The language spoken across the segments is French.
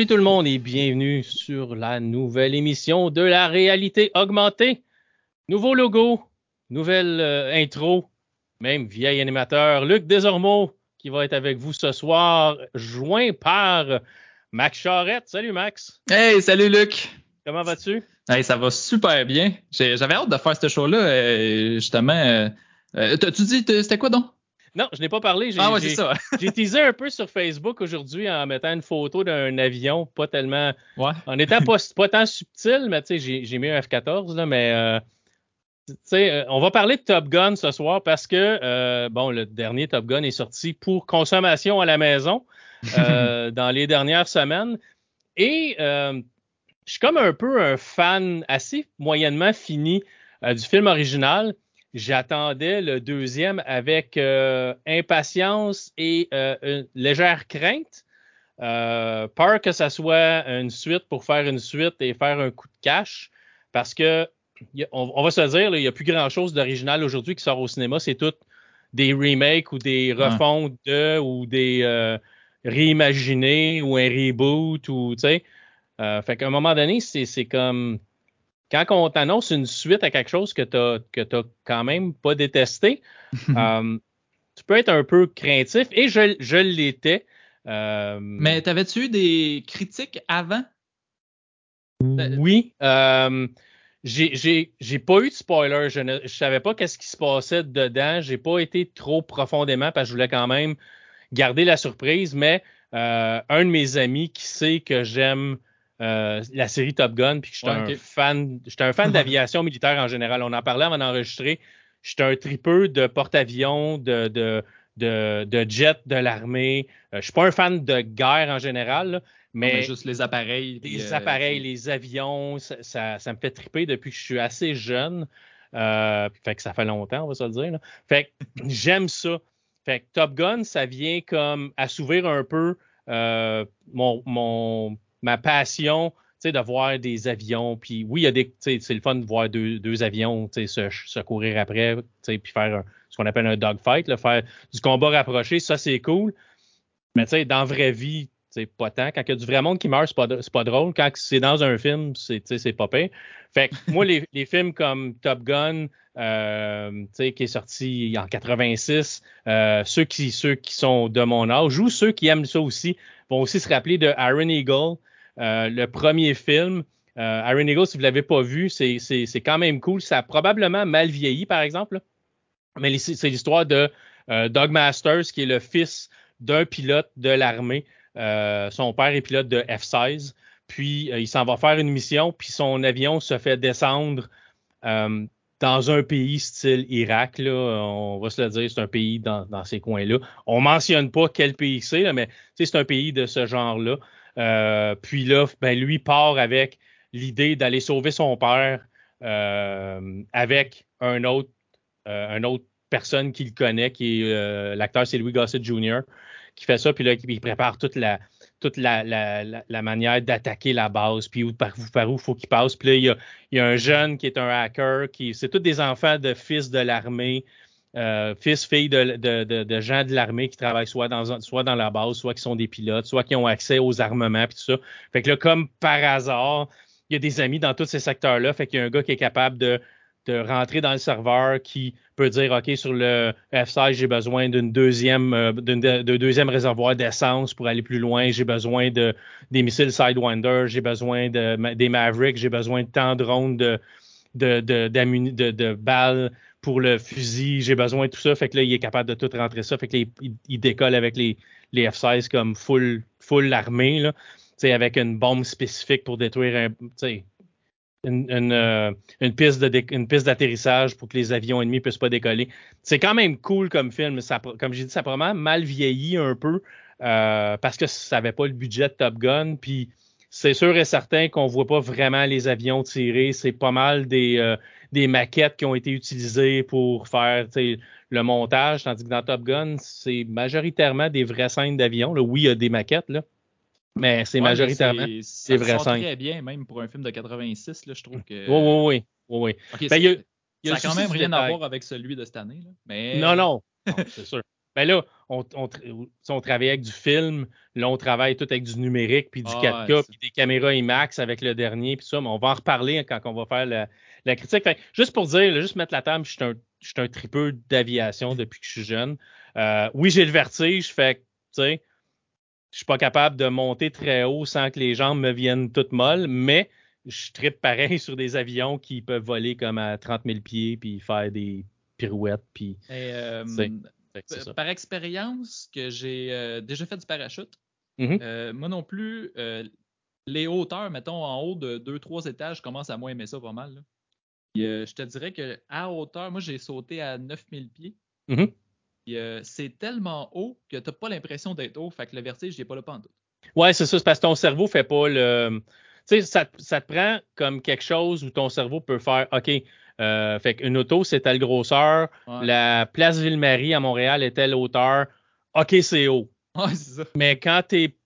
Salut tout le monde et bienvenue sur la nouvelle émission de la réalité augmentée. Nouveau logo, nouvelle euh, intro, même vieil animateur Luc Desormeaux qui va être avec vous ce soir, joint par Max Charrette. Salut Max. Hey, salut Luc. Comment vas-tu? Hey, ça va super bien. J'avais hâte de faire ce show-là, euh, justement. Euh, euh tu dis, c'était quoi donc? Non, je n'ai pas parlé. Ah ouais, c'est ça. j'ai teasé un peu sur Facebook aujourd'hui en mettant une photo d'un avion, pas tellement. Ouais. En étant pas, pas tant subtil, mais tu sais, j'ai mis un F-14, là, mais. Euh, sais, euh, on va parler de Top Gun ce soir parce que, euh, bon, le dernier Top Gun est sorti pour consommation à la maison euh, dans les dernières semaines. Et je suis comme un peu un fan assez moyennement fini du film original. J'attendais le deuxième avec euh, impatience et euh, une légère crainte. Euh, peur que ça soit une suite pour faire une suite et faire un coup de cash. Parce que, on, on va se dire, là, il n'y a plus grand-chose d'original aujourd'hui qui sort au cinéma. C'est tout des remakes ou des refontes de ou des réimaginés ou un reboot ou, tu sais. Fait qu'à un moment donné, c'est comme quand on t'annonce une suite à quelque chose que tu que t'as quand même pas détesté, euh, tu peux être un peu craintif et je, je l'étais. Euh, Mais t'avais-tu eu des critiques avant? oui, euh, j'ai pas eu de spoiler. Je ne je savais pas qu'est-ce qui se passait dedans. J'ai pas été trop profondément parce que je voulais quand même garder la surprise. Mais euh, un de mes amis qui sait que j'aime euh, la série Top Gun puis que je suis Ouais, un fan, j'étais un fan d'aviation militaire en général. On en parlait avant d'enregistrer. J'étais un tripeux de porte-avions, de, de, de, de jets de l'armée. Euh, je suis pas un fan de guerre en général, là, Mais, mais juste les appareils. les euh, appareils, les avions, ça, ça, ça me fait triper depuis que je suis assez jeune. Euh, fait que ça fait longtemps, on va se le dire. là. Fait que j'aime ça. Fait que Top Gun, ça vient comme assouvir un peu mon, mon, ma passion, de voir des avions. Puis oui, y a des, c'est le fun de voir deux, deux avions, se, se courir après, puis faire ce qu'on appelle un dogfight, faire du combat rapproché, ça c'est cool. Mais tu sais, dans la vraie vie, c'est pas tant. Quand il y a du vrai monde qui meurt, c'est pas, drôle. Quand c'est dans un film, c'est, pas pire. Fait que moi, les, films comme Top Gun, euh, qui est sorti en 86, euh, ceux, qui, ceux qui sont de mon âge ou ceux qui aiment ça aussi vont aussi se rappeler de Iron Eagle, le premier film. Euh, Iron Eagle, si vous l'avez pas vu, c'est, quand même cool. Ça a probablement mal vieilli, par exemple. Mais c'est l'histoire de euh, Doug Masters, qui est le fils d'un pilote de l'armée. Euh, son père est pilote de F-16. Puis euh, il s'en va faire une mission, puis son avion se fait descendre euh, dans un pays style Irak. On va se le dire, c'est un pays dans, ces coins-là. On mentionne pas quel pays c'est, mais c'est un pays de ce genre-là. Euh, puis là, ben, lui part avec l'idée d'aller sauver son père euh, avec un autre, euh, un autre personne qu'il connaît, qui l'acteur, c'est Louis Gossett Jr., qui fait ça, puis là, il prépare toute la, toute manière d'attaquer la base, puis où, par, où il faut qu'il passe. Puis là, il y, a, il y a un jeune qui est un hacker, qui c'est tous des enfants de fils de l'armée, euh, fils, filles de, gens de l'armée qui travaillent soit dans, soit dans la base, soit qui sont des pilotes, soit qui ont accès aux armements, puis tout ça. Fait que là, comme par hasard, il y a des amis dans tous ces secteurs-là, fait qu'il y a un gars qui est capable de, rentrer dans le serveur qui peut dire OK, sur le F16, j'ai besoin d'une deuxième, euh, de deuxième réservoir d'essence pour aller plus loin. J'ai besoin de des missiles Sidewinder, j'ai besoin de des Mavericks, j'ai besoin de tant de drones de, de balles pour le fusil, j'ai besoin de tout ça. Fait que là, il est capable de tout rentrer ça. Fait que il, il- décolle avec les, les F-16 comme full, full armée, là. Avec une bombe spécifique pour détruire un, une, une, euh, une piste piste d'atterrissage pour que les avions ennemis puissent pas décoller. C'est quand même cool comme film. Ça, comme j'ai dit, ça a probablement mal vieilli un peu euh, parce que ça avait pas le budget de Top Gun. Puis c'est sûr et certain qu'on voit pas vraiment les avions tirer. C'est pas mal des, euh, des maquettes qui ont été utilisées pour faire le montage, tandis que dans Top Gun, c'est majoritairement des vraies scènes d'avion. Oui, il y a des maquettes, là, mais c'est ouais, majoritairement. c'est- c'est ça vrai sort scène. très bien, même pour un film de 86, là, je trouve que. Oui, oui, oui. oui, Ben, ça a le quand même rien à voir avec celui de cette année. Là. Mais... Non, non, non, c'est sûr. Ben là, on, on, on, travaillait avec du film, là, on travaille tout avec du numérique, puis du Ah, 4K, ouais, puis des caméras IMAX avec le dernier, puis ça, mais on va en reparler quand on va faire la, la critique. Fait, juste pour dire, là, juste mettre la table, je suis un, je suis un tripeux d'aviation depuis que je suis jeune. Euh, oui, j'ai le vertige, fait que, tu sais, je suis pas capable de monter très haut sans que les jambes me viennent toutes molles, mais je tripe pareil sur des avions qui peuvent voler comme à 30 000 pieds, puis faire des pirouettes, puis Et, euh, Par expérience que j'ai euh, déjà fait du parachute, Mhm. euh, moi non plus, euh, les hauteurs, mettons en haut de 2-3 étages, je commence à moins aimer ça pas mal. là. Je te dirais que à hauteur, moi j'ai sauté à 9000 pieds. Mhm. Euh, c'est tellement haut que t'as pas l'impression d'être haut, fait que le vertige, pas là pas en tout. Ouais, c'est ça, c'est parce que ton cerveau fait pas le. Tu sais, ça, ça te prend comme quelque chose où ton cerveau peut faire OK. Euh, fait qu'une auto, c'est telle grosseur. Ouais, La place Ville-Marie à Montréal est telle hauteur. OK, c'est haut. Ouais, ça. Mais quand tu es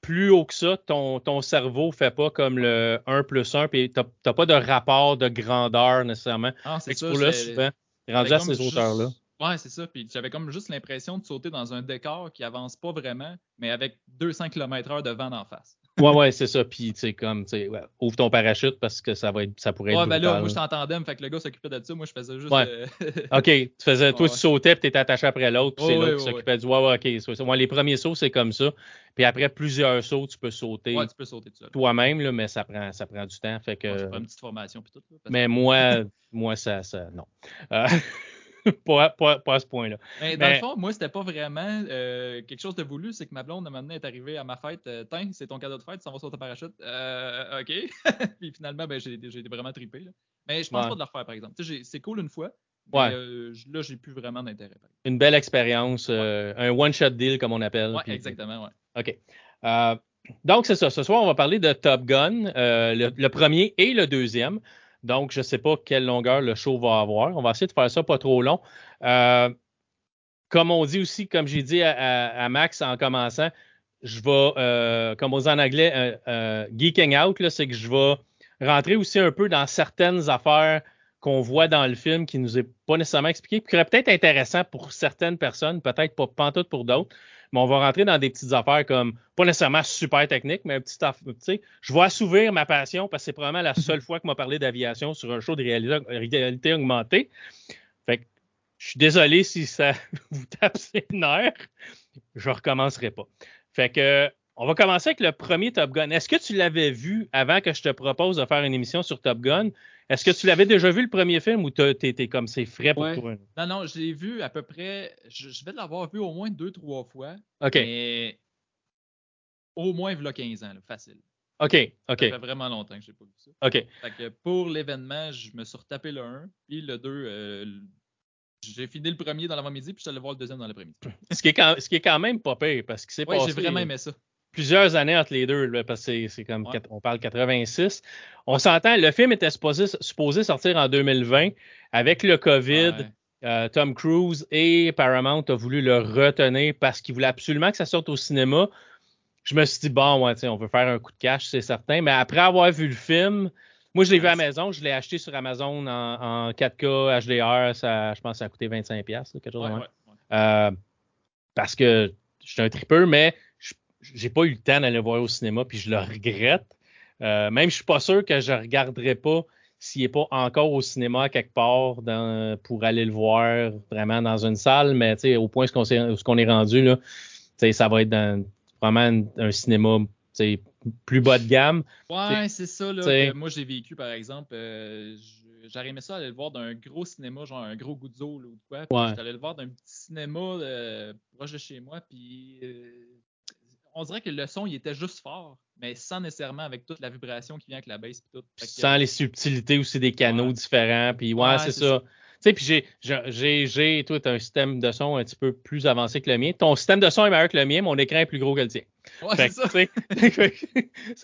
plus haut que ça, ton, ton cerveau fait pas comme le 1 plus 1, puis tu n'as pas de rapport de grandeur nécessairement. Ah, c'est ça. pour là, souvent, rendu à ces juste- hauteurs-là. Ouais, c'est ça. Puis j'avais comme juste l'impression de sauter dans un décor qui avance pas vraiment, mais avec 200 km/h de vent d'en face. Ouais, ouais, c'est ça. Puis, tu sais, comme, tu sais, ouais, ouvre ton parachute parce que ça va être, ça pourrait être Ouais, ben là, moi, je t'entendais, fait que le gars s'occupait de ça. Moi, je faisais juste. Ouais. euh, OK, tu faisais, toi, Ouais, tu sautais, puis tu étais attaché après l'autre, puis c'est l'autre qui s'occupait du. Ouais, ouais, OK. c'est ça. Moi, les premiers sauts, c'est comme ça. Puis après plusieurs sauts, tu peux sauter ouais, tu peux sauter toi-même, là, mais ça prend, ça prend du temps. Fait que, une petite formation puis tout. là, parce mais moi, moi, ça, ça, non. Euh, pas, pas, pas à ce point-là. Mais dans Mais- le fond, moi, c'était pas vraiment euh, quelque chose de voulu. C'est que ma blonde, donné, est arrivée à ma fête. euh, Tiens, c'est ton cadeau de fête, tu s'en vas sur ton parachute. Euh, OK. Puis finalement, ben, j'ai été vraiment trippé. là. Mais je pense Ouais. pas de le refaire, par exemple. C'est cool une fois. Mais euh, là, j'ai plus vraiment d'intérêt. Une belle expérience, un one-shot deal, comme on appelle. Puis- exactement. OK. Donc, c'est ça. Ce soir, on va parler de Top Gun, le, le premier et le deuxième. Donc, je ne sais pas quelle longueur le show va avoir. On va essayer de faire ça pas trop long. Euh, comme on dit aussi, comme j'ai dit à, Max en commençant, je vais, euh, comme on dit en anglais, euh, geeking out, c'est que je vais rentrer aussi un peu dans certaines affaires qu'on voit dans le film qui nous est pas nécessairement expliqué, qui serait peut-être intéressant pour certaines personnes, peut-être pas pantoute pour d'autres, mais on va rentrer dans des petites affaires comme, pas nécessairement super techniques, mais un petit aff- tu sais, je vais assouvir ma passion parce que c'est probablement la seule fois qu'on m'a parlé d'aviation sur un show de réalité, réalité augmentée. Fait que je suis désolé si ça vous tape ses nerfs. Je recommencerai pas. Fait que on va commencer avec le premier Top Gun. Est-ce que tu l'avais vu avant que je te propose de faire une émission sur Top Gun? Est-ce que tu l'avais déjà vu le premier film ou t'es comme c'est frais pour Ouais. toi? Non, non, je l'ai vu à peu près. Je, je vais l'avoir vu au moins deux, trois fois. OK. Mais au moins, il y a 15 ans, là, facile. OK. Ça OK. fait vraiment longtemps que j'ai pas vu ça. OK. Fait que pour l'événement, je me suis retapé le 1, puis le 2, j'ai fini le premier dans l'avant-midi, puis je suis allé voir le deuxième dans l'après-midi. Ce qui, est quand, ce qui est quand même pas pire parce qu'il s'est Ouais, passé j'ai vraiment aimé ça. Plusieurs années entre les deux, là, parce que c'est- comme, Ouais. on parle 86. On s'entend, le film était supposé, supposé sortir en 2020. Avec le COVID, Ouais. euh, Tom Cruise et Paramount ont voulu le retenir parce qu'ils voulaient absolument que ça sorte au cinéma. Je me suis dit, bon, ouais, on veut faire un coup de cash, c'est certain. Mais après avoir vu le film, moi, je l'ai vu à la maison. Je l'ai acheté sur Amazon en, en 4K HDR. Ça, je pense que ça a coûté 25$, piastres, quelque chose même. ouais. Euh, parce que je suis un tripeur, mais j'ai pas eu le temps d'aller le voir au cinéma, puis je le regrette. Euh, même je suis pas sûr que je regarderai pas s'il est pas encore au cinéma quelque part dans- pour aller le voir vraiment dans une salle, mais au point où ce qu'on est rendu, là, ça va être dans vraiment un, un cinéma plus bas de gamme. Ouais, c'est ça. Là, que moi, j'ai vécu, par exemple. euh, J'aurais aimé ça aller le voir d'un gros cinéma, genre un gros là, ou quoi. Puis Ouais. J'étais allé le voir d'un petit cinéma euh, proche de chez moi. Puis euh, on dirait que le son, il était juste fort, mais sans nécessairement avec toute la vibration qui vient avec la bass. Tout. Que- sans les subtilités aussi des canaux Ouais. différents. Puis ouais, Ouais, c'est ça. Tu sais, puis j'ai, j'ai- toi, un système de son un petit peu plus avancé que le mien. Ton système de son est meilleur que le mien, mon écran est plus gros que le tien. Ouais, c'est ça. tu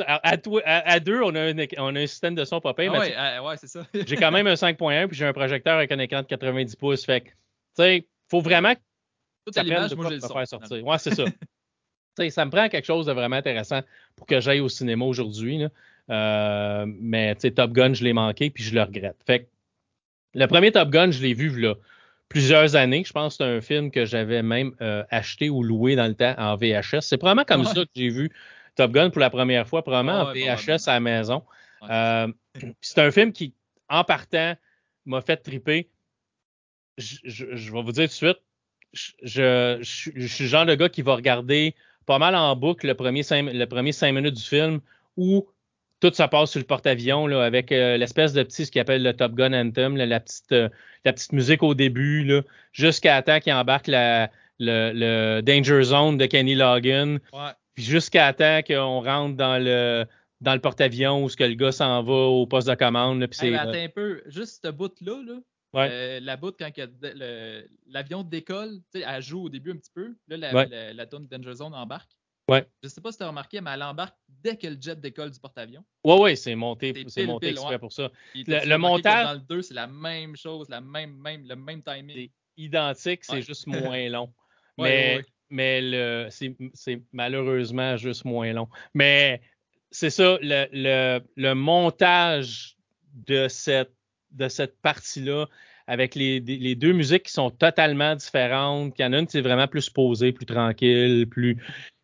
à, deux, on a, un, on a un système de son pas pire, Ah ouais, tu ah, ouais, c'est ça. j'ai quand même un 5.1 puis j'ai un projecteur avec un écran de 90 pouces. Fait que, tu sais, faut vraiment que prenne l'image, de moi, quoi son. faire sortir. Ouais, c'est ça. Ça me prend quelque chose de vraiment intéressant pour que j'aille au cinéma aujourd'hui. Euh, mais Top Gun, je l'ai manqué puis je le regrette. Fait que le premier Top Gun, je l'ai vu là, plusieurs années. Je pense que c'est un film que j'avais même euh, acheté ou loué dans le temps en VHS. C'est probablement comme Ouais. ça que j'ai vu Top Gun pour la première fois, probablement en Ouais, VHS à la maison. Euh, c'est un film qui, en partant, m'a fait triper. Je, je- je vais vous dire tout de suite, je- je suis le genre de gars qui va regarder pas mal en boucle le premier cinq, le premier cinq minutes du film où tout ça passe sur le porte-avions là, avec euh, l'espèce de petit, ce qu'ils appelle le Top Gun Anthem, là, la, petite, euh, la petite musique au début, là, jusqu'à temps qu'il embarque la, le, le Danger Zone de Kenny Logan. ouais. Puis jusqu'à temps qu'on rentre dans le dans le porte-avions où ce que le gars s'en va au poste de commande. là, puis Hey, c'est, mais attends un peu, juste cette bout-là, là, Ouais. euh, la bout quand l'avion décolle, tu sais, elle joue au début un petit peu. Là, la, Ouais. la, la tonne Danger Zone embarque. Ouais. Je sais pas si tu as remarqué, mais elle embarque dès que le jet décolle du porte-avions. ouais, ouais, c'est monté, C'est monté pile, exprès ouais. pour ça. Le- montage- Dans le 2, c'est la même chose, la même, même, le même timing. C'est identique, c'est Ouais. juste moins long. Mais mais le, c'est, c'est malheureusement juste moins long. Mais c'est ça, le, le, le montage de cette, de cette partie-là, avec les, les deux musiques qui sont totalement différentes. Il y en a une qui est vraiment plus posée, plus tranquille, plus.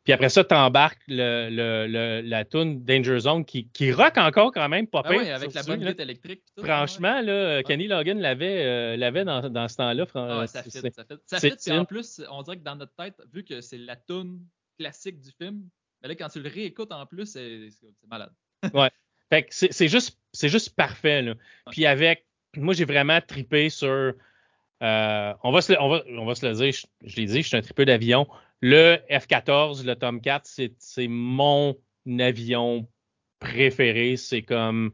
Puis après ça, tu embarques le, le, le- la tune Danger Zone qui, qui rock encore quand même, pas Ah pire, ouais, avec la bonne électrique. tout, Franchement, là, Kenny Logan l'avait, euh, l'avait dans, dans ce temps-là. fran- ouais. Ah, ça fit, ça fit. Ça c'est fit, puis en plus, on dirait que dans notre tête, vu que c'est la tune classique du film, mais là, quand tu le réécoutes en plus, c'est c'est malade. Fait que c'est juste, c'est juste parfait. Là. Puis avec, moi j'ai vraiment tripé sur. euh, on, va se, le- on, va, on va se le dire, je, je l'ai dit, je suis un tripeux d'avion. Le F-14, le Tomcat, c'est c'est mon avion préféré. C'est comme.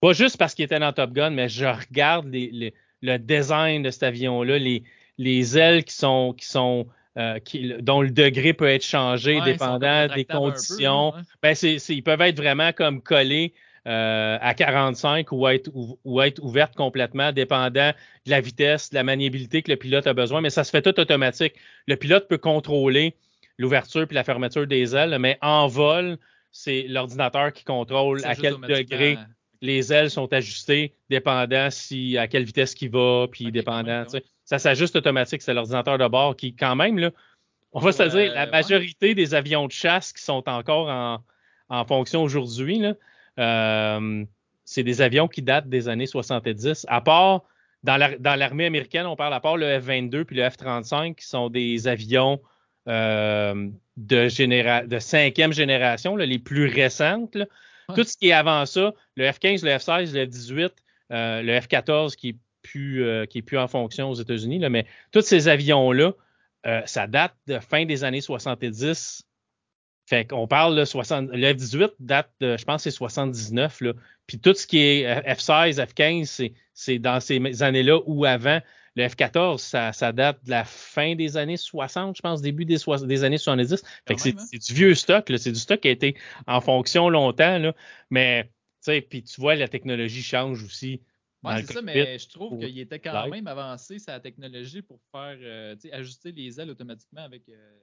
Pas juste parce qu'il était dans Top Gun, mais je regarde les- les- le design de cet avion-là, les, les ailes qui sont. Qui sont euh, qui- dont le degré peut être changé Ouais, dépendant des peu, conditions. Ben, c'est, c'est- ils peuvent être vraiment comme collés euh, à 45 ou être, ou, ou être ouvertes complètement, dépendant de la vitesse, de la maniabilité que le pilote a besoin. Mais ça se fait tout automatique. Le pilote peut contrôler l'ouverture puis la fermeture des ailes, mais en vol, c'est l'ordinateur qui contrôle à quel degré les ailes sont ajustées, dépendant si à quelle vitesse qu'il va, puis dépendant. Ça s'ajuste automatique. C'est l'ordinateur de bord qui, quand même, là, on va se dire, la majorité des avions de chasse qui sont encore en, en fonction aujourd'hui, euh, c'est des avions qui datent des années 70. À part, dans la- dans l'armée américaine, on parle à part le F-22 puis le F-35, qui sont des avions euh, de, généra- de cinquième génération, là, les plus récentes. là. Tout ce qui est avant ça, le F-15, le F-16, le F-18, euh, le F-14 qui est plus, euh, qui est plus en fonction aux États-Unis, mais tous ces avions-là, euh, ça date de fin des années 70. Fait qu'on parle de 60. Le F-18 date de, je pense, c'est 79. Là. Puis tout ce qui est euh, F-16, F-15, c'est, c'est dans ces années-là ou avant. Le F-14, ça, ça date de la fin des années 60, je pense, début des, années 70. Fait Quand que c'est, même, hein? c'est du vieux stock. là. C'est du stock qui a été en fonction longtemps. Là. Mais, tu sais, puis tu vois, la technologie change aussi. Ouais, c'est ça, mais je trouve qu'il était quand live. même avancé sa technologie pour faire euh, ajuster les ailes automatiquement avec. euh,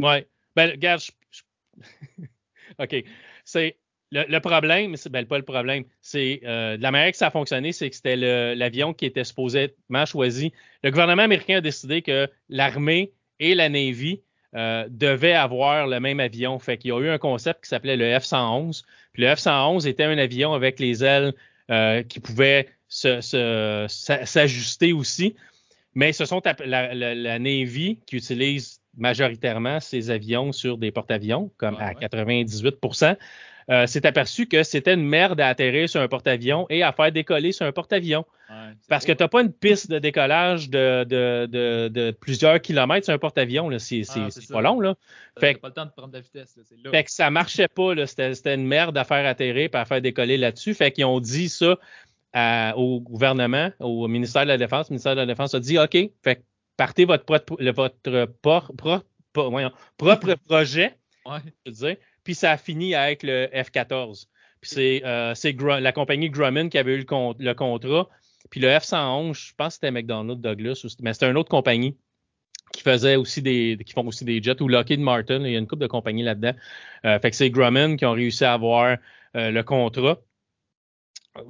Ouais. Ben, regarde, je- je- OK. C'est le, le problème, c'est ben, pas le problème, c'est euh, de la manière que ça a fonctionné, c'est que c'était l'avion qui était supposément choisi. Le gouvernement américain a décidé que l'armée et la Navy euh, devaient avoir le même avion. Fait qu'il y a eu un concept qui s'appelait le F-111. Puis le F-111 était un avion avec les ailes euh, qui pouvaient s'ajuster aussi. Mais ce sont la, la- la Navy qui utilise majoritairement ces avions sur des porte-avions, comme Ouais, à ouais. 98 euh, s'est aperçu que c'était une merde à atterrir sur un porte-avions et à faire décoller sur un porte-avions. ouais, Parce que tu n'as pas une piste de décollage de, de, de, de plusieurs kilomètres sur un porte-avions. C'est Ah, c'est pas long. Là. t'as- fait pas le temps de prendre de la vitesse. là. Fait que ça marchait pas. C'était une merde à faire atterrir et à faire décoller là-dessus. Fait qu'ils ont dit ça à- au gouvernement, au ministère de la Défense. Le ministère de la Défense a dit OK, fait que partez votre, propre- votre projet, Ouais. je veux dire, puis ça a fini avec le F-14. Puis c'est euh, c'est la compagnie Grumman qui avait eu le, con- le contrat. Puis le F-111, je pense que c'était McDonnell Douglas, ou mais c'était une autre compagnie qui faisait aussi des qui font aussi des jets ou Lockheed Martin, il y a une couple de compagnies là-dedans. Euh, fait que c'est Grumman qui ont réussi à avoir euh, le contrat.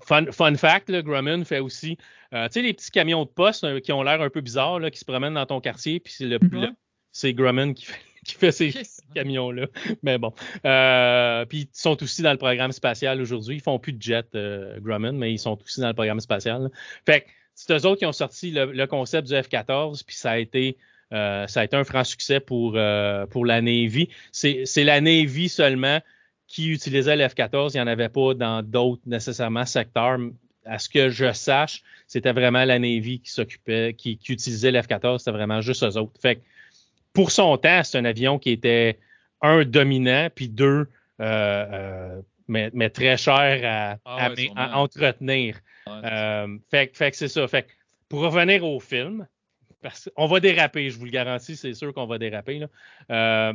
Fun, fun fact, là, Grumman fait aussi, euh, tu sais, les petits camions de poste qui ont l'air un peu bizarres, là, qui se promènent dans ton quartier, puis c'est le, Ouais. le- c'est Grumman qui fait, qui fait ces Yes. camions-là. Mais bon. Euh, puis ils sont aussi dans le programme spatial aujourd'hui. Ils font plus de jet, euh, Grumman, mais ils sont aussi dans le programme spatial. là. Fait que c'est eux autres qui ont sorti le, le concept du F-14, puis ça a été euh, ça a été un franc succès pour, pour la Navy. C'est c'est la Navy seulement qui utilisait le F-14. Il n'y en avait pas dans d'autres nécessairement secteurs. À ce que je sache, c'était vraiment la Navy qui s'occupait, qui, qui utilisait le F-14. C'était vraiment juste eux autres. Fait que pour son temps, c'est un avion qui était, un, dominant, puis deux, euh, euh, mais, mais très cher à, Ah à- ouais, sûrement. à entretenir. Ouais, Euh, fait, que- fait que c'est ça. Fait que pour revenir au film, parce qu'on va déraper, je vous le garantis, c'est sûr qu'on va déraper. Là.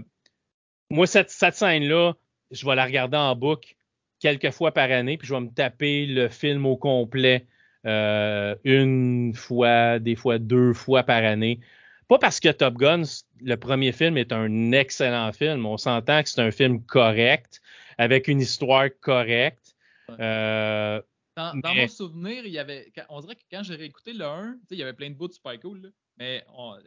Moi, cette, cette scène-là, je vais la regarder en boucle quelques fois par année, puis je vais me taper le film au complet euh, une fois, des fois deux fois par année. Pas parce que Top Gun, le premier film, est un excellent film. On s'entend que c'est un film correct, avec une histoire correcte. Euh, Dans, dans Mais- mon souvenir, il y avait. on dirait que quand j'ai réécouté le 1, tu sais, il y avait plein de bouts super cool, là, mais on- euh,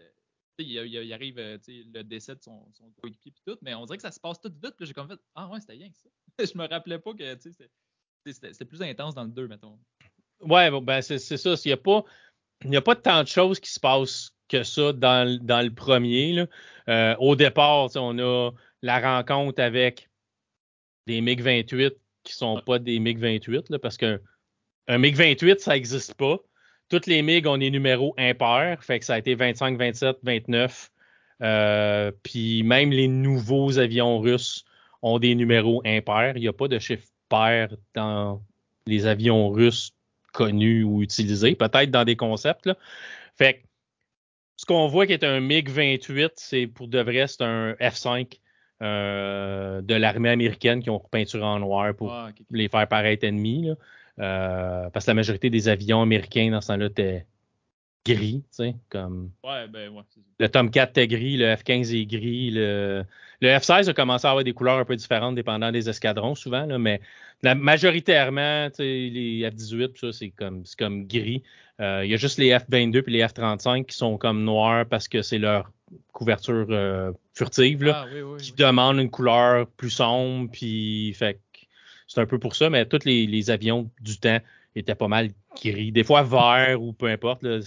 il, il- il arrive euh, le décès de son, son coéquipier puis tout, mais on dirait que ça se passe tout vite, puis j'ai comme fait Ah ouais, c'était rien que ça. je me rappelais pas que c'était- plus intense dans le 2, mettons. Ouais, bon, ben c'est c'est ça. Il n'y a, pas- il y a pas tant de choses qui se passent que ça dans, le- premier. Euh, au départ, on a la rencontre avec des MiG-28 qui sont pas des MiG-28, là, parce qu'un un MiG-28, ça n'existe pas. Toutes les MiG ont des numéros impairs, fait que ça a été 25, 27, 29. Euh, puis même les nouveaux avions russes ont des numéros impairs. Il n'y a pas de chiffre pair dans les avions russes connus ou utilisés, peut-être dans des concepts. Là. Fait que ce qu'on voit qui est un MiG-28, c'est pour de vrai, c'est un F-5 euh, de l'armée américaine qui ont repeinturé en noir pour ok. les faire paraître ennemis. Là. Euh, parce que la majorité des avions américains dans ce temps-là étaient gris, tu sais, comme Ouais, ben ouais, le Tomcat était gris, le F-15 est gris, le, le F-16 a commencé à avoir des couleurs un peu différentes dépendant des escadrons souvent, là, mais la, majoritairement, tu sais, les F-18, ça, c'est comme, c'est comme gris. Euh, Il y a juste les F-22 et les F-35 qui sont comme noirs parce que c'est leur couverture euh, furtive. Là Ah oui, oui. qui oui. demande une couleur plus sombre, puis fait que c'est un peu pour ça, mais tous les, les avions du temps étaient pas mal gris, des fois vert ou peu importe, là,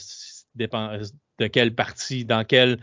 dépend de quelle partie, dans quelle,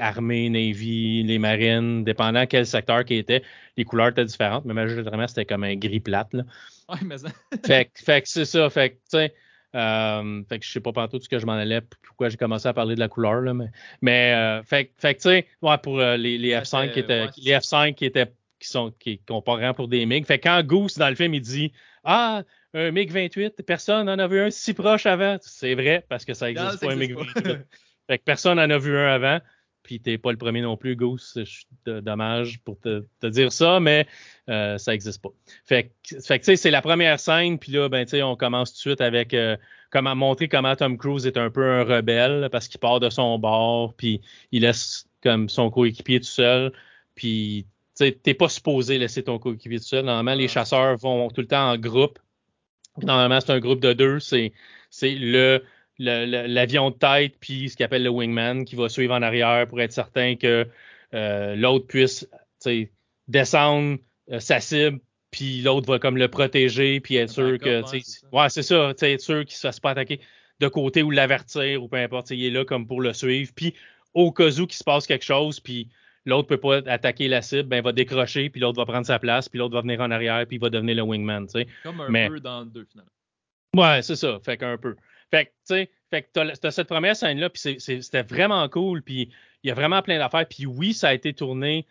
armée, navy, les marines, dépendant quel secteur qui était, les couleurs étaient différentes, mais majoritairement c'était comme un gris plate, là. Ouais, mais ça. Fait, que- fait que c'est ça. Fait que, tu sais, euh, fait que je sais pas partout ce que je m'en allais, pourquoi j'ai commencé à parler de la couleur, là, mais, mais euh, fait, que- fait tu sais, ouais, pour euh, les, les Ouais, F5 qui étaient, ouais, les F5 qui étaient, qui sont, qui, qu'on pour des MiG. Fait que quand Goose, dans le film, il dit, ah, un MiG-28, personne en a vu un si proche avant. C'est vrai, parce que ça Non, existe ça pas un existe MiG-28. pas. Fait que personne en a vu un avant. Puis t'es pas le premier non plus, Goose. Je suis de- dommage pour te, te dire ça, mais euh, ça existe pas. Fait que, fait que, tu sais, c'est la première scène, puis là, ben, tu sais, on commence tout de suite avec euh, comment montrer comment Tom Cruise est un peu un rebelle parce qu'il part de son bord, puis il laisse comme son coéquipier tout seul, puis t'es pas supposé laisser ton coéquipier tout seul. Normalement, les chasseurs vont tout le temps en groupe. Normalement, c'est un groupe de deux. C'est le l'avion de tête puis ce qu'il appelle le wingman qui va suivre en arrière pour être certain que euh, l'autre puisse tu descendre euh, sa cible puis l'autre va comme le protéger puis être sûr que ouais, tu c'est ça. tu être sûr qu'il ne se fasse pas attaquer de côté ou l'avertir ou peu importe tu il est là comme pour le suivre puis au cas où qu'il se passe quelque chose puis l'autre peut pas attaquer la cible ben il va décrocher puis l'autre va prendre sa place puis l'autre va venir en arrière puis il va devenir le wingman tu sais Comme un Mais- peu dans le 2, finalement. Ouais, c'est ça. Fait qu'un peu. Fait que, tu sais, fait que t'as, t'as cette première scène-là, puis c'était vraiment cool, puis il y a vraiment plein d'affaires, puis oui, ça a été tourné.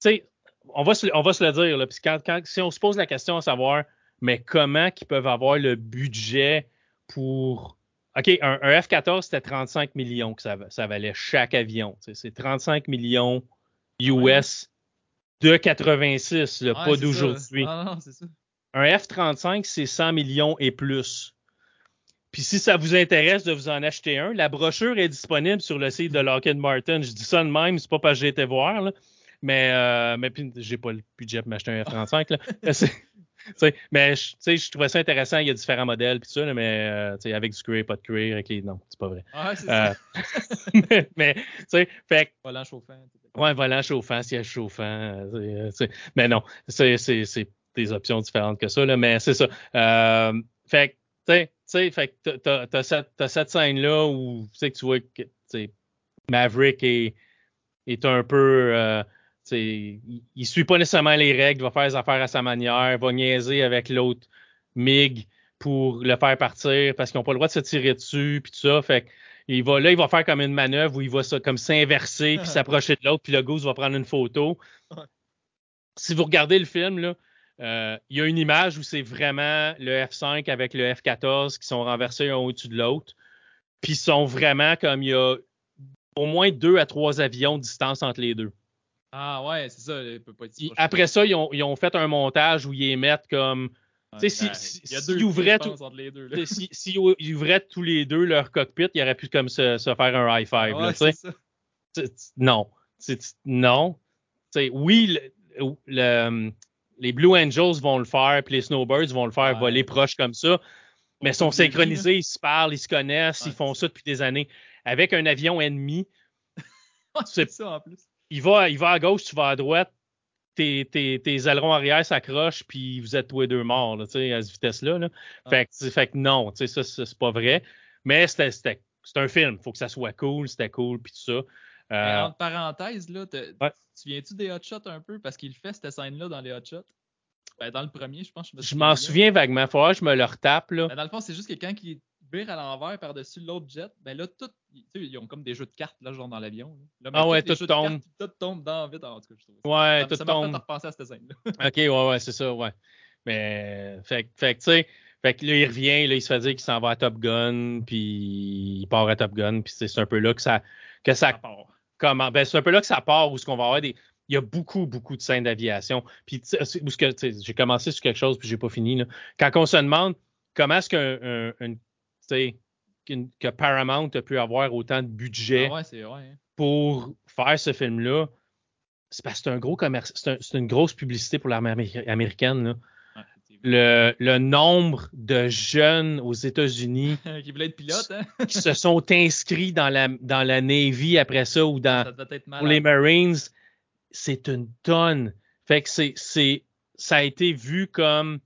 Tu sais, on va se, on va se le dire, là, puis quand, quand, si on se pose la question à savoir, mais comment qu'ils peuvent avoir le budget pour. OK, un, un F-14, c'était 35 millions que ça, ça valait chaque avion. C'est 35 millions US de 86, là, Ouais, pas d'aujourd'hui. Ah. Un F-35, c'est 100 millions et plus. Puis si ça vous intéresse de vous en acheter un, la brochure est disponible sur le site de Lockheed Martin. Je dis ça de même, c'est pas parce que j'ai été voir, là. mais, euh, mais puis j'ai pas le budget pour m'acheter un F-35. là. Mais c'est- sais, mais je, tu sais, je trouvais ça intéressant. Il y a différents modèles, puis ça, là, mais euh, tu sais, avec du cuir, pas de cuir, avec les. Non, c'est pas vrai. Ah, c'est Euh, ça. mais, tu sais, fait que, Volant chauffant. ouais, volant chauffant, siège chauffant. euh, euh, tu sais, mais non, c'est, c'est, c'est des options différentes que ça, là, mais c'est ça. Euh, fait que, tu sais, tu sais, fait que t'as- t'as, t'as cette, cette scène-là où, tu sais, que tu vois que, tu sais, Maverick est, est un peu, euh, il, il suit pas nécessairement les règles, va faire les affaires à sa manière, va niaiser avec l'autre MIG pour le faire partir parce qu'ils n'ont pas le droit de se tirer dessus, puis tout ça. Fait il va, là, il va faire comme une manœuvre où il va ça, comme s'inverser puis s'approcher de l'autre, puis le goose va prendre une photo. Si vous regardez le film, là, euh, il y a une image où c'est vraiment le F5 avec le F14 qui sont renversés un au-dessus de l'autre. Puis ils sont vraiment comme il y a au moins deux à trois avions de distance entre les deux. Ah ouais, c'est ça. Il peut pas être si Ils- proche. après ça, ils ont, ils ont fait un montage où ils émettent comme. Ouais, tu sais, si- ben, si- il y a s'ils deux ouvraient tout- les deux. Si, si ils ouvraient tous les deux leur cockpit, il aurait pu comme se, se faire un high five. Ouais, ça. Non. Non. Oui, le- le- les Blue Angels vont le faire, puis les Snowbirds vont le faire Ouais. voler proche comme ça. Mais ils sont synchronisés, ils se parlent, ils se connaissent, ils font ça depuis des années. Avec un avion ennemi, c'est ça en plus. Il va, il va à gauche, tu vas à droite, tes, tes, tes ailerons arrière s'accrochent, puis vous êtes tous les deux morts, là, à cette vitesse-là. là. Ah. Fait, que, fait que non, ça, c'est pas vrai. Mais c'était, un film, faut que ça soit cool, c'était cool, puis tout ça. Mais Euh, entre parenthèses, là, Ouais. tu viens-tu des Hot Shots un peu? Parce qu'il fait cette scène-là dans les Hot Shots. Ben, dans le premier, je pense. me je m'en bien. souviens vaguement, faut voir, je me le retape, là. Ben, dans le fond, c'est juste que quand il vire à l'envers par-dessus l'autre jet, ben là, tout, tu sais, ils ont comme des jeux de cartes, là, genre dans l'avion. Ah ouais, tout tombe. cartes, Tout tombe dans vite, en tout cas, je trouve. Ouais, ça tout ça tombe. fait repenser à cette scène-là. OK, ouais, ouais, c'est ça, ouais. Mais, fait, que- fait tu sais, fait que là, il revient, là, il se fait dire qu'il s'en va à Top Gun, puis il part à Top Gun, puis c'est un peu là que ça, que ça part. comment ben c'est un peu là que ça part où ce qu'on va avoir des il y a beaucoup beaucoup de scènes d'aviation puis j'ai commencé sur quelque chose puis j'ai pas fini là. quand on se demande comment est-ce qu'un un- que Paramount a pu avoir autant de budget Ah ouais, hein. pour faire ce film là c'est parce que c'est un gros commerce c'est un- c'est une grosse publicité pour l'armée améri- américaine là. Le, le nombre de jeunes aux États-Unis qui être hein? qui se sont inscrits dans la dans la Navy après ça ou dans ça pour les Marines, c'est une tonne. Fait que c'est, ça a été vu comme,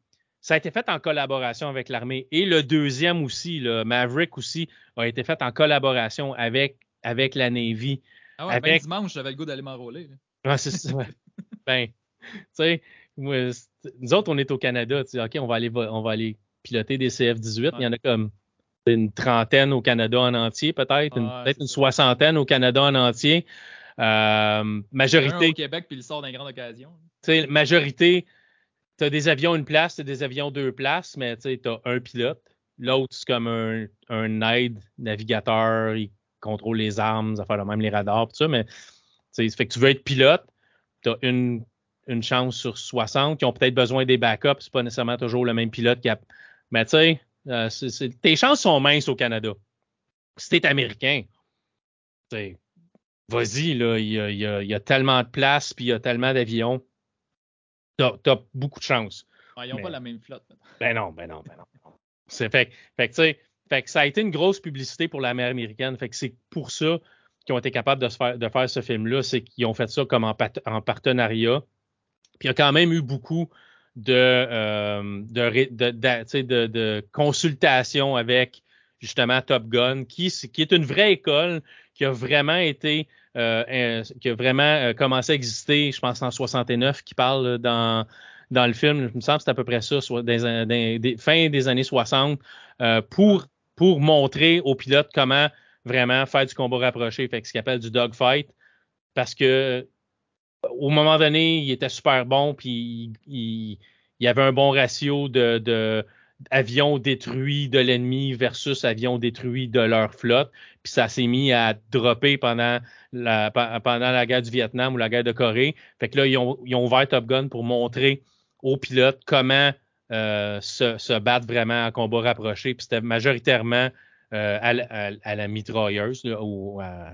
ça a été fait en collaboration avec l'armée. Et le deuxième aussi, le Maverick aussi, a été fait en collaboration avec, avec la Navy. Ah ouais, ben avec- dimanche, j'avais le goût d'aller m'enrôler. Ouais, c'est ça, ben, tu sais, nous autres, on est au Canada. Tu sais, OK, on va aller, on va aller piloter des CF-18. Il y en a comme une trentaine au Canada en entier, peut-être. Ah, peut-être une soixantaine au Canada en entier. Euh, Un majorité, au Québec, puis il sort d'une grande occasion. tu sais, majorité, tu as des avions une place, tu as des avions deux places, mais tu as un pilote. L'autre, c'est comme un, aide navigateur, il contrôle les armes, ça fait le même les radars, tout ça, mais ça fait que tu veux être pilote, tu as une, chance sur 60 qui ont peut-être besoin des backups, c'est pas nécessairement toujours le même pilote qui a. Mais tu sais, euh, tes chances sont minces au Canada. Si t'es américain, vas-y, il y y a tellement de place, puis il y a tellement d'avions. T'as as beaucoup de chance. Ouais, ils n'ont Mais- pas la même flotte. mettons. Ben non, ben non, ben non. C'est fait, fait que, fait que ça a été une grosse publicité pour l'armée américaine. Fait que c'est pour ça qu'ils ont été capables de, se faire, de faire ce film-là. C'est qu'ils ont fait ça comme en, en partenariat. Puis il y a quand même eu beaucoup de, euh, de, de, de, consultations avec justement Top Gun, qui, qui est une vraie école qui a vraiment été, euh, qui a vraiment euh, commencé à exister, je pense en 69, qui parle dans, dans le film, il me semble c'est à peu près ça, fin des années 60, euh, pour, pour montrer aux pilotes comment vraiment faire du combat rapproché, fait ce qu'ils appelle du dogfight, parce que au moment donné, il était super bon, puis il, il- avait un bon ratio de, de avions détruits de l'ennemi versus avions détruits de leur flotte. Puis ça s'est mis à dropper pendant la, pe- pendant la guerre du Vietnam ou la guerre de Corée. Fait que là, ils ont, ils ont ouvert Top Gun pour montrer aux pilotes comment euh, se, battre vraiment en combat rapproché. Puis c'était majoritairement euh, à, la- mitrailleuse là, ou à-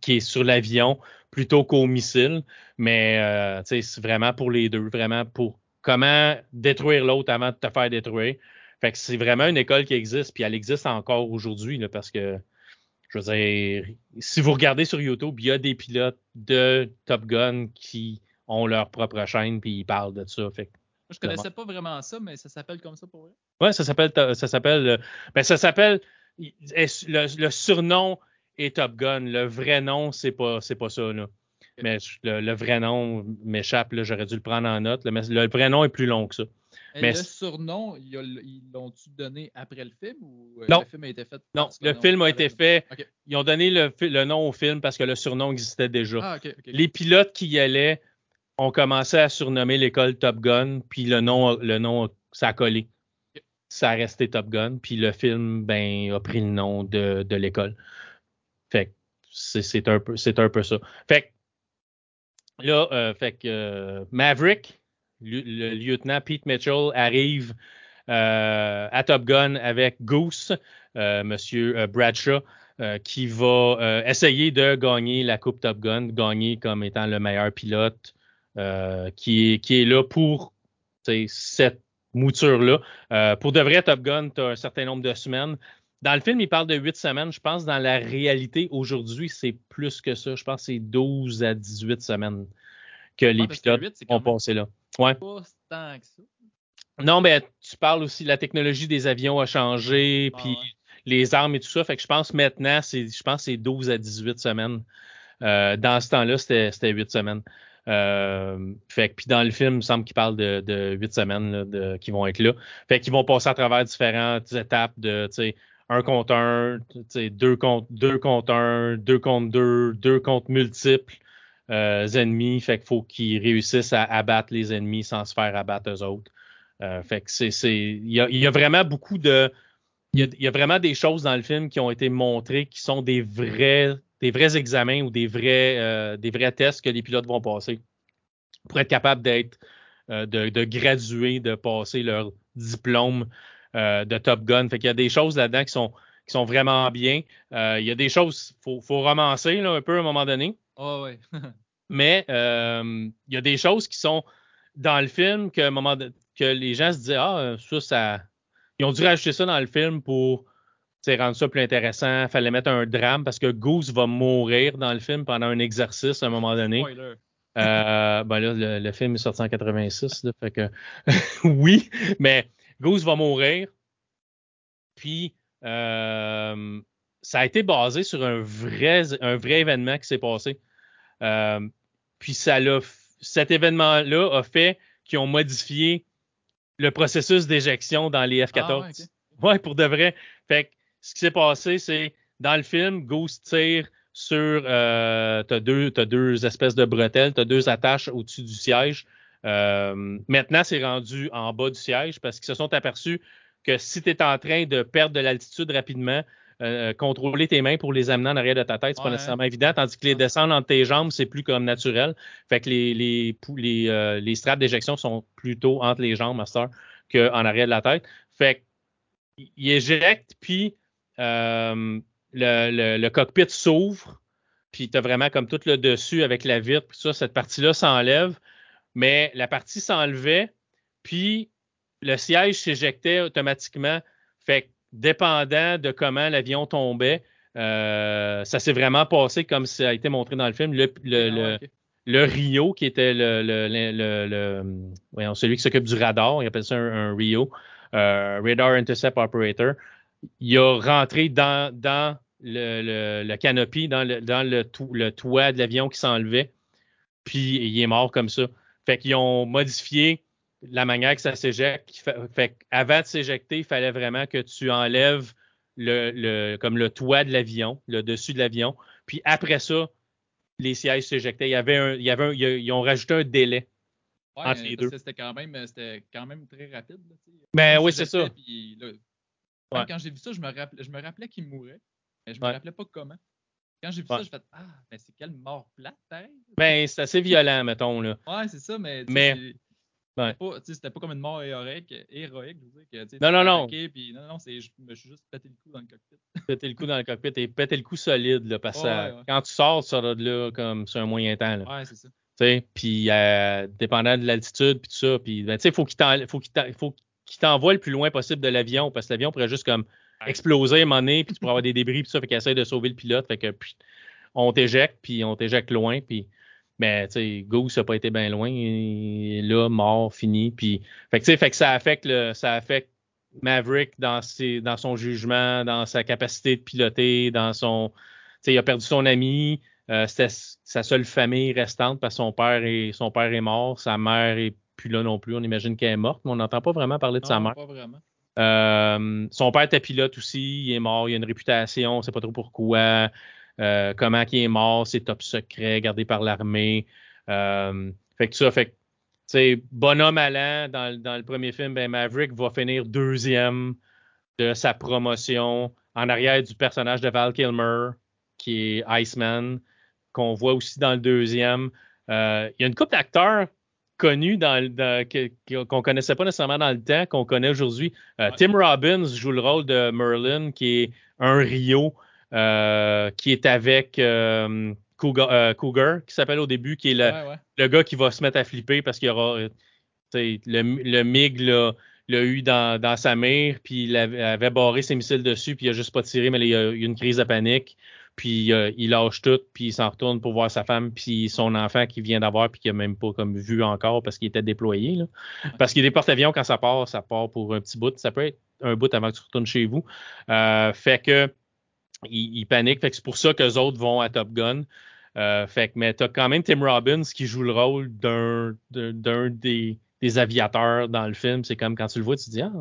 qui est sur l'avion plutôt qu'au missile. Mais euh, c'est vraiment pour les deux, vraiment pour comment détruire l'autre avant de te faire détruire. Fait que c'est vraiment une école qui existe, puis elle existe encore aujourd'hui, parce que, je veux dire, si vous regardez sur YouTube, il y a des pilotes de Top Gun qui ont leur propre chaîne, puis ils parlent de ça. Fait je connaissais pas vraiment ça, mais ça s'appelle comme ça pour vrai. Ouais, ça s'appelle, ça s'appelle, ben ça s'appelle, le, le, surnom est Top Gun. Le vrai nom, c'est pas, c'est pas ça, là. Mais le, le vrai nom m'échappe, j'aurais dû le prendre en note. là, mais le vrai nom est plus long que ça. Mais Mais le surnom, ils l'ont-tu donné après le film ou euh, Non. le film a été fait Non, le film a été fait. Ils ont donné le, le nom au film parce que le surnom existait déjà. Ah. Les pilotes qui y allaient ont commencé à surnommer l'école Top Gun, puis le nom, le nom, ça a collé. Ça a resté Top Gun, puis le film, ben, a pris le nom de, de l'école. Fait que c'est un peu, c'est un peu ça. Fait que là, euh, fait que euh, Maverick, le, le lieutenant Pete Mitchell arrive euh, à Top Gun avec Goose, euh, Monsieur euh, Bradshaw, euh, qui va essayer de gagner la Coupe Top Gun, gagner comme étant le meilleur pilote, qui, est, qui est là pour cette mouture-là. Pour de vrai, Top Gun, tu as un certain nombre de semaines. Dans le film, il parle de 8 semaines. Je pense dans la réalité, aujourd'hui, c'est plus que ça. Je pense que c'est 12 à 18 semaines que les Ah, que pilotes huit, ont passé là. Ouais. Pas tant que ça. Non, mais tu parles aussi, la technologie des avions a changé, Ah, puis ouais. les armes et tout ça. Fait que je pense maintenant, c'est, je pense que c'est 12 à 18 semaines. Euh, dans ce temps-là, c'était, c'était 8 semaines. Euh, fait que, puis dans le film, il me semble qu'il parle de, de 8 semaines là, de, qui vont être là. Fait qu'ils vont passer à travers différentes étapes de, tu sais, un contre un, deux contre deux contre un, deux contre deux, deux contre multiples ennemis. Fait qu'il faut qu'ils réussissent à abattre les ennemis sans se faire abattre eux autres. Euh, fait que c'est, il y a, il vraiment beaucoup de, il y, a, il vraiment des choses dans le film qui ont été montrées qui sont des vrais, des vrais examens ou des vrais, euh, des vrais tests que les pilotes vont passer pour être capables d'être, euh, de, de graduer, de passer leur diplôme euh, de Top Gun. Fait qu'il y a des choses là-dedans qui sont, qui sont vraiment bien. Euh, il y a des choses, faut, faut romancer là, un peu à un moment donné. Ah, ouais. Mais euh, il y a des choses qui sont dans le film que, moment de- que les gens se disaient Ah, ça, ça. Ils ont dû rajouter ça dans le film pour rendre ça plus intéressant. Fallait mettre un drame parce que Goose va mourir dans le film pendant un exercice à un moment donné. Spoiler. Euh, ben là, le, le film est sorti en 86, là, fait que oui, mais Goose va mourir. Puis euh, ça a été basé sur un vrai, un vrai événement qui s'est passé. Euh, puis ça l'a, cet événement-là a fait qu'ils ont modifié le processus d'éjection dans les F-14. Ah, ouais, ok. Ouais, pour de vrai. Fait que ce qui s'est passé, c'est dans le film, Goose tire sur. Euh, t'as deux, t'as deux espèces de bretelles, t'as deux attaches au-dessus du siège. Euh, maintenant, c'est rendu en bas du siège parce qu'ils se sont aperçus que si tu es en train de perdre de l'altitude rapidement, euh, contrôler tes mains pour les amener en arrière de ta tête, c'est pas nécessairement évident, tandis que les descendre entre tes jambes, c'est plus comme naturel. Fait que les, les, les, euh, les straps d'éjection sont plutôt entre les jambes, master, qu'en arrière de la tête. Fait que il- il éjecte, puis euh, le, le- le cockpit s'ouvre, puis tu as vraiment comme tout le dessus avec la vitre, puis ça, cette partie-là s'enlève, mais la partie s'enlevait, puis le siège s'éjectait automatiquement. Fait que dépendant de comment l'avion tombait, euh, ça s'est vraiment passé comme ça a été montré dans le film. Le, le- Ah, le- le Rio, qui était le, le, le, le- le- voyons, celui qui s'occupe du radar, il appelle ça un, un Rio, euh, Radar Intercept Operator, il a rentré dans, dans le, le, le canopy, dans, le, dans le toit de l'avion qui s'enlevait, puis il est mort comme ça. Fait qu'ils ont modifié la manière que ça s'éjecte. Fait, fait avant de s'éjecter, il fallait vraiment que tu enlèves le, le, comme le toit de l'avion, le dessus de l'avion. Puis après ça, les sièges s'éjectaient. Il y avait un, il y avait un- ils ont rajouté un délai. Ouais, entre mais les deux. C'était quand, même, c'était quand même très rapide. Là, tu sais. Ben oui, c'est ça. puis là, même Ouais. Quand j'ai vu ça, je me rappelais, je me rappelais qu'il mourait. Mais je me Ouais. rappelais pas comment. Quand j'ai vu ça, je fais Ah, mais c'est quelle mort plate. Ben, c'est assez violent, mettons, là. Ouais, c'est ça, mais. Mais- Ouais. C'était pas, tu sais, comme une mort héroïque, héroïque je veux dire, que, tu sais, Non, tu non, non. puis non, non, c'est, je me suis juste pété le cou dans le cockpit. Péter le coup dans le cockpit et péter le coup solide, là, parce que Ouais, ouais, quand tu sors, tu sors de là comme sur un moyen temps, là. Ouais, c'est ça. Puis euh, dépendant de l'altitude, puis tout ça, puis ben, il faut qu'il faut qu'il t'envoie le plus loin possible de l'avion, parce que l'avion pourrait juste comme exploser à un moment donné, puis tu pourrais avoir des débris, puis ça, fait qu'il essaie de sauver le pilote, fait que on t'éjecte, puis on t'éjecte loin, puis mais tu sais, Goose n'a pas été bien loin, et là, mort, fini, puis fait que, fait que ça affecte le, ça affecte Maverick dans, ses, dans son jugement, dans sa capacité de piloter, dans son, tu sais, il a perdu son ami, euh, c'était sa seule famille restante parce que son père est, son père est mort, sa mère est plus là non plus. On imagine qu'elle est morte, mais on n'entend pas vraiment parler de sa mère. Pas vraiment. Euh, son père était pilote aussi, il est mort, il a une réputation, on ne sait pas trop pourquoi. Euh, comment il est mort, c'est top secret, gardé par l'armée. Euh, fait que ça, fait que, tu sais, bonhomme allant, dans, dans le premier film, ben Maverick va finir deuxième de sa promotion en arrière du personnage de Val Kilmer, qui est Iceman qu'on voit aussi dans le deuxième. Euh, il y a une couple d'acteurs connus dans, qu'on connaissait pas nécessairement dans le temps, qu'on connaît aujourd'hui. Euh, Tim Robbins joue le rôle de Merlin, qui est un Rio, qui est avec Cougar, qui s'appelle au début, qui est le, gars qui va se mettre à flipper parce qu'il y aura le, le MiG l'a eu dans, sa mère, puis il avait, barré ses missiles dessus, puis il a juste pas tiré, mais il y a eu une crise de panique puis euh, il lâche tout, puis il s'en retourne pour voir sa femme, puis son enfant qu'il vient d'avoir, puis qu'il n'a même pas comme vu encore parce qu'il était déployé. Là. Parce qu'il y a des porte-avions, quand ça part, ça part pour un petit bout. Ça peut être un bout avant que tu retournes chez vous. Euh, fait que il, panique. Fait que c'est pour ça que autres vont à Top Gun. Euh, fait que, mais t'as quand même Tim Robbins qui joue le rôle d'un, d'un des, des aviateurs dans le film. C'est comme quand tu le vois, tu te dis Ah,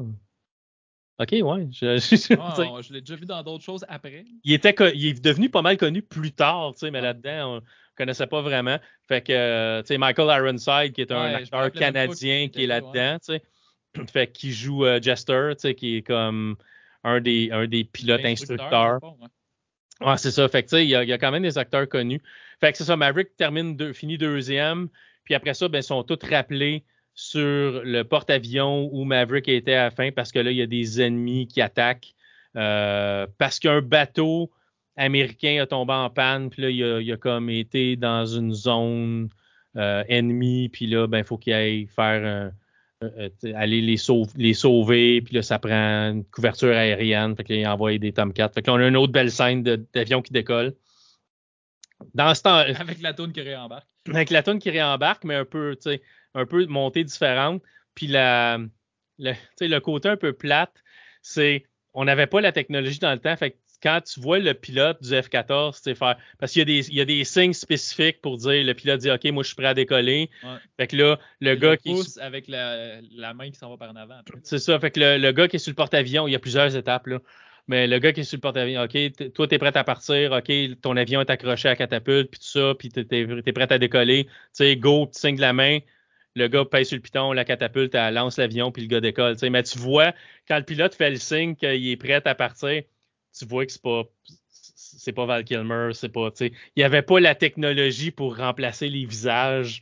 OK, ouais. Je, ah, je l'ai déjà vu dans d'autres choses après. Il, était, il est devenu pas mal connu plus tard, mais là-dedans, on ne connaissait pas vraiment. Fait que, tu sais, Michael Ironside, qui est un acteur canadien qui est là-dedans, tu sais. Fait qu'il joue euh, Jester, tu sais, qui est comme un des, un des pilotes instructeurs. ouais, c'est ça. Fait que, tu sais, il y, a, quand même des acteurs connus. Fait que c'est ça, Maverick termine, deux, finit deuxième. Puis après ça, ben, ils sont tous rappelés sur le porte-avions où Maverick était à la fin parce que là, il y a des ennemis qui attaquent. Euh, parce qu'un bateau américain a tombé en panne, puis là, il a, comme été dans une zone euh, ennemie, puis là, ben, il faut qu'il aille faire euh, aller les, les, sauver, puis là, ça prend une couverture aérienne, fait qu'il envoie des Tomcats. Fait que là, on a une autre belle scène d'avion qui décolle. Dans ce temps. Avec la toune qui réembarque. Avec la toune qui réembarque, mais un peu, un peu montée différente. Puis la, le, le côté un peu plate, c'est on n'avait pas la technologie dans le temps. Fait que quand tu vois le pilote du F-14, c'est faire. Parce qu'il y, a des, il y a des signes spécifiques pour dire le pilote dit OK, moi je suis prêt à décoller. Fait que là, le gars qui. Pousse avec la, la, main qui s'en va par en avant. C'est ça. Fait que le, le, gars qui est sur le porte-avions, il y a plusieurs étapes. Là. Mais le gars qui est sur le porte-avions, OK, toi, tu es prêt à partir, OK, ton avion est accroché à la catapulte, puis tout ça, puis tu es, prêt à décoller. Tu sais, go, tu signes de la main le gars pèse sur le piton, la catapulte, elle lance l'avion, puis le gars décolle. Mais tu vois, quand le pilote fait le signe qu'il est prêt à partir, tu vois que c'est pas c'est pas Val Kilmer, c'est pas, il n'y avait pas la technologie pour remplacer les visages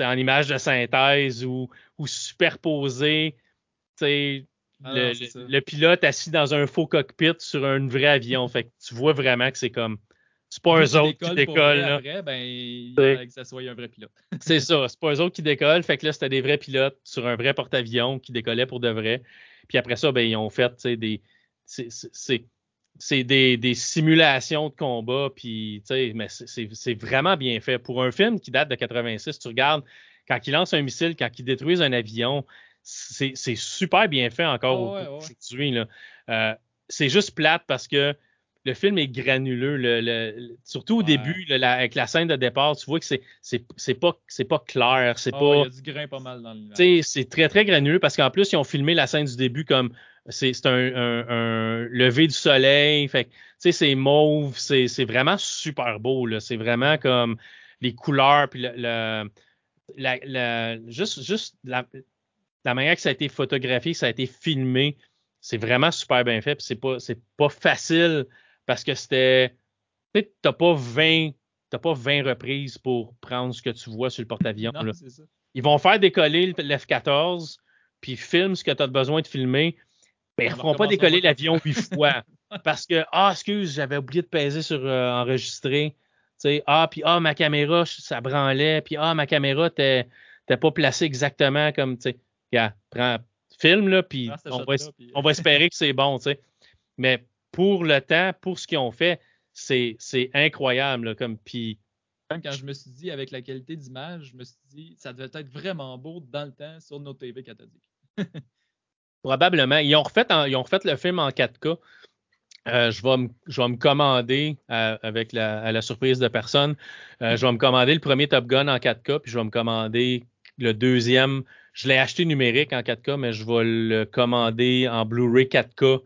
en image de synthèse ou, ou superposer, ah le, le, pilote assis dans un faux cockpit sur un vrai avion. Fait que tu vois vraiment que c'est comme c'est pas eux autres qui décollent. Après, ben, il que ça soit un vrai pilote. c'est ça, c'est pas eux autres qui décollent. Fait que là, c'était des vrais pilotes sur un vrai porte-avions qui décollaient pour de vrai. Puis après ça, ben, ils ont fait des. C'est des, des, simulations de combat, puis, mais c'est vraiment bien fait. Pour un film qui date de 86, tu regardes, quand il lance un missile, quand il détruise un avion, c'est super bien fait encore oh, aujourd'hui. Euh, c'est juste plate parce que le film est granuleux. Le, surtout au début, avec la scène de départ, tu vois que c'est, c'est, pas, c'est pas clair. C'est ah pas. Il y a du grain pas mal dans le. C'est très, très granuleux parce qu'en plus, ils ont filmé la scène du début comme c'est, un, un, lever du soleil. Fait c'est mauve. C'est, vraiment super beau. C'est vraiment comme les couleurs. Puis le, la, juste, juste la, la manière que ça a été photographié, que ça a été filmé, c'est vraiment super bien fait. c'est pas, c'est pas facile parce que c'était. Tu sais, t'as pas 20. T'as pas 20 reprises pour prendre ce que tu vois sur le porte-avions. Ils vont faire décoller l'F-14, puis filment ce que tu as besoin de filmer, mais ils ne feront pas décoller l'avion huit fois. parce que, ah, excuse, j'avais oublié de peser sur euh, enregistrer. sais, ah, puis ah, ma caméra, ça branlait, puis ah, ma caméra, t'es pas placée exactement comme, tu sais, prends, filme, là, puis on, on va espérer que c'est bon, tu sais. Mais pour le temps, pour ce qu'ils ont fait, c'est c'est incroyable, là, comme, puis Même quand je me suis dit, avec la qualité d'image, je me suis dit, ça devait être vraiment beau dans le temps sur nos TV cathodiques. Probablement. Ils ont refait, en- ils ont refait le film en 4K. Euh, je, vais me, je vais me commander, euh, avec la, à la surprise de personne, euh, je vais me commander le premier Top Gun en 4K, puis je vais me commander le deuxième. Je l'ai acheté numérique en 4K, mais je vais le commander en Blu-ray 4K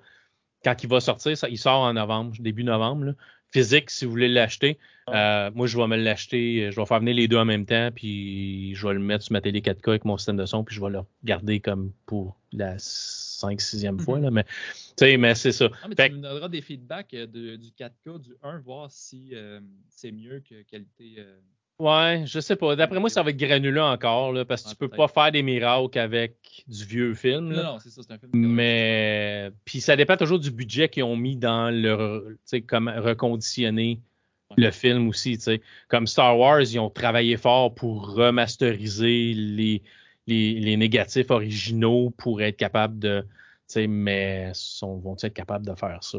quand il va sortir. Ça, il sort en novembre, début novembre. là. Physique, si vous voulez l'acheter. Euh, moi, je vais me l'acheter. Je vais faire venir les deux en même temps, puis je vais le mettre sur ma télé 4K avec mon système de son, puis je vais le regarder comme pour la 5-6e fois. Là. Mais, tu sais, mais c'est ça. Ah, mais Fait tu me donneras des feedbacks euh, de- du 4K, du 1, voir si euh, c'est mieux que qualité. euh, Ouais, je sais pas. D'après moi, ça va être granuleux encore, là, parce que tu peux pas faire des miracles avec du vieux film. là. Non, non, c'est ça, c'est un film. Mais puis ça dépend toujours du budget qu'ils ont mis dans le tu sais comme reconditionner Ouais. le film aussi, tu sais. Comme Star Wars, ils ont travaillé fort pour remasteriser les, les, les négatifs originaux pour être capable de tu sais mais sont, vont-ils être capables de faire ça?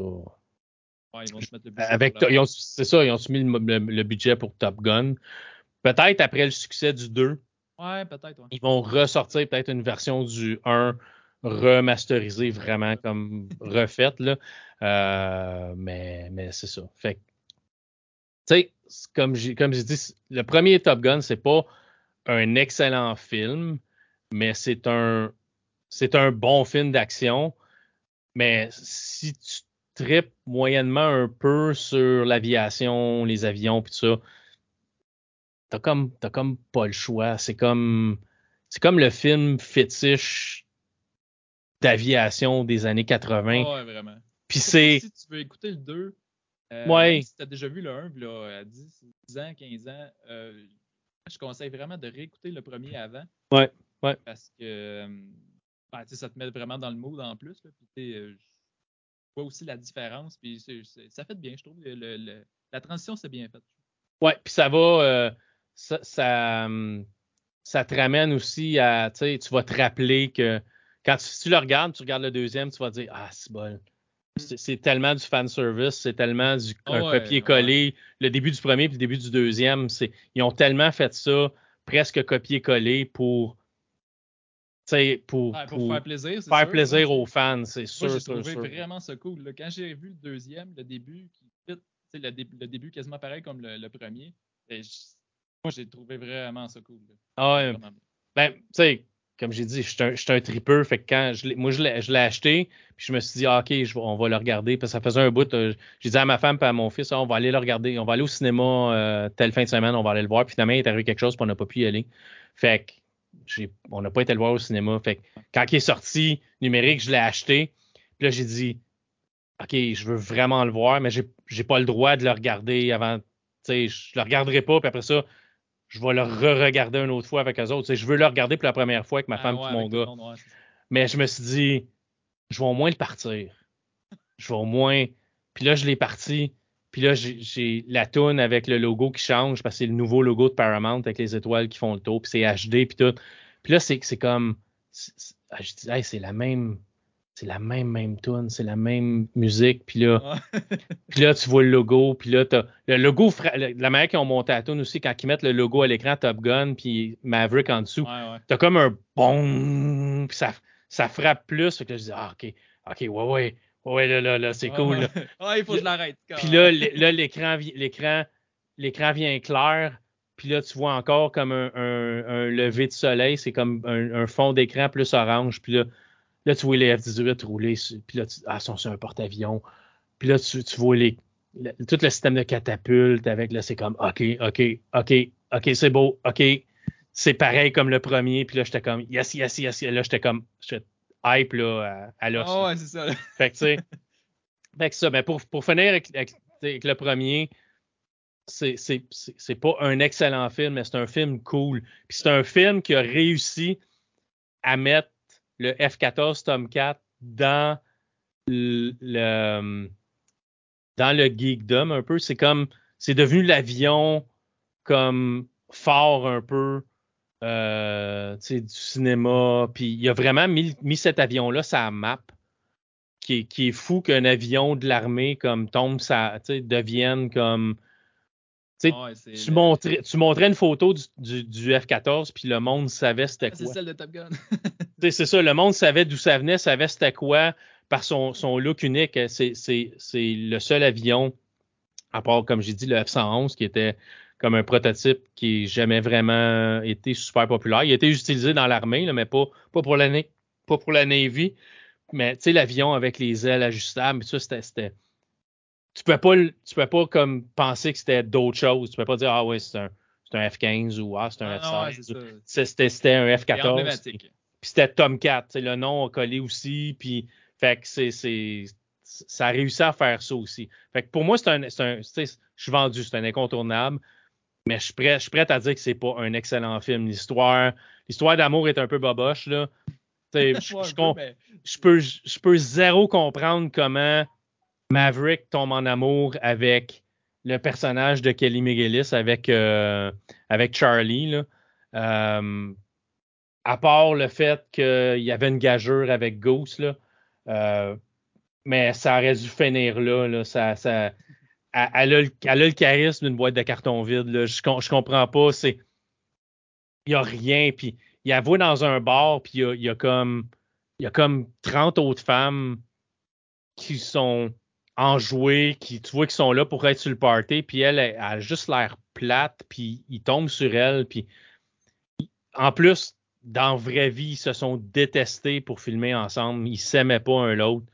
Ouais, ils vont se mettre le budget avec c'est ça, ils ont mis le, le- le budget pour Top Gun. Peut-être après le succès du 2, Ouais, peut-être, ouais. ils vont ressortir peut-être une version du 1 remasterisée vraiment comme refaite là. Euh, mais mais c'est ça. Fait que, tu sais, comme j'ai comme dit, le premier Top Gun c'est pas un excellent film, mais c'est un c'est un bon film d'action. Mais si tu tripes moyennement un peu sur l'aviation, les avions puis tout ça, t'as comme comme pas le choix. C'est comme c'est comme le film fétiche d'aviation des années 80. Ah ouais, vraiment. Puis c'est Si tu veux écouter le 2, euh, Ouais. si tu as déjà vu le 1 là, à 10, 10 ans, 15 ans, euh, je conseille vraiment de réécouter le premier avant. Ouais, ouais. Parce que euh, ben, ça te met vraiment dans le mood en plus. Là, puis, tu sais, euh, je vois aussi la différence. Puis ça fait bien, je trouve. Le- la transition, c'est bien fait. Ouais, puis ça va, euh, ça, ça, hum, ça te ramène aussi à, tu sais, tu vas te rappeler que quand tu, si tu le regardes, tu regardes le deuxième, tu vas te dire, ah, c'est bon. C'est c'est tellement du fan service, c'est tellement du Ah ouais, copier-coller. Le début du premier puis le début du deuxième, c'est ils ont tellement fait ça, presque copier-coller pour, pour, Ouais, pour, pour faire plaisir. faire sûr. plaisir aux fans, c'est sûr, j'ai trouvé sûr. vraiment ça cool. là. Quand j'ai vu le deuxième, le début, qui fit, le, dé- le début quasiment pareil comme le, le premier, et je- moi, j'ai trouvé vraiment ça cool. là. Ah ouais, Vraiment bien. Ben, tu sais, comme j'ai dit, je suis un, tripeux. Fait que quand je moi, je l'ai acheté, puis je me suis dit, ah, OK, je on va le regarder. Parce que ça faisait un bout. euh, j'ai dit à ma femme et à mon fils, Ah, on va aller le regarder. On va aller au cinéma euh, telle fin de semaine, on va aller le voir. Puis finalement, il est arrivé quelque chose, puis on n'a pas pu y aller. Fait que on n'a pas été le voir au cinéma. Fait que quand il est sorti numérique, je l'ai acheté. Puis là, j'ai dit, OK, je veux vraiment le voir, mais j'ai j'ai pas le droit de le regarder avant. Tu sais, je le regarderai pas, puis après ça, je vais le re-regarder une autre fois avec eux autres. Je veux le regarder pour la première fois avec ma Ah, femme ouais, et mon gars. monde, ouais. Mais je me suis dit, je vais au moins le partir. Je vais au moins. Puis là, je l'ai parti. Puis là, j'ai- la toune avec le logo qui change parce que c'est le nouveau logo de Paramount avec les étoiles qui font le tour. Puis c'est HD, puis tout. Puis là, c'est c'est comme. ah, Je dis, hey, c'est la même. C'est la même, même tune, c'est la même musique. Puis là, puis là, tu vois le logo, puis là, t'as le logo, la manière qu'ils ont monté la tune aussi, quand ils mettent le logo à l'écran Top Gun, puis Maverick en dessous, Ouais, ouais. t'as comme un bon, puis ça, ça frappe plus. Fait que là, je dis, ah, ok, ok, ouais, ouais, ouais, là, là, là, c'est cool. là. il faut que je l'arrête. Puis là, l'écran, l'écran, l'écran vient clair. Puis là, tu vois encore comme un, un- un lever de soleil. C'est comme un, un fond d'écran plus orange. Puis là, là, tu vois les F-18 rouler. Puis là, tu, ah, ils sont sur un porte-avions. Puis là, tu, tu vois les, le- tout le système de catapulte avec, là, c'est comme, OK, OK, OK, OK, c'est beau, OK. C'est pareil comme le premier. Puis là, j'étais comme, yes, yes, yes. yes. Là, j'étais comme, j'étais hype, là, à, à l'os. Ah ouais, c'est ça. là. Fait que, tu sais, fait que ça, mais pour, pour finir avec, avec- avec le premier, c'est, c'est, c'est, c'est pas un excellent film, mais c'est un film cool. Puis c'est un film qui a réussi à mettre le F-14 Tomcat dans le, le- dans le geekdom un peu. C'est comme, c'est devenu l'avion comme fort un peu euh, du cinéma. Puis il a vraiment mis, mis cet avion-là la map. Qui est, qui est fou qu'un avion de l'armée comme tombe, ça, devienne comme. Tu Ouais, c'est montrais, tu montrais une photo du, du, du F-14, puis le monde savait c'était Ah, c'est quoi. celle de Top Gun. C'est ça, le monde savait d'où ça venait, savait c'était quoi par son, son look unique. C'est, c'est, c'est le seul avion, à part, comme j'ai dit, le F-111, qui était comme un prototype qui n'a jamais vraiment été super populaire. Il a été utilisé dans l'armée, mais pas, pas, pour la, na- pas pour la Navy. Mais tu sais, l'avion avec les ailes ajustables, ça, c'était. Tu peux pas, tu peux pas comme penser que c'était d'autres choses. Tu peux pas dire Ah ouais, c'est un, c'est un F-15 ou Ah, c'est un Ah, non, ouais, F-16. c'est ça. C'est- C'était un C'est F-14. emblématique. Puis c'était Tomcat, le nom a collé aussi, puis fait que c'est, ça a réussi à faire ça aussi. Fait que pour moi, c'est un, je suis vendu, c'est un incontournable, mais je suis prêt, je suis prêt à dire que c'est pas un excellent film. L'histoire, l'histoire d'amour est un peu boboche, là. Je, je un peu, com- mais- je peux, je peux zéro comprendre comment Maverick tombe en amour avec le personnage de Kelly McGillis, avec, euh, avec Charlie. Là. Euh, à part le fait qu'il y avait une gageure avec Ghost, là, euh, mais ça aurait dû finir là. là ça, ça, elle, a le, charisme d'une boîte de carton vide. Je, com- je comprends pas. Il y a rien. Puis il avoue dans un bar, puis il y a, comme, il y a comme 30 autres femmes qui sont enjouées, qui tu vois qui sont là pour être sur le party, puis elle, elle, a juste l'air plate, puis il tombe sur elle, puis en plus, dans vraie vie, ils se sont détestés pour filmer ensemble, ils s'aimaient pas un l'autre.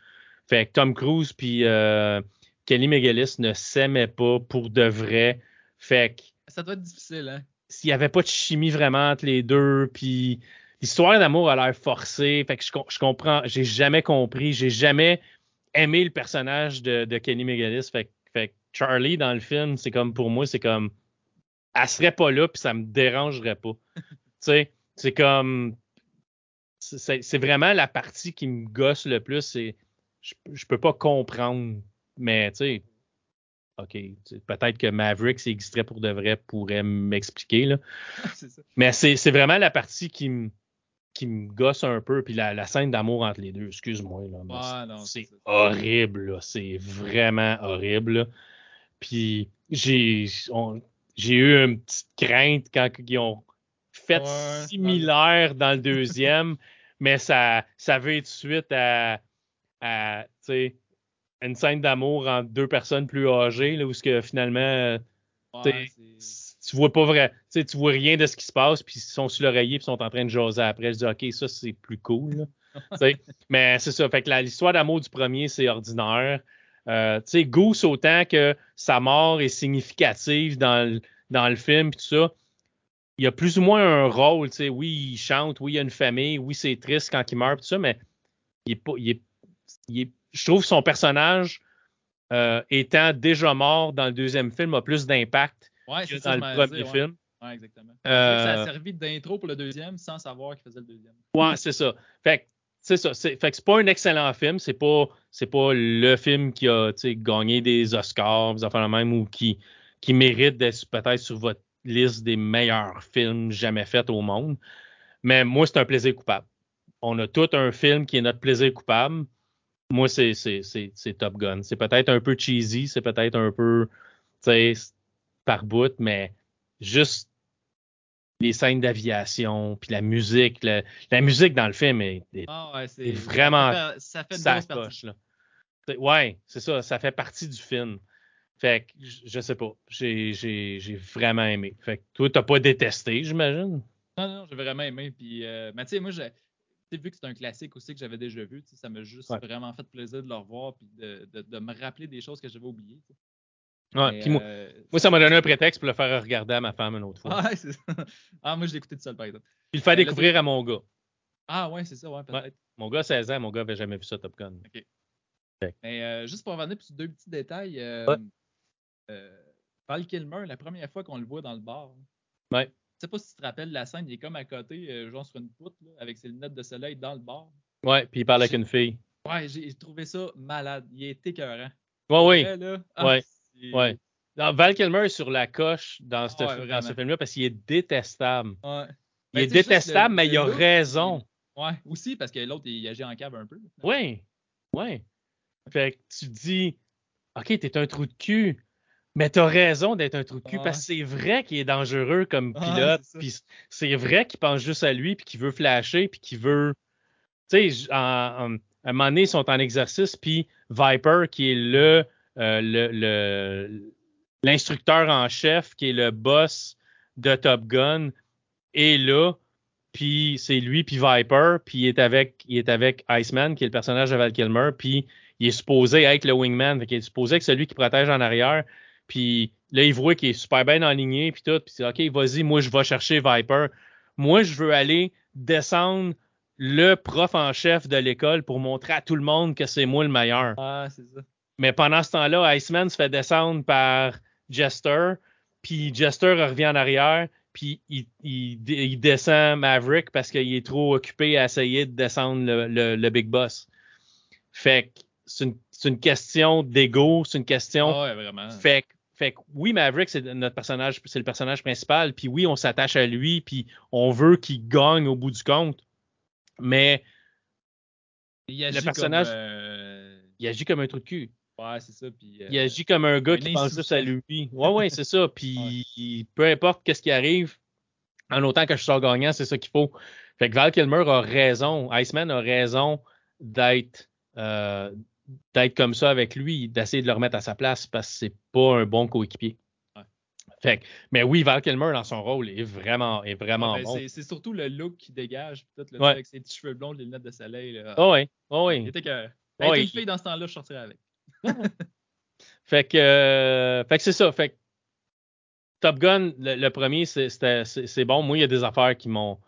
Fait que Tom Cruise puis euh, Kelly McGillis ne s'aimaient pas pour de vrai. Fait que Ça doit être difficile, hein? s'il n'y avait pas de chimie vraiment entre les deux, puis l'histoire d'amour a l'air forcée, fait que je, com- je comprends, j'ai jamais compris, j'ai jamais aimé le personnage de, de Kenny McGillis, fait, Charlie dans le film, c'est comme pour moi, c'est comme, elle serait pas là, puis ça me dérangerait pas. tu sais, c'est comme, c'est c'est vraiment la partie qui me gosse le plus, c'est, je, je peux pas comprendre, mais tu sais, OK, peut-être que Maverick, s'il existerait pour de vrai, pourrait m'expliquer, là. c'est ça. Mais c'est vraiment la partie qui me qui me gosse un peu, puis la, la scène d'amour entre les deux, excuse-moi. Là, c'est horrible, là. c'est vraiment horrible. là. Puis j'ai eu une petite crainte quand ils ont fait Ouais, similaire dans le deuxième, mais ça, ça veut être suite à, à tu sais, une scène d'amour entre deux personnes plus âgées, là, où ce que finalement Ouais, tu vois pas vrai, tu vois rien de ce qui se passe, puis ils sont sur l'oreiller, puis ils sont en train de jaser après. Je dis, OK, ça, c'est plus cool. mais c'est ça. Fait que l'histoire d'amour du premier, c'est ordinaire. Euh, tu sais, Goose, autant que sa mort est significative dans le, dans le film, puis tout ça, il y a plus ou moins un rôle. Tu sais, oui, il chante, oui, il y a une famille, oui, c'est triste quand il meurt, tout ça, mais il est pas, il est, il est- je trouve que son personnage, euh, étant déjà mort dans le deuxième film, a plus d'impact Ouais, que dans le premier film. Ouais, exactement. Euh, Ça a servi d'intro pour le deuxième sans savoir qu'il faisait le deuxième. Ouais, c'est ça. Fait que c'est ça. C'est, fait que c'est pas un excellent film. C'est pas, c'est pas le film qui a gagné des Oscars, des affaires même, ou qui, qui mérite d'être peut-être sur votre liste des meilleurs films jamais faits au monde. Mais moi, c'est un plaisir coupable. On a tout un film qui est notre plaisir coupable. Moi, c'est, Top Gun. C'est peut-être un peu cheesy, c'est peut-être un peu, tu sais, par bout, mais juste les scènes d'aviation, puis la musique. le- la musique dans le film est, est Ah ouais, vraiment Ça fait, ça là. Ouais, c'est ça, ça fait partie du film. Fait que, je sais pas, j'ai, j'ai, j'ai vraiment aimé. Fait que toi, t'as pas détesté, j'imagine? Non, non, j'ai vraiment aimé. Puis, euh, mais tu sais, moi, vu que c'est un classique aussi que j'avais déjà vu, ça m'a juste Ouais. vraiment fait plaisir de le revoir puis de, de, de me rappeler des choses que j'avais oubliées. Ouais, puis moi, euh, moi, ça m'a donné un prétexte pour le faire regarder à ma femme une autre fois. Ouais, c'est ça. Ah, moi, je l'ai écouté tout seul, par exemple. Puis le faire Euh, le découvrir à mon gars. Ah, ouais, c'est ça, ouais, peut-être. Mon gars, 16 ans, mon gars avait jamais vu ça, Top Gun. Mais euh, juste pour revenir sur deux petits détails, euh, Val Kilmer, la première fois qu'on le voit dans le bar, Ouais. Je sais pas si tu te rappelles la scène, il est comme à côté, euh, genre sur une poutre, là, avec ses lunettes de soleil dans le bar. Ouais, puis il parle avec une fille. Ouais, j'ai trouvé ça malade. Il est écœurant. Ouais, oui. Vrai, là, Ouais, ouais. Non, Val Kilmer est sur la coche dans, ce- Ah ouais, dans vraiment. ce film-là parce qu'il est détestable. Ouais. Il Ben, est sais, juste détestable, le- mais le il a look, raison. Ouais, aussi parce que l'autre, il agit en cave un peu. Oui, oui. Fait que tu dis, OK, t'es un trou de cul, mais t'as raison d'être un trou de cul parce que c'est vrai qu'il est dangereux comme pilote, puis c'est vrai qu'il pense juste à lui, puis qu'il veut flasher, puis qu'il veut. Tu sais, à un moment donné, ils sont en exercice, puis Viper, qui est le, euh, le- le- l'instructeur en chef, qui est le boss de Top Gun, est là, puis c'est lui puis Viper, puis il est avec il est avec Iceman qui est le personnage de Val Kilmer, puis il est supposé être le wingman, fait qu'il est supposé être celui qui protège en arrière, puis là il voit qu'il est super bien aligné puis tout, puis c'est OK, vas-y, moi je vais chercher Viper. Moi je veux aller descendre le prof en chef de l'école pour montrer à tout le monde que c'est moi le meilleur. Ah, c'est ça. Mais pendant ce temps-là, Iceman se fait descendre par Jester, puis Jester revient en arrière, puis il, il- il descend Maverick parce qu'il est trop occupé à essayer de descendre le, le- le Big Boss. Fait que c'est une, une question d'ego, c'est une question. Ah ouais, vraiment. Fait, que- fait que oui, Maverick, c'est notre personnage, c'est le personnage principal, puis oui, on s'attache à lui, puis on veut qu'il gagne au bout du compte. Mais Il agit personnage- Comme, euh, il agit comme un trou de cul. Ouais, c'est ça. Puis, euh, Il agit comme un gars un qui pense juste à lui. Ouais, ouais, c'est ça. Puis peu importe qu'est-ce qui arrive, en autant que je sors gagnant, c'est ça qu'il faut. Fait que Val Kilmer a raison, Iceman a raison d'être euh, d'être comme ça avec lui, d'essayer de le remettre à sa place parce que c'est pas un bon coéquipier. Ouais. Fait que, mais oui, Val Kilmer dans son rôle est vraiment, est vraiment ben, bon. c'est- surtout le look qui dégage. le Ouais. avec ses petits cheveux blonds, les lunettes de soleil. Là. Oh ouais, oh Il ouais. était que. Ouais, Ben, une il- fille dans ce temps-là, je sortirais avec. Fait que, euh, fait que c'est ça. Fait que Top Gun, le, le premier, c'est bon. Moi, il y a des affaires qui m'ont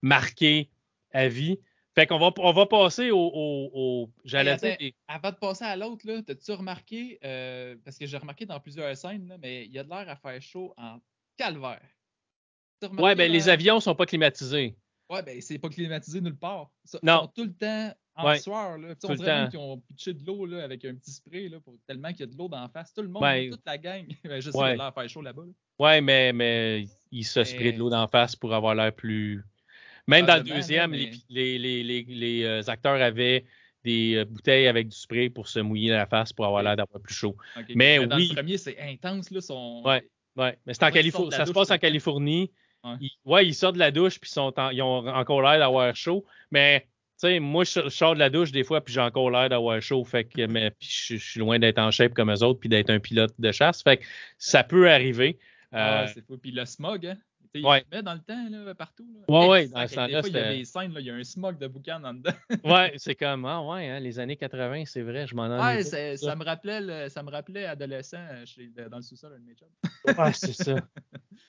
marqué à vie. Fait qu'on va, on va passer au. au- au- J'allais dire. Avant de passer à l'autre, là, t'as-tu remarqué, euh, parce que j'ai remarqué dans plusieurs scènes, là, mais il y a de l'air à faire chaud en calvaire. Ouais, ben les avions sont pas climatisés. Ouais, ben c'est pas climatisé nulle part. Ils Non. sont tout le temps en Ouais. sueur. Là. Tout on dirait qu'ils ont pitché de l'eau là, avec un petit spray là, pour, tellement qu'il y a de l'eau d'en face. Tout le monde, Ben, toute la gang. Ben, je sais ouais. l'air à faire chaud là-bas. là. Ouais, mais, mais ils se sprayent de l'eau d'en face pour avoir l'air plus. Même dans le deuxième, les, mais- les, les, les, les, euh, acteurs avaient des euh, bouteilles avec du spray pour se mouiller la face pour avoir l'air d'avoir plus chaud. Mais dans oui. le premier, c'est intense. Là, son... Ouais. Ouais, mais c'est en Californie. Ça se passe en. Californie. Ouais. Ils, ouais, ils sortent de la douche puis ils, sont en- ils ont encore l'air d'avoir chaud. Mais tu sais, moi, je, sors de la douche des fois puis j'ai encore l'air d'avoir chaud. Fait que, mais puis je, je suis loin d'être en shape comme eux autres puis d'être un pilote de chasse. Fait que ça peut arriver. Ah, Euh, c'est fou. Puis le smog, hein? Ouais. Il fumait dans le temps, là, partout. Là. Ouais, ouais, dans ce temps-là, il y a des scènes, là, il y a un smog de boucan en dedans. ouais, c'est comme ah ouais, hein, les années 80, c'est vrai, je m'en Ouais, c'est- ça me rappelait, le- ça me rappelait adolescent euh, chez- dans le sous-sol de mes. Ouais, c'est ça.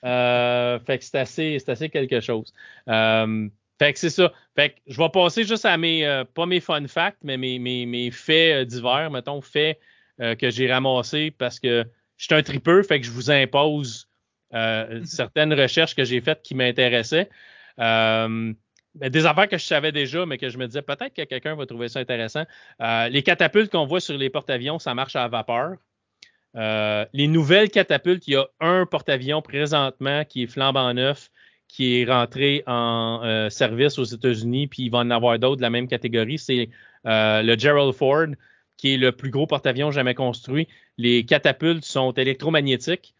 Euh, fait que c'est assez, quelque chose. Euh, fait que c'est ça. Fait que je vais passer juste à mes, euh, pas mes fun facts, mais mes, mes, mes faits divers, mettons, faits que j'ai ramassés parce que je suis un tripeux, fait que je vous impose certaines recherches que j'ai faites qui m'intéressaient. Euh, ben, des affaires que je savais déjà, mais que je me disais peut-être que quelqu'un va trouver ça intéressant. Euh, les catapultes qu'on voit sur les porte-avions, ça marche à vapeur. Euh, les nouvelles catapultes, il y a un porte-avions présentement qui est flambant neuf, qui est rentré en euh, service aux États-Unis, puis il va en avoir d'autres de la même catégorie. C'est euh, le Gerald Ford, qui est le plus gros porte-avions jamais construit. Les catapultes sont électromagnétiques,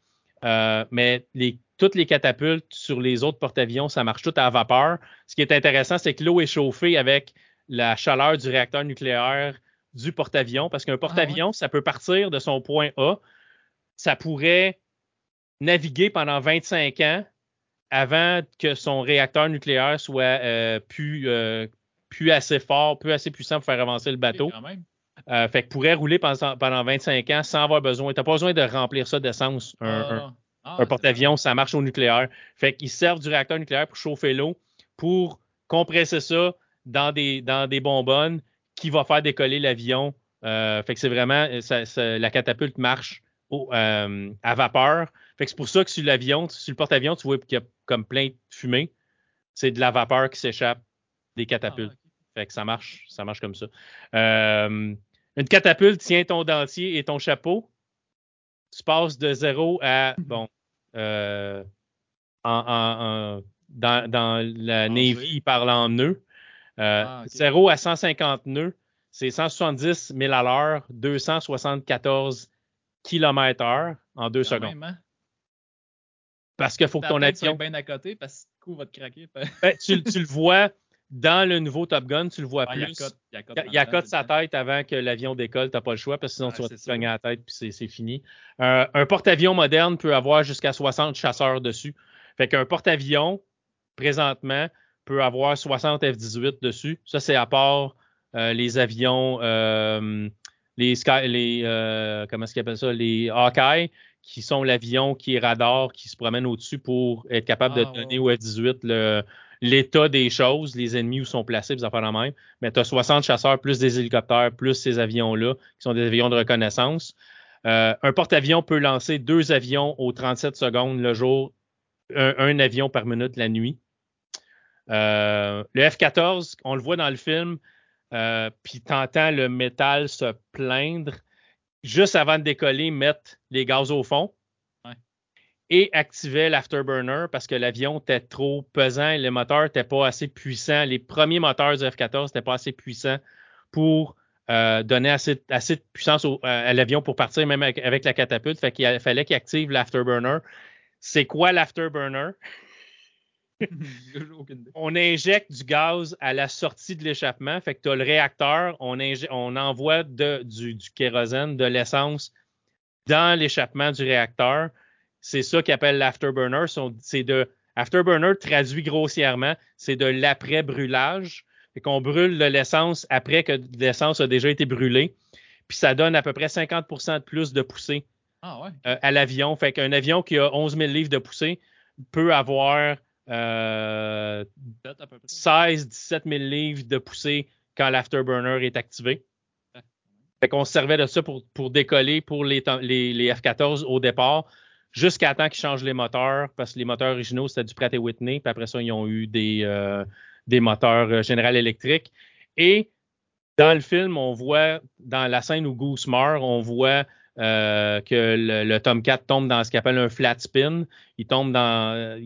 euh, mais les, toutes les catapultes sur les autres porte-avions, ça marche tout à vapeur. Ce qui est intéressant, c'est que l'eau est chauffée avec la chaleur du réacteur nucléaire du porte-avions, parce qu'un porte-avions, ça peut partir de son point A, ça pourrait naviguer pendant 25 ans avant que son réacteur nucléaire soit euh, plus, euh, plus assez fort, plus assez puissant pour faire avancer le bateau. Ok, quand même. Euh, fait que pourrait rouler pendant, pendant 25 ans sans avoir besoin. Tu n'as pas besoin de remplir ça d'essence, un, Ah, un-. Ah, un porte-avions, ça marche au nucléaire. Fait qu'ils servent du réacteur nucléaire pour chauffer l'eau, pour compresser ça dans des, dans des bonbonnes qui va faire décoller l'avion. Euh, fait que c'est vraiment, ça- ça- la catapulte marche au- euh, à vapeur. Fait que c'est pour ça que sur l'avion, sur le porte-avions, tu vois qu'il y a comme plein de fumée. C'est de la vapeur qui s'échappe des catapultes. Ah, ok. Fait que ça marche, ça marche comme ça. Euh, une catapulte tient ton dentier et ton chapeau. tu passes de 0 à, bon, euh, en, en- en- dans, dans la En Navy, ils parlent en nœuds. Euh, Ah, ok. 0 à 150 nœuds, c'est 170 000 à l'heure, 274 km heure en deux Quand secondes. même, hein? Parce qu'il faut que ton avion. bien à côté parce que le coup va te craquer. Ben, tu, tu le vois dans le nouveau Top Gun, tu le vois Ah, plus. il accote sa tête avant que l'avion décolle, t'as pas le choix, parce que sinon tu vas te à la tête puis c'est- fini. Euh, un porte-avions moderne peut avoir jusqu'à 60 chasseurs dessus. Fait qu'un porte-avions, présentement, peut avoir 60 F-18 dessus. Ça, c'est à part euh, les avions, euh, les Sky, les euh, comment est-ce qu'ils appellent ça? Les Hawkeye, qui sont l'avion qui est radar, qui se promène au-dessus pour être capable de Ah, donner ouais. au F-18 le- l'état des choses, les ennemis où sont placés, des affaires de même. Mais tu as 60 chasseurs, plus des hélicoptères, plus ces avions-là, qui sont des avions de reconnaissance. Euh, un porte-avions peut lancer deux avions aux 37 secondes le jour, un, avion par minute la nuit. Euh, le F-14, on le voit dans le film, euh, puis tu entends le métal se plaindre juste avant de décoller, mettre les gaz au fond. Et activer l'afterburner parce que l'avion était trop pesant et le moteur n'était pas assez puissant. Les premiers moteurs du F-14 n'étaient pas assez puissants pour euh, donner assez, assez de puissance au- à l'avion pour partir même avec, avec la catapulte. Fait qu'il fallait qu'il active l'afterburner. C'est quoi l'afterburner? On injecte du gaz à la sortie de l'échappement. Fait que tu as le réacteur, on, envoie de- du, du kérosène, de l'essence dans l'échappement du réacteur. C'est ça qu'ils appellent l'afterburner. C'est de afterburner traduit grossièrement, c'est de l'après-brûlage. Fait qu'on brûle de l'essence après que l'essence a déjà été brûlée. Puis ça donne à peu près 50% de plus de poussée Ah ouais. euh, à l'avion. Fait qu'un avion qui a 11 000 livres de poussée peut avoir euh, Peut-être à peu près. 16-17 000 livres de poussée quand l'afterburner est activé. Fait qu'on se servait de ça pour, pour décoller pour les, temps- les, les F-14 au départ, jusqu'à temps qu'ils changent les moteurs, parce que les moteurs originaux, c'était du Pratt et Whitney, puis après ça, ils ont eu des, euh, moteurs euh, General Electric. Et dans le film, on voit, dans la scène où Goose meurt, on voit euh, que le, Tomcat tombe dans ce qu'on appelle un flat spin. Il tombe dans.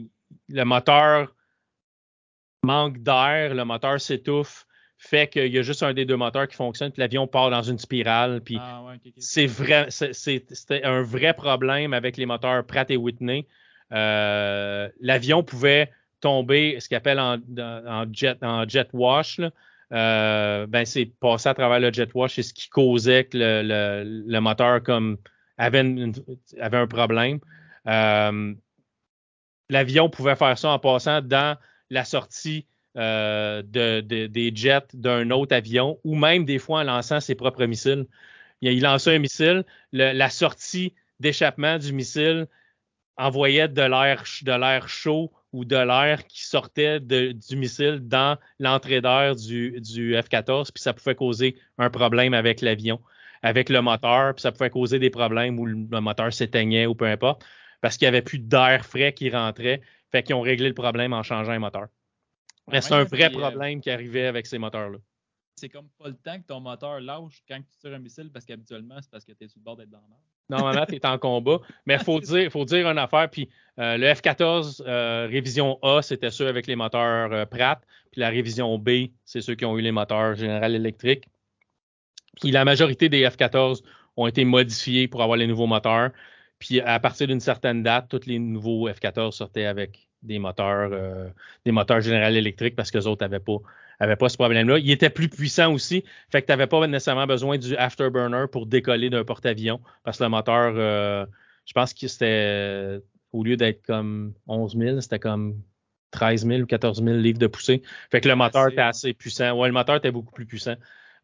le moteur manque d'air, le moteur s'étouffe, fait qu'il y a juste un des deux moteurs qui fonctionne, puis l'avion part dans une spirale. Puis Ah ouais, c'est vrai, c'était un vrai problème avec les moteurs Pratt et Whitney. Euh, L'avion pouvait tomber, ce qu'on appelle en, en jet, en jet wash. là. Euh, ben c'est passé à travers le jet wash, c'est ce qui causait que le, le- le moteur comme avait, une- avait un problème. Euh, L'avion pouvait faire ça en passant dans la sortie euh, de- de- des jets d'un autre avion ou même des fois en lançant ses propres missiles. Il, lançait un missile, le- la sortie d'échappement du missile envoyait de l'air chaud ou de l'air qui sortait du missile dans l'entrée d'air du, du F-14, puis ça pouvait causer un problème avec l'avion, avec le moteur, puis ça pouvait causer des problèmes où le, le moteur s'éteignait ou peu importe, parce qu'il n'y avait plus d'air frais qui rentrait, fait qu'ils ont réglé le problème en changeant un moteur. Mais c'est un vrai euh, problème qui arrivait avec ces moteurs-là. C'est comme pas le temps que ton moteur lâche quand tu tires un missile parce qu'habituellement, c'est parce que tu es sur le bord d'être dans la merde. Normalement, tu es en combat. Mais il faut dire, faut dire une affaire. Puis euh, le F-14, euh, révision A, c'était ceux avec les moteurs euh, Pratt. Puis la révision B, c'est ceux qui ont eu les moteurs General Electric. Puis la majorité des F-14 ont été modifiés pour avoir les nouveaux moteurs. Puis à partir d'une certaine date, tous les nouveaux F-14 sortaient avec des moteurs, euh, des moteurs General Electric parce que les autres n'avaient pas, avaient pas ce problème-là. Ils étaient plus puissants aussi, fait que tu n'avais pas nécessairement besoin du afterburner pour décoller d'un porte-avions parce que le moteur, euh, je pense que c'était, au lieu d'être comme 11 000, c'était comme 13 000 ou 14 000 livres de poussée. Fait que le moteur était assez puissant. Ouais, le moteur était beaucoup plus puissant.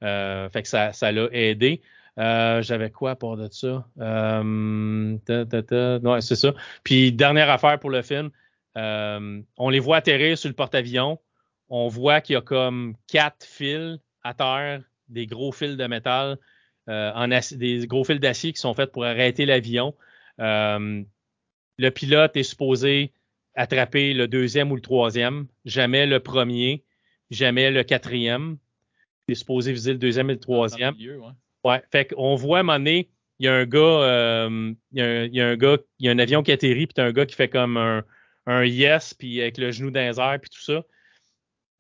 Euh, fait que ça, ça l'a aidé. Euh, J'avais quoi à part de ça? Euh, ta, ta, ta. Ouais, c'est ça. Puis, dernière affaire pour le film, euh, on les voit atterrir sur le porte-avions. On voit qu'il y a comme quatre fils à terre, des gros fils de métal, euh, en des gros fils d'acier qui sont faits pour arrêter l'avion. Euh, le pilote est supposé attraper le deuxième ou le troisième, jamais le premier, jamais le quatrième. Il est supposé viser le deuxième et le troisième. milieu, ouais. Ouais, fait qu'on voit à un moment donné, il y a un gars, il, y a un, il y a un gars, il y a un avion qui atterrit, puis t'as un gars qui fait comme un, un yes, puis avec le genou dans les airs, puis tout ça.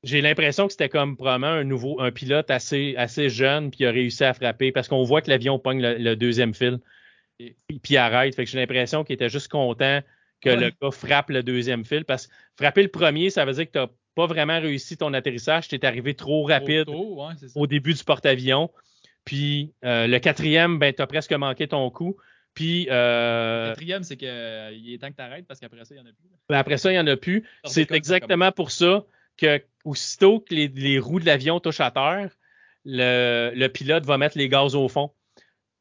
J'ai l'impression que c'était comme probablement un nouveau, un pilote assez, assez jeune, puis il a réussi à frapper, parce qu'on voit que l'avion pogne le, le deuxième fil, puis, puis arrête. Fait que j'ai l'impression qu'il était juste content que Ouais. le gars frappe le deuxième fil, parce que frapper le premier, ça veut dire que t'as pas vraiment réussi ton atterrissage, t'es arrivé trop rapide Trop tôt, ouais, c'est ça. au début du porte-avions. Puis euh, le quatrième, ben, tu as presque manqué ton coup. Puis Le euh, quatrième, c'est qu'il est temps que t'arrêtes parce qu'après ça, il n'y en a plus. ben, après ça, il n'y en a plus. C'est exactement pour ça que aussitôt que les, les roues de l'avion touchent à terre, le, le pilote va mettre les gaz au fond.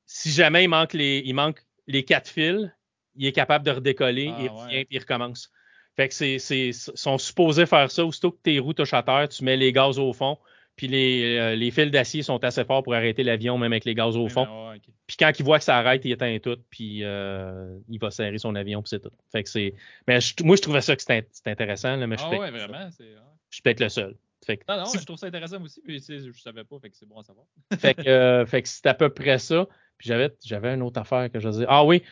Si jamais il manque les, il manque les quatre fils, il est capable de redécoller Ah, et ouais. revient, puis il recommence. Fait que c'est, sont supposés faire ça. Aussitôt que tes roues touchent à terre, tu mets les gaz au fond. Puis les, euh, les fils d'acier sont assez forts pour arrêter l'avion, même avec les gaz au fond. ouais. Puis quand il voit que ça arrête, il éteint tout, puis euh, il va serrer son avion, puis c'est tout. Fait que c'est. Mais je- moi, je trouvais ça que c'était intéressant, là, mais je Ah ouais, vraiment. c'est- je suis peut-être le seul. Fait que, Non, non, si- je trouve ça intéressant aussi, puis je savais pas, fait que c'est bon à savoir. fait que, euh, fait que c'est à peu près ça. Puis j'avais, j'avais une autre affaire que je disais. Ah oui,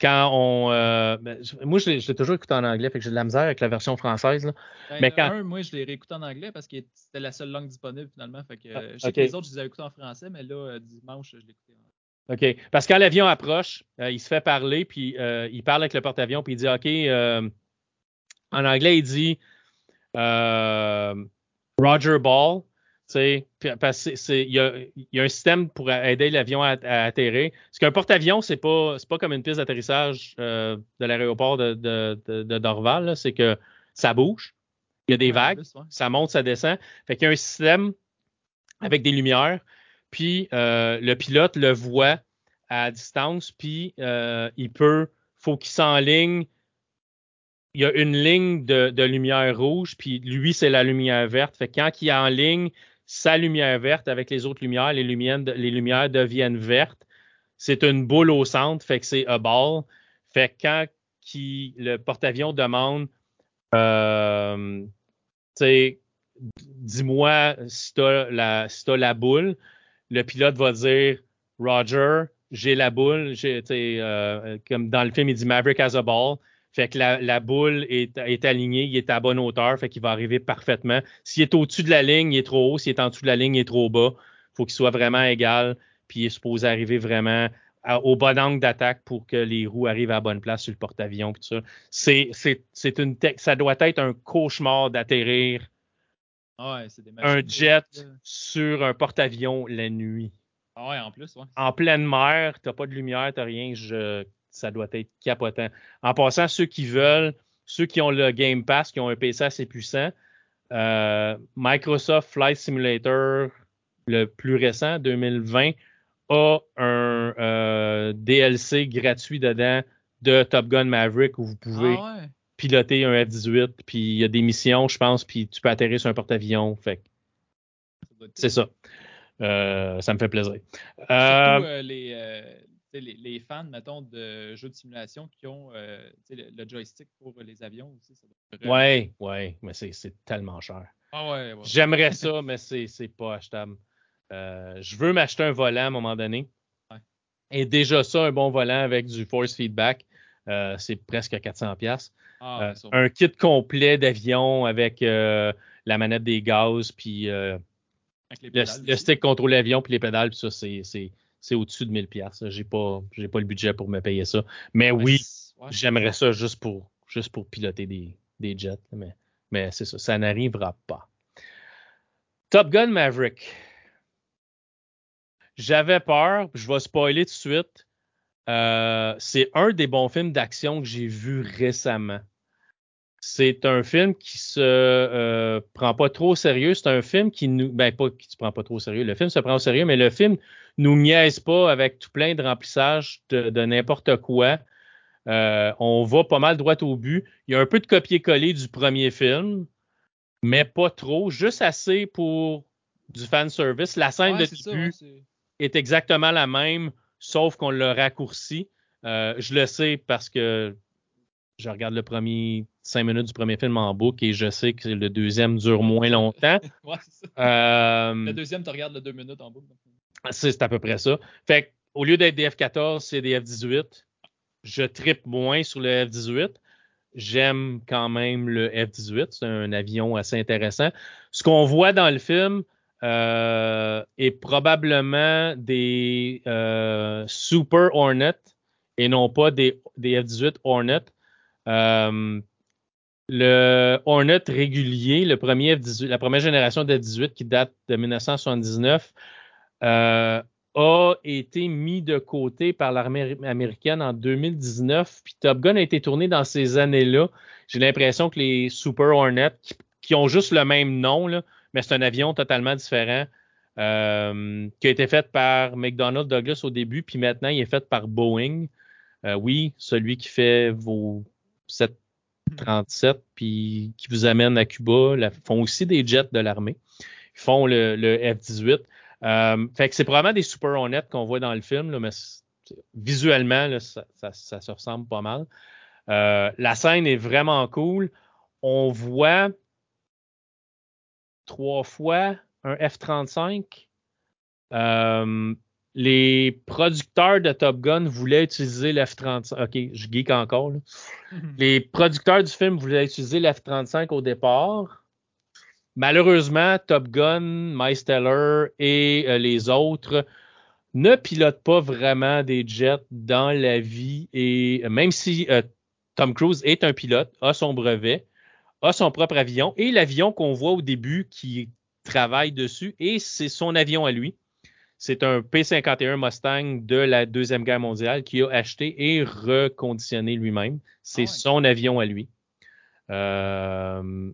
quand on. euh, ben, moi, je l'ai toujours écouté en anglais, fait que j'ai de la misère avec la version française. Là. Ben, Mais quand- un, moi, je l'ai réécouté en anglais parce que c'était la seule langue disponible finalement. Fait que, Ah, je sais que les autres, je les avais écoutés en français, mais là, euh, dimanche, je l'ai écouté en OK. Parce que quand l'avion approche, euh, il se fait parler, puis euh, il parle avec le porte-avions, puis il dit OK. en anglais, il dit euh, Roger Ball. Tu sais, puis- parce que c'est- c'est- il y y a un système pour aider l'avion à, à atterrir. Parce qu'un porte-avions, c'est pas, pas comme une piste d'atterrissage euh, de l'aéroport de, de, de- de Dorval. C'est que ça bouge. Il y a des vagues ça monte, ça descend. Fait qu'il y a un système avec des lumières, puis euh, le pilote le voit à distance, puis euh, il peut, faut qu'il s'enligne. Il y a une ligne de, de lumière rouge, puis lui, c'est la lumière verte. Fait que quand il est en ligne, sa lumière verte avec les autres lumières, les lumières, deviennent vertes. C'est une boule au centre, fait que c'est a ball. Fait que quand qui, le porte-avions demande euh, dis-moi si t'as la, si t'as la boule. Le pilote va dire Roger, j'ai la boule. Euh, comme dans le film, il dit Maverick has a ball. Fait que la, la boule est, est alignée, il est à bonne hauteur, fait qu'il va arriver parfaitement. S'il est au-dessus de la ligne, il est trop haut. S'il est en dessous de la ligne, il est trop bas. faut qu'il soit vraiment égal, puis il est supposé arriver vraiment à- au bon angle d'attaque pour que les roues arrivent à la bonne place sur le porte-avions. tout ça. C'est, c'est, c'est une ça doit être un cauchemar d'atterrir Ah ouais, c'est des un jet sur un porte-avions la nuit. Ah ouais, en plus, ouais. En pleine mer, t'as pas de lumière, t'as rien, je, ça doit être capotant. En passant, ceux qui veulent, ceux qui ont le Game Pass, qui ont un PC assez puissant, euh, Microsoft Flight Simulator, le plus récent, 2020, a un euh, DLC gratuit dedans de Top Gun Maverick où vous pouvez Ah ouais. piloter un F-18, puis il y a des missions, je pense, puis tu peux atterrir sur un porte-avions. Fait c'est ça. Euh, ça me fait plaisir. Surtout les, les, les fans, mettons, de jeux de simulation qui ont euh, le, le joystick pour les avions aussi. Ça être vraiment- ouais, ouais, mais c'est tellement cher. Ah ouais, ouais. J'aimerais ça, mais c'est pas achetable. Euh, je veux m'acheter un volant à un moment donné. Ouais. Et déjà ça, un bon volant avec du force feedback, euh, c'est presque 400 pièces. Ah, sûrement. un kit complet d'avion avec euh, la manette des gaz, puis euh, le, stick contrôle l'avion, puis les pédales, puis ça, c'est- c'est au-dessus de 1000 pièces. J'ai pas j'ai pas le budget pour me payer ça. Mais Ouais, oui, ouais. J'aimerais ça juste pour, juste pour piloter des, des jets, mais, mais c'est ça, ça n'arrivera pas. Top Gun Maverick. J'avais peur, je vais spoiler tout de suite. Euh, c'est un des bons films d'action que j'ai vu récemment. C'est un film qui se euh, prend pas trop au sérieux. C'est un film qui nous. Ben, pas qui se prend pas trop au sérieux. Le film se prend au sérieux, mais le film nous niaise pas avec tout plein de remplissage de, de n'importe quoi. Euh, on va pas mal droit au but. Il y a un peu de copier-coller du premier film, mais pas trop. Juste assez pour du fan service. La scène Ouais, de ça, début ouais, c'est- est exactement la même, sauf qu'on l'a raccourci. Euh, je le sais parce que je regarde le premier cinq minutes du premier film en boucle et je sais que le deuxième dure moins longtemps. ouais, ça. Le Euh, deuxième, tu regardes le deux minutes en boucle. C'est à peu près ça. Fait au lieu d'être des F-14, c'est des F-18. Je trippe moins sur le F-18. J'aime quand même le F-18. C'est un avion assez intéressant. Ce qu'on voit dans le film euh, est probablement des euh, Super Hornet et non pas des, des F-18 Hornet. Euh, le Hornet régulier, le premier F-18, la première génération de F-18 qui date de 1979, euh, a été mis de côté par l'armée américaine en 2019. Puis Top Gun a été tourné dans ces années-là. J'ai l'impression que les Super Hornet, qui, ont juste le même nom, mais c'est un avion totalement différent, euh, qui a été fait par McDonnell Douglas au début, puis maintenant il est fait par Boeing. Oui, celui qui fait vos 737, puis qui vous amène à Cuba, là, font aussi des jets de l'armée. Ils font le, le F-18. Euh, c'est probablement des Super Hornets qu'on voit dans le film, mais visuellement, ça, se ressemble pas mal. Euh, la scène est vraiment cool. On voit trois fois un F-35. Euh, les producteurs de Top Gun voulaient utiliser l'F-35. OK, je geek encore. là. Les producteurs du film voulaient utiliser l'F-35 au départ. Malheureusement, Top Gun, Miles Teller et euh, les autres ne pilotent pas vraiment des jets dans la vie. Et euh, même si euh, Tom Cruise est un pilote, a son brevet, a son propre avion et l'avion qu'on voit au début qui travaille dessus, et c'est son avion à lui. C'est un P-51 Mustang de la Deuxième Guerre mondiale qu'il a acheté et reconditionné lui-même. C'est Ah ouais. son avion à lui. Euh,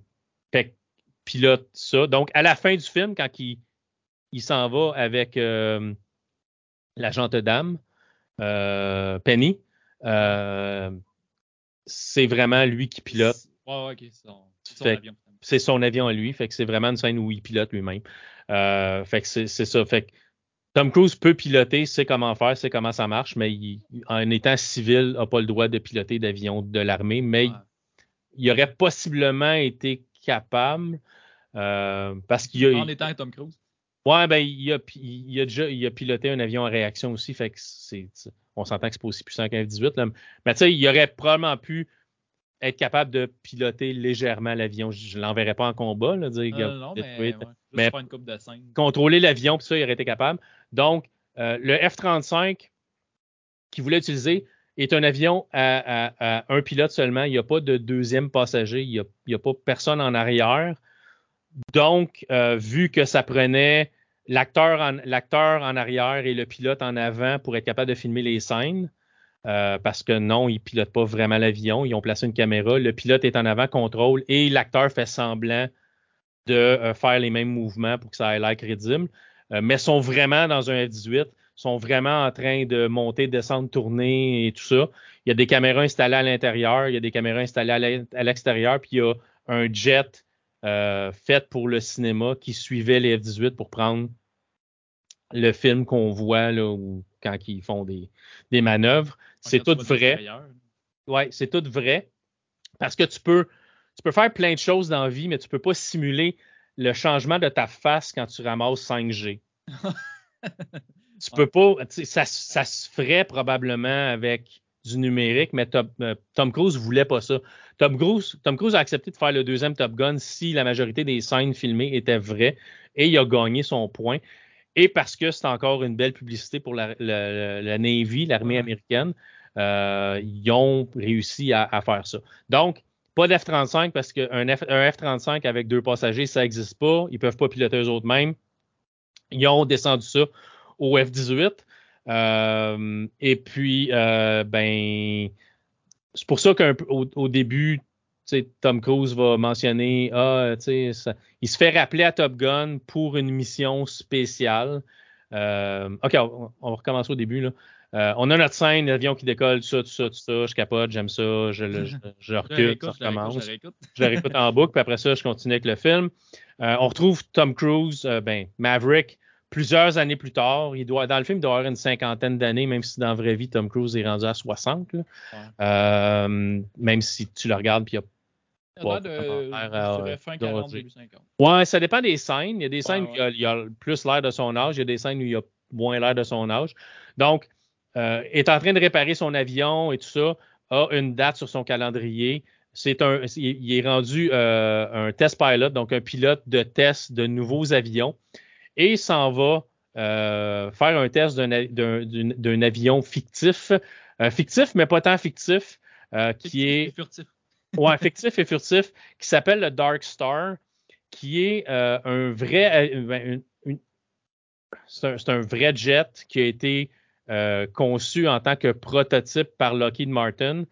fait pilote ça. Donc, à la fin du film, quand il, il s'en va avec euh, l'agente dame, euh, Penny, euh, c'est vraiment lui qui pilote. C'est son, avion. C'est son avion à lui. Fait que c'est vraiment une scène où il pilote lui-même. Euh, fait que c'est c'est ça. Fait que Tom Cruise peut piloter, sait comment faire, sait comment ça marche, mais il- en étant civil, n'a pas le droit de piloter d'avion de l'armée, mais Ouais. il aurait possiblement été capable euh, parce qu'il a, En étant Tom Cruise. ouais, ben, il a, il a déjà il a piloté un avion en réaction aussi, fait que c'est, on s'entend que c'est pas aussi puissant qu'un F-18, là. mais tu sais, il aurait probablement pu être capable de piloter légèrement l'avion. Je ne l'enverrais pas en combat, là, dire, non, détruire, mais, ouais, mais- faire une coupe de scène. contrôler l'avion, puis ça, il aurait été capable. Donc, euh, le F-35 qu'il voulait utiliser est un avion à, à- à un pilote seulement. Il n'y a pas de deuxième passager. Il n'y a, pas personne en arrière. Donc, euh, vu que ça prenait l'acteur en, l'acteur en arrière et le pilote en avant pour être capable de filmer les scènes, euh, parce que non, ils ne pilotent pas vraiment l'avion. Ils ont placé une caméra. Le pilote est en avant, contrôle, et l'acteur fait semblant de euh, faire les mêmes mouvements pour que ça ait l'air crédible. Euh, mais sont vraiment dans un F-18, sont vraiment en train de monter, descendre, tourner et tout ça. Il y a des caméras installées à l'intérieur, il y a des caméras installées à l'extérieur, puis il y a un jet euh, fait pour le cinéma qui suivait les F-18 pour prendre le film qu'on voit là, où, quand ils font des, des manœuvres. C'est tout vrai. Ouais, c'est tout vrai. Parce que tu peux, tu peux faire plein de choses dans la vie, mais tu peux pas simuler le changement de ta face quand tu ramasses 5G. tu peux pas, ça, ça se ferait probablement avec du numérique, mais Tom, euh, Tom Cruise voulait pas ça. Tom Cruise, Tom Cruise a accepté de faire le deuxième Top Gun si la majorité des scènes filmées étaient vraies et il a gagné son point. Et parce que c'est encore une belle publicité pour la, la- la Navy, l'armée américaine, euh, ils ont réussi à, à faire ça. Donc, pas d'F-35 parce qu'un F, un F-35 avec deux passagers, ça n'existe pas. Ils peuvent pas piloter eux autres mêmes. Ils ont descendu ça au F-18. Euh, et puis, euh, ben, c'est pour ça qu'au au début, Tom Cruise va mentionner, ah, il se fait rappeler à Top Gun pour une mission spéciale. Euh, OK, on, on va recommencer au début. Là. Euh, on a notre scène, l'avion qui décolle, tout ça, tout ça, tout ça. Je capote, j'aime ça, je, le- je, je recule, réécoute, je recommence je réécoute. je la réécoute en boucle, puis après ça, je continue avec le film. Euh, on retrouve Tom Cruise, euh, ben, Maverick, plusieurs années plus tard. Il doit, dans le film, il doit avoir une cinquantaine d'années, même si dans la vraie vie, Tom Cruise est rendu à 60. là. Ouais. Euh, même si tu le regardes, puis il y a l'air de, commentaire, je euh, dirais fin doit 40, dire. début 50. Ouais, ça dépend des scènes. Il y a des scènes Ouais, où il a, il y a plus l'air de son âge. Il y a des scènes où il y a moins l'air de son âge. Donc, euh, est en train de réparer son avion et tout ça, a une date sur son calendrier. C'est un, il est rendu euh, un test pilot, donc un pilote de test de nouveaux avions, et s'en va euh, faire un test d'un avion fictif, fictif mais pas tant fictif, qui est furtif. ouais, fictif et furtif, qui s'appelle le Dark Star, qui est un vrai, ben, c'est un, vrai jet qui a été conçu en tant que prototype par Lockheed Martin,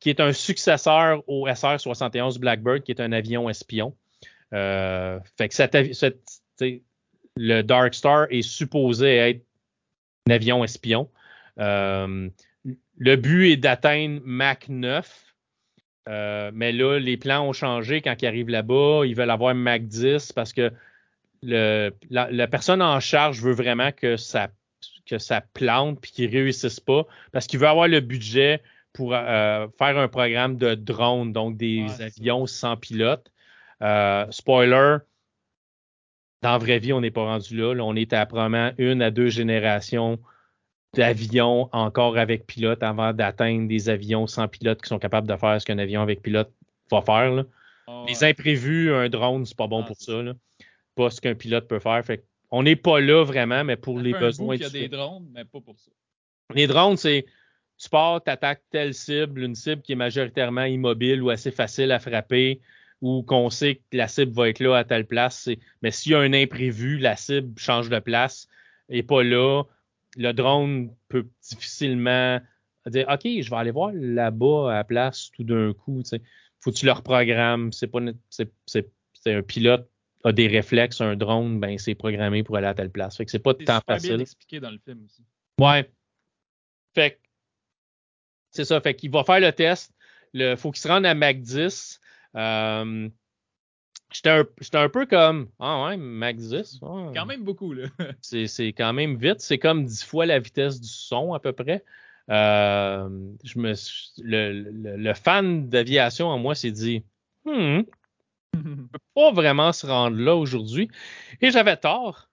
qui est un successeur au SR-71 Blackbird, qui est un avion espion. cette le Dark Star est supposé être un avion espion. Euh, le but est d'atteindre Mach 9. Euh, mais là, les plans ont changé quand ils arrivent là-bas. Ils veulent avoir Mach 10 parce que la, personne en charge veut vraiment que ça, que ça plante puis qu'ils réussissent pas parce qu'il veut avoir le budget pour euh, faire un programme de drone, donc des avions sans pilote. spoiler, dans la vraie vie, on n'est pas rendu là. On est à probablement une à deux générations d'avions encore avec pilote avant d'atteindre des avions sans pilote qui sont capables de faire ce qu'un avion avec pilote va faire. Ah les imprévus, un drone, c'est pas bon ah, pour ça. Pas ce qu'un pilote peut faire. Fait on n'est pas là vraiment, mais pour les besoins. Il y a des drones, mais pas pour ça. Les drones, c'est tu pars, tu attaques telle cible, une cible qui est majoritairement immobile ou assez facile à frapper ou qu'on sait que la cible va être là à telle place. Mais s'il y a un imprévu, la cible change de place, et pas là, le drone peut difficilement dire OK, je vais aller voir là-bas à la place tout d'un coup. Faut que tu le reprogrammes. C'est pas c'est, un pilote a des réflexes, un drone, ben c'est programmé pour aller à telle place. Fait que c'est pas tant facile. C'est bien expliqué dans le film aussi. Ouais. Fait c'est ça. Fait qu'il va faire le test. Il faut qu'il se rende à Mac 10. Euh, J'étais un, un, peu comme Ah ouais, Max 10. Quand même beaucoup, là. c'est quand même vite. C'est comme dix fois la vitesse du son à peu près. Euh, je me, le, le, fan d'aviation en moi s'est dit hmm, pas vraiment se rendre là aujourd'hui. Et j'avais tort.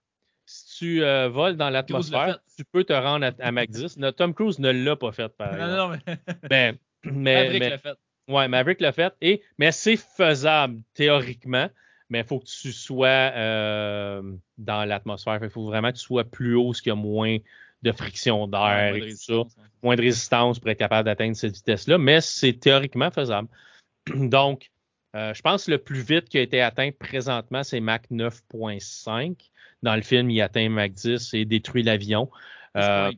Si tu euh, voles dans l'atmosphère, tu peux te rendre à, à Mac 10. Tom Cruise ne l'a pas fait, par exemple. Non, non, mais. ben, mais, mais, fait. Ouais, Maverick l'a fait. Et, mais c'est faisable théoriquement, mais il faut que tu sois euh, dans l'atmosphère. Il faut vraiment que tu sois plus haut, ce qu'il y a moins de friction d'air et tout ça. Moins de résistance pour être capable d'atteindre cette vitesse-là, mais c'est théoriquement faisable. Donc, euh, je pense que le plus vite qui a été atteint présentement, c'est Mach 9.5. Dans le film, il atteint Mach 10 et détruit l'avion. Euh,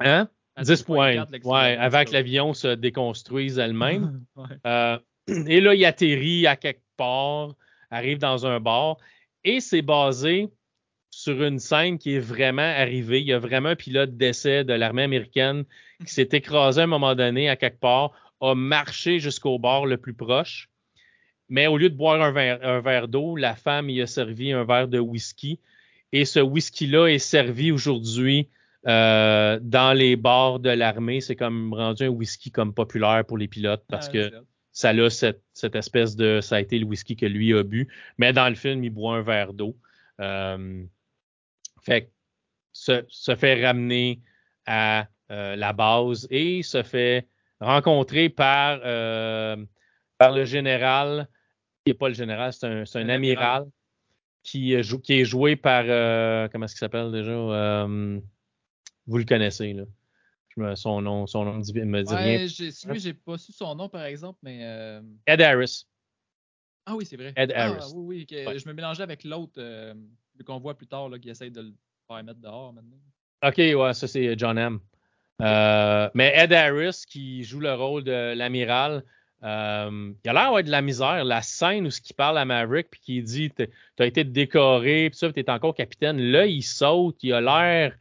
hein? 10 points. Ouais, avant que l'avion se déconstruise elle-même. Euh, et là, il atterrit à quelque part, arrive dans un bar, et c'est basé sur une scène qui est vraiment arrivée. Il y a vraiment un pilote d'essai de l'armée américaine qui s'est écrasé à un moment donné à quelque part, a marché jusqu'au bar le plus proche. Mais au lieu de boire un verre, un verre d'eau, la femme y a servi un verre de whisky. Et ce whisky-là est servi aujourd'hui euh, dans les bars de l'armée, c'est comme rendu un whisky comme populaire pour les pilotes parce ah, que ça a cette, cette, espèce de. Ça a été le whisky que lui a bu. Mais dans le film, il boit un verre d'eau. Euh, fait se, se, fait ramener à euh, la base et se fait rencontrer par, par le général, qui n'est pas le général, c'est un, un amiral qui, qui, est joué par comment est-ce qu'il s'appelle déjà? Vous le connaissez, là. son nom, son nom me dit ouais, Lui, j'ai pas su son nom, par exemple, mais. Euh, Ed Harris. Ah oui, c'est vrai. Ed ah, Harris. Oui, oui. Je me mélangeais avec l'autre euh, qu'on voit plus tard, là, qui essaye de le faire mettre dehors maintenant. OK, ouais, ça c'est John M. Euh, mais Ed Harris, qui joue le rôle de l'amiral, euh, il a l'air d'avoir de la misère. La scène où ce qui parle à Maverick puis qui dit tu as été décoré, puis ça, tu es encore capitaine. Là, il saute, il a l'air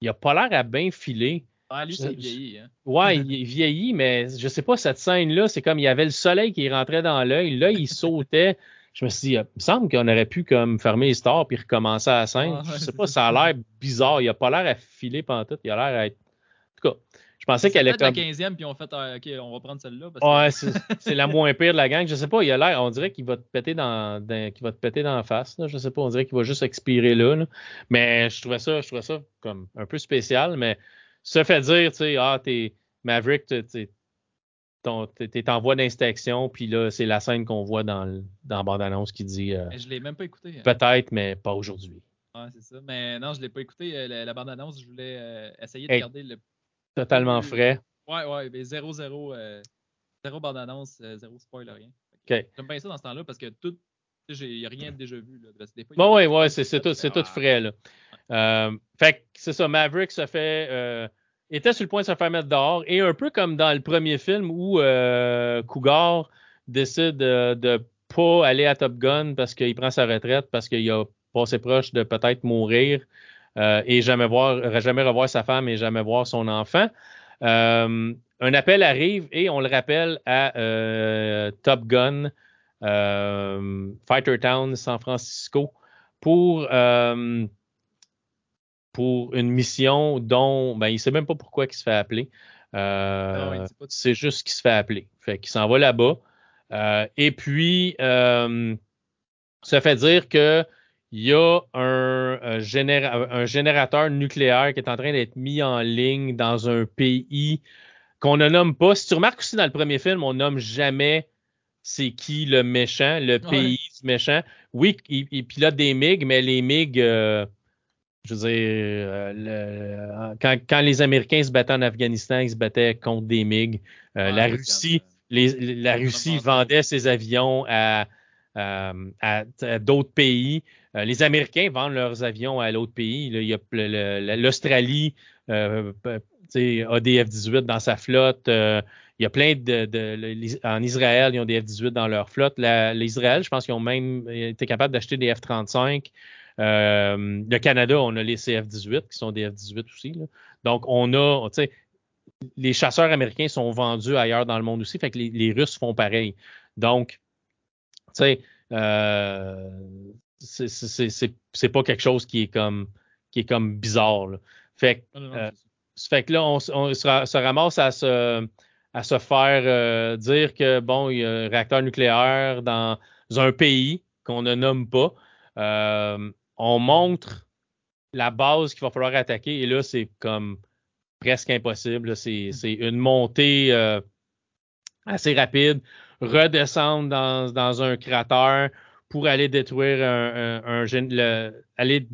il a pas l'air à bien filer. Ah, lui, c'est vieilli. Hein? Ouais, il est vieilli, mais je sais pas, cette scène-là, c'est comme il y avait le soleil qui rentrait dans l'œil. Là, il sautait. Je me suis dit, il me semble qu'on aurait pu comme fermer les stores puis recommencer à la scène. Je sais pas, ça a l'air bizarre. Il a pas l'air à filer pendant tout. Il a l'air à être. En tout cas, je pensais qu'elle Peut-être allait la comme. 15e, puis on fait, ah, OK, on va prendre celle-là. parce Ouais, c'est la moins pire de la gang. Je sais pas, il a l'air, on dirait qu'il va te péter dans, dans- qu'il va te péter dans la face. Là. Je sais pas, on dirait qu'il va juste expirer là, là. Mais je trouvais ça, je trouvais ça comme un peu spécial. Mais ça fait dire, tu sais, ah, t'es Maverick, t'es t'es en voie d'inspection, puis là, c'est la scène qu'on voit dans, le- dans la bande-annonce qui dit euh, Mais je l'ai même pas écouté. hein. peut-être, mais pas aujourd'hui. Ouais, c'est ça. Mais non, je l'ai pas écouté. euh, La, la bande-annonce, je voulais euh, essayer de Hey. garder le. Totalement frais. Ouais, ouais, mais zéro, zéro, euh, zéro bande-annonce, euh, zéro spoil, rien. OK. J'aime bien ça dans ce temps-là parce que tout. tu sais, Il n'y a rien de déjà vu. Là, des fois, Bon, des ouais, c'est tout, tout frais, là. Euh, fait que c'est ça, Maverick se fait. euh, était sur le point de se faire mettre dehors. Et un peu comme dans le premier film où euh, Cougar décide de, de pas aller à Top Gun parce qu'il prend sa retraite, parce qu'il a passé proche de peut-être mourir euh, et jamais voir, jamais revoir sa femme et jamais voir son enfant. Euh, un appel arrive et on le rappelle à euh, Top Gun, Fighter Town, San Francisco, pour, pour une mission dont ben, il ne sait même pas pourquoi il se fait appeler. Pas tout. c'est juste qu'il se fait appeler. Fait qu'il s'en va là-bas. Et puis, ça fait dire que il y a un, un généra- un générateur nucléaire qui est en train d'être mis en ligne dans un pays qu'on ne nomme pas. Si tu remarques aussi dans le premier film, on nomme jamais c'est qui le méchant, le Ouais. pays du méchant. Oui, il, il pilote des MiG, mais les MiG, euh, je veux dire, euh, le- quand, quand les Américains se battaient en Afghanistan, ils se battaient contre des MiG. Euh, Ouais, la Russie, euh, les- la Russie pense vendait ses avions à, à- à- d'autres pays. Euh, les Américains vendent leurs avions à l'autre pays. il y a l'Australie euh, a des F-18 dans sa flotte. Euh, il y a plein de, En Israël, ils ont des F-18 dans leur flotte. L'Israël, je pense qu'ils ont même été capables d'acheter des F-35. Euh, le Canada, on a les CF-18 qui sont des F-18 aussi. Donc, on a, les chasseurs américains sont vendus ailleurs dans le monde aussi, fait que les, les Russes font pareil. Donc, sais, euh, c'est- pas quelque chose qui est comme qui est comme bizarre. là. Fait, que, non, euh, fait que là, on, on se, ra- se ramasse à se, à se faire euh, dire que bon, il y a un réacteur nucléaire dans un pays qu'on ne nomme pas. Euh, on montre la base qu'il va falloir attaquer et là, c'est comme presque impossible. C'est c'est une montée euh, assez rapide, redescendre dans, dans un cratère pour aller détruire un, un- un gén- le- aller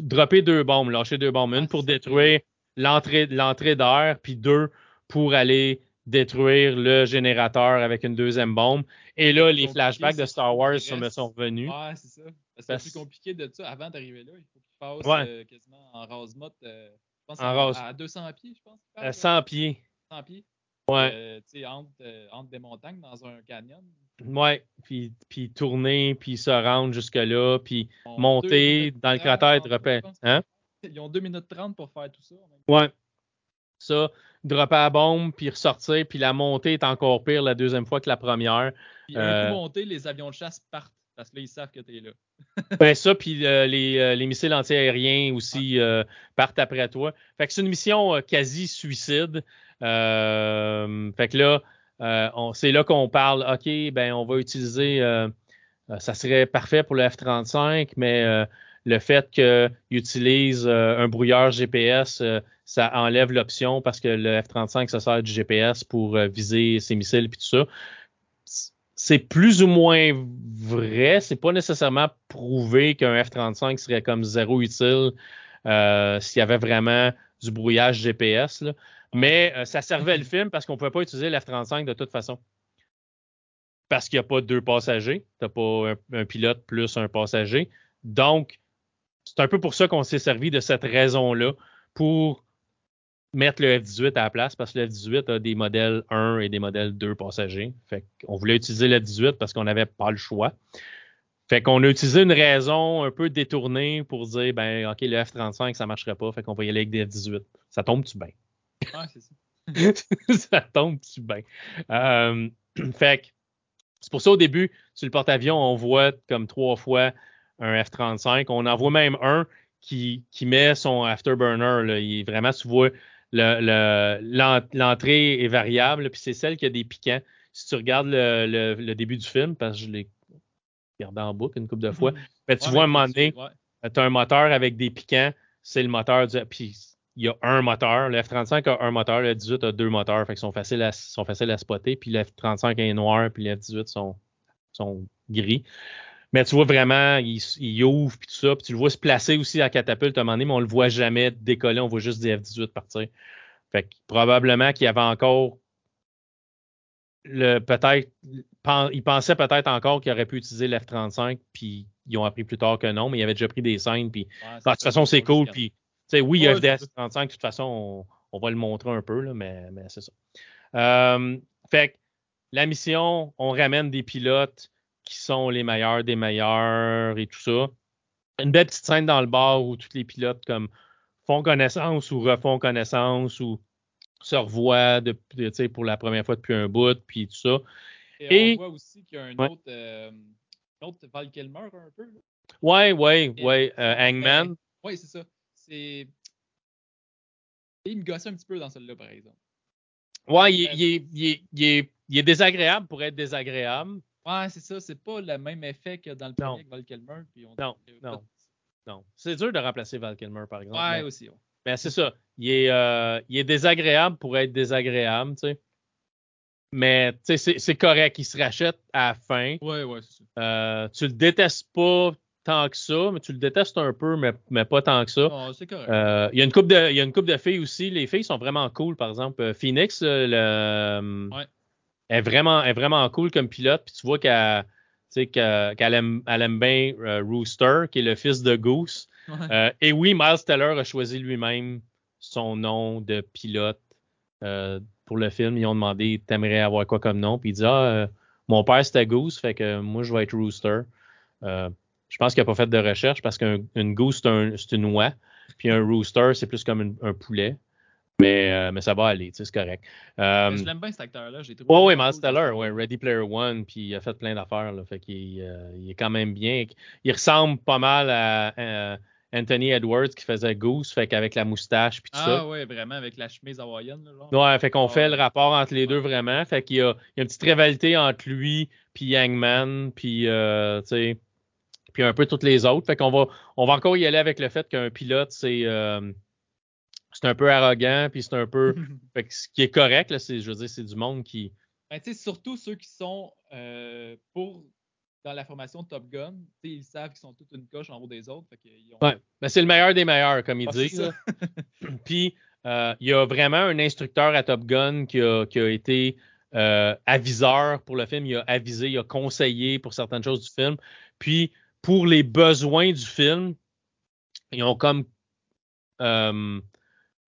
dropper deux bombes, lâcher deux bombes, une pour détruire l'entrée l'entrée d'air, puis deux pour aller détruire le générateur avec une deuxième bombe. Et là, les flashbacks de Star Wars me sont revenus. Ouais, c'est ça. Parce- c'est plus compliqué de ça. Avant d'arriver là, il faut qu'il passe Ouais. euh, quasiment en rase-motte. euh, je pense En à, rase- à 200 pieds, je pense. À parle, 100 pieds. 100 pieds. Ouais. Euh, tu sais, entre, euh, entre des montagnes dans un canyon. Ouais, puis, puis tourner, puis se rendre jusque-là, puis monter dans le 30, cratère et pense. Hein? Ils ont 2 minutes 30 pour faire tout ça. Ouais. Ça, dropper la bombe, puis ressortir, puis la montée est encore pire la deuxième fois que la première. Puis un Euh, coup monté, les avions de chasse partent. Parce que là, ils savent que t'es là. Ben ça, puis euh, les, euh, les missiles antiaériens aussi euh, partent après toi. Fait que c'est une mission euh, quasi suicide. Euh, fait que là, euh, c'est là qu'on parle, OK, ben on va utiliser, euh, ça serait parfait pour le F-35, mais le fait qu'il utilise un brouilleur GPS, ça enlève l'option parce que le F-35 se sert du GPS pour viser ses missiles puis tout ça. C'est plus ou moins vrai. C'est pas nécessairement prouvé qu'un F-35 serait comme zéro utile s'il y avait vraiment du brouillage GPS. Mais euh, ça servait le film parce qu'on ne pouvait pas utiliser le F-35 de toute façon. Parce qu'il n'y a pas deux passagers. Tu n'as pas un, pilote plus un passager. Donc, c'est un peu pour ça qu'on s'est servi de cette raison-là pour mettre le F-18 à la place parce que le F-18 a des modèles 1 et des modèles 2 passagers. Fait qu'on voulait utiliser le F-18 parce qu'on n'avait pas le choix. Fait qu'on a utilisé une raison un peu détournée pour dire, ben, OK, le F-35, ça marcherait pas. Fait qu'on va y aller avec des F-18. Ça tombe-tu bien? Ouais, c'est ça. ça tombe-tu bien? Euh, fait que c'est pour ça au début, sur le porte-avions, on voit comme trois fois un F-35. On en voit même un qui, qui met son afterburner. Là. Il, vraiment, tu vois le- le- l'en- l'entrée est variable, puis c'est celle qui a des piquants. Si tu regardes le, début du film, parce que je l'ai regardé en boucle une couple de fois, ben, tu Ouais, vois un moment donné, tu as un moteur avec des piquants, c'est le moteur du. Puis il y a un moteur. Le F-35 a un moteur, le F-18 a deux moteurs, fait qu'ils sont faciles à, sont faciles à spotter. Puis le F-35 est noir, puis le F-18 sont, sont gris. Mais tu vois vraiment, il, il ouvre, puis tout ça. Puis tu le vois se placer aussi à la catapulte à un moment donné, mais on le voit jamais décoller, on voit juste des F-18 partir. Fait que probablement qu'il y avait encore le peut-être pen- ils pensaient peut-être encore qu'ils auraient pu utiliser le F-35 puis ils ont appris plus tard que non mais ils avaient déjà pris des scènes puis Ouais, ah, de toute façon c'est cool puis oui il y a FDS 35 de toute façon on, on va le montrer un peu là, mais, mais c'est ça Euh, fait que la mission on ramène des pilotes qui sont les meilleurs des meilleurs et tout ça une belle petite scène dans le bar où tous les pilotes comme font connaissance ou refont connaissance ou se revoient de, de- pour la première fois depuis un bout, puis tout ça. Et, Et- on voit aussi qu'il y a un Ouais. autre, euh, autre Val Kilmer un peu. Là. Ouais, ouais, ouais. euh, Hangman. Ben, Oui, c'est ça. C'est. Il me gossait un petit peu dans celle-là, par exemple. Ouais, il, est- il il il est- désagréable pour être désagréable. Ouais, c'est ça. C'est pas le même effet que dans le premier avec Val Kilmer. Puis on Non, non. Non. C'est dur de remplacer Val Kilmer, par exemple. Ouais, mais- aussi. ouais. Mais c'est ça. Il est, euh, il est désagréable pour être désagréable, tu sais. Mais tu sais, c'est- c'est correct. Il se rachète à la fin. Ouais, ouais, c'est ça. Euh, tu le détestes pas tant que ça, mais tu le détestes un peu, mais, mais pas tant que ça. C'est correct. Euh, il y a une coupe de, il y a une couple de filles aussi. Les filles sont vraiment cool. Par exemple, euh, Phoenix, euh, le, Ouais. est vraiment, est vraiment cool comme pilote. Puis tu vois qu'elle, aime, elle aime bien Rooster, qui est le fils de Goose. Ouais. Euh, et oui, Miles Teller a choisi lui-même son nom de pilote euh, pour le film. Ils ont demandé T'aimerais avoir quoi comme nom? Puis il dit Ah, mon père c'était Goose, fait que moi je vais être Rooster. Euh, je pense qu'il n'a pas fait de recherche parce qu'une goose, c'est un- c'est une oie. Puis un rooster, c'est plus comme une- un poulet. Mais, euh, mais ça va aller, tu sais, c'est correct. Euh, je l'aime bien cet acteur-là. J'ai trouvé Ouais, ouais, vraiment Miles Teller, ouais, Ready Player One, puis il a fait plein d'affaires, fait qu'il euh, il est quand même bien. Il ressemble pas mal à Anthony Edwards qui faisait Goose, fait qu'avec la moustache puis tout Ah ouais, vraiment, avec la chemise hawaïenne. Genre. ça. Ouais, fait qu'on Ah fait le rapport entre les deux vraiment, fait qu'il y a, il y a une petite rivalité entre lui puis Yangman, puis euh, tu sais, puis un peu toutes les autres. Fait qu'on va, on va encore y aller avec le fait qu'un pilote c'est euh, c'est un peu arrogant, puis c'est un peu, fait que ce qui est correct là, c'est, je veux dire, c'est du monde qui Ben, tu sais, surtout ceux qui sont euh, pour dans la formation Top Gun, ils savent qu'ils sont toute une coche en haut des autres. Fait ont... Ouais, ben c'est le meilleur des meilleurs, comme ils disent. ça. là. Puis, euh, il y a vraiment un instructeur à Top Gun qui a, qui a été euh, aviseur pour le film. Il a avisé, il a conseillé pour certaines choses du film. Puis, pour les besoins du film, ils ont comme, euh,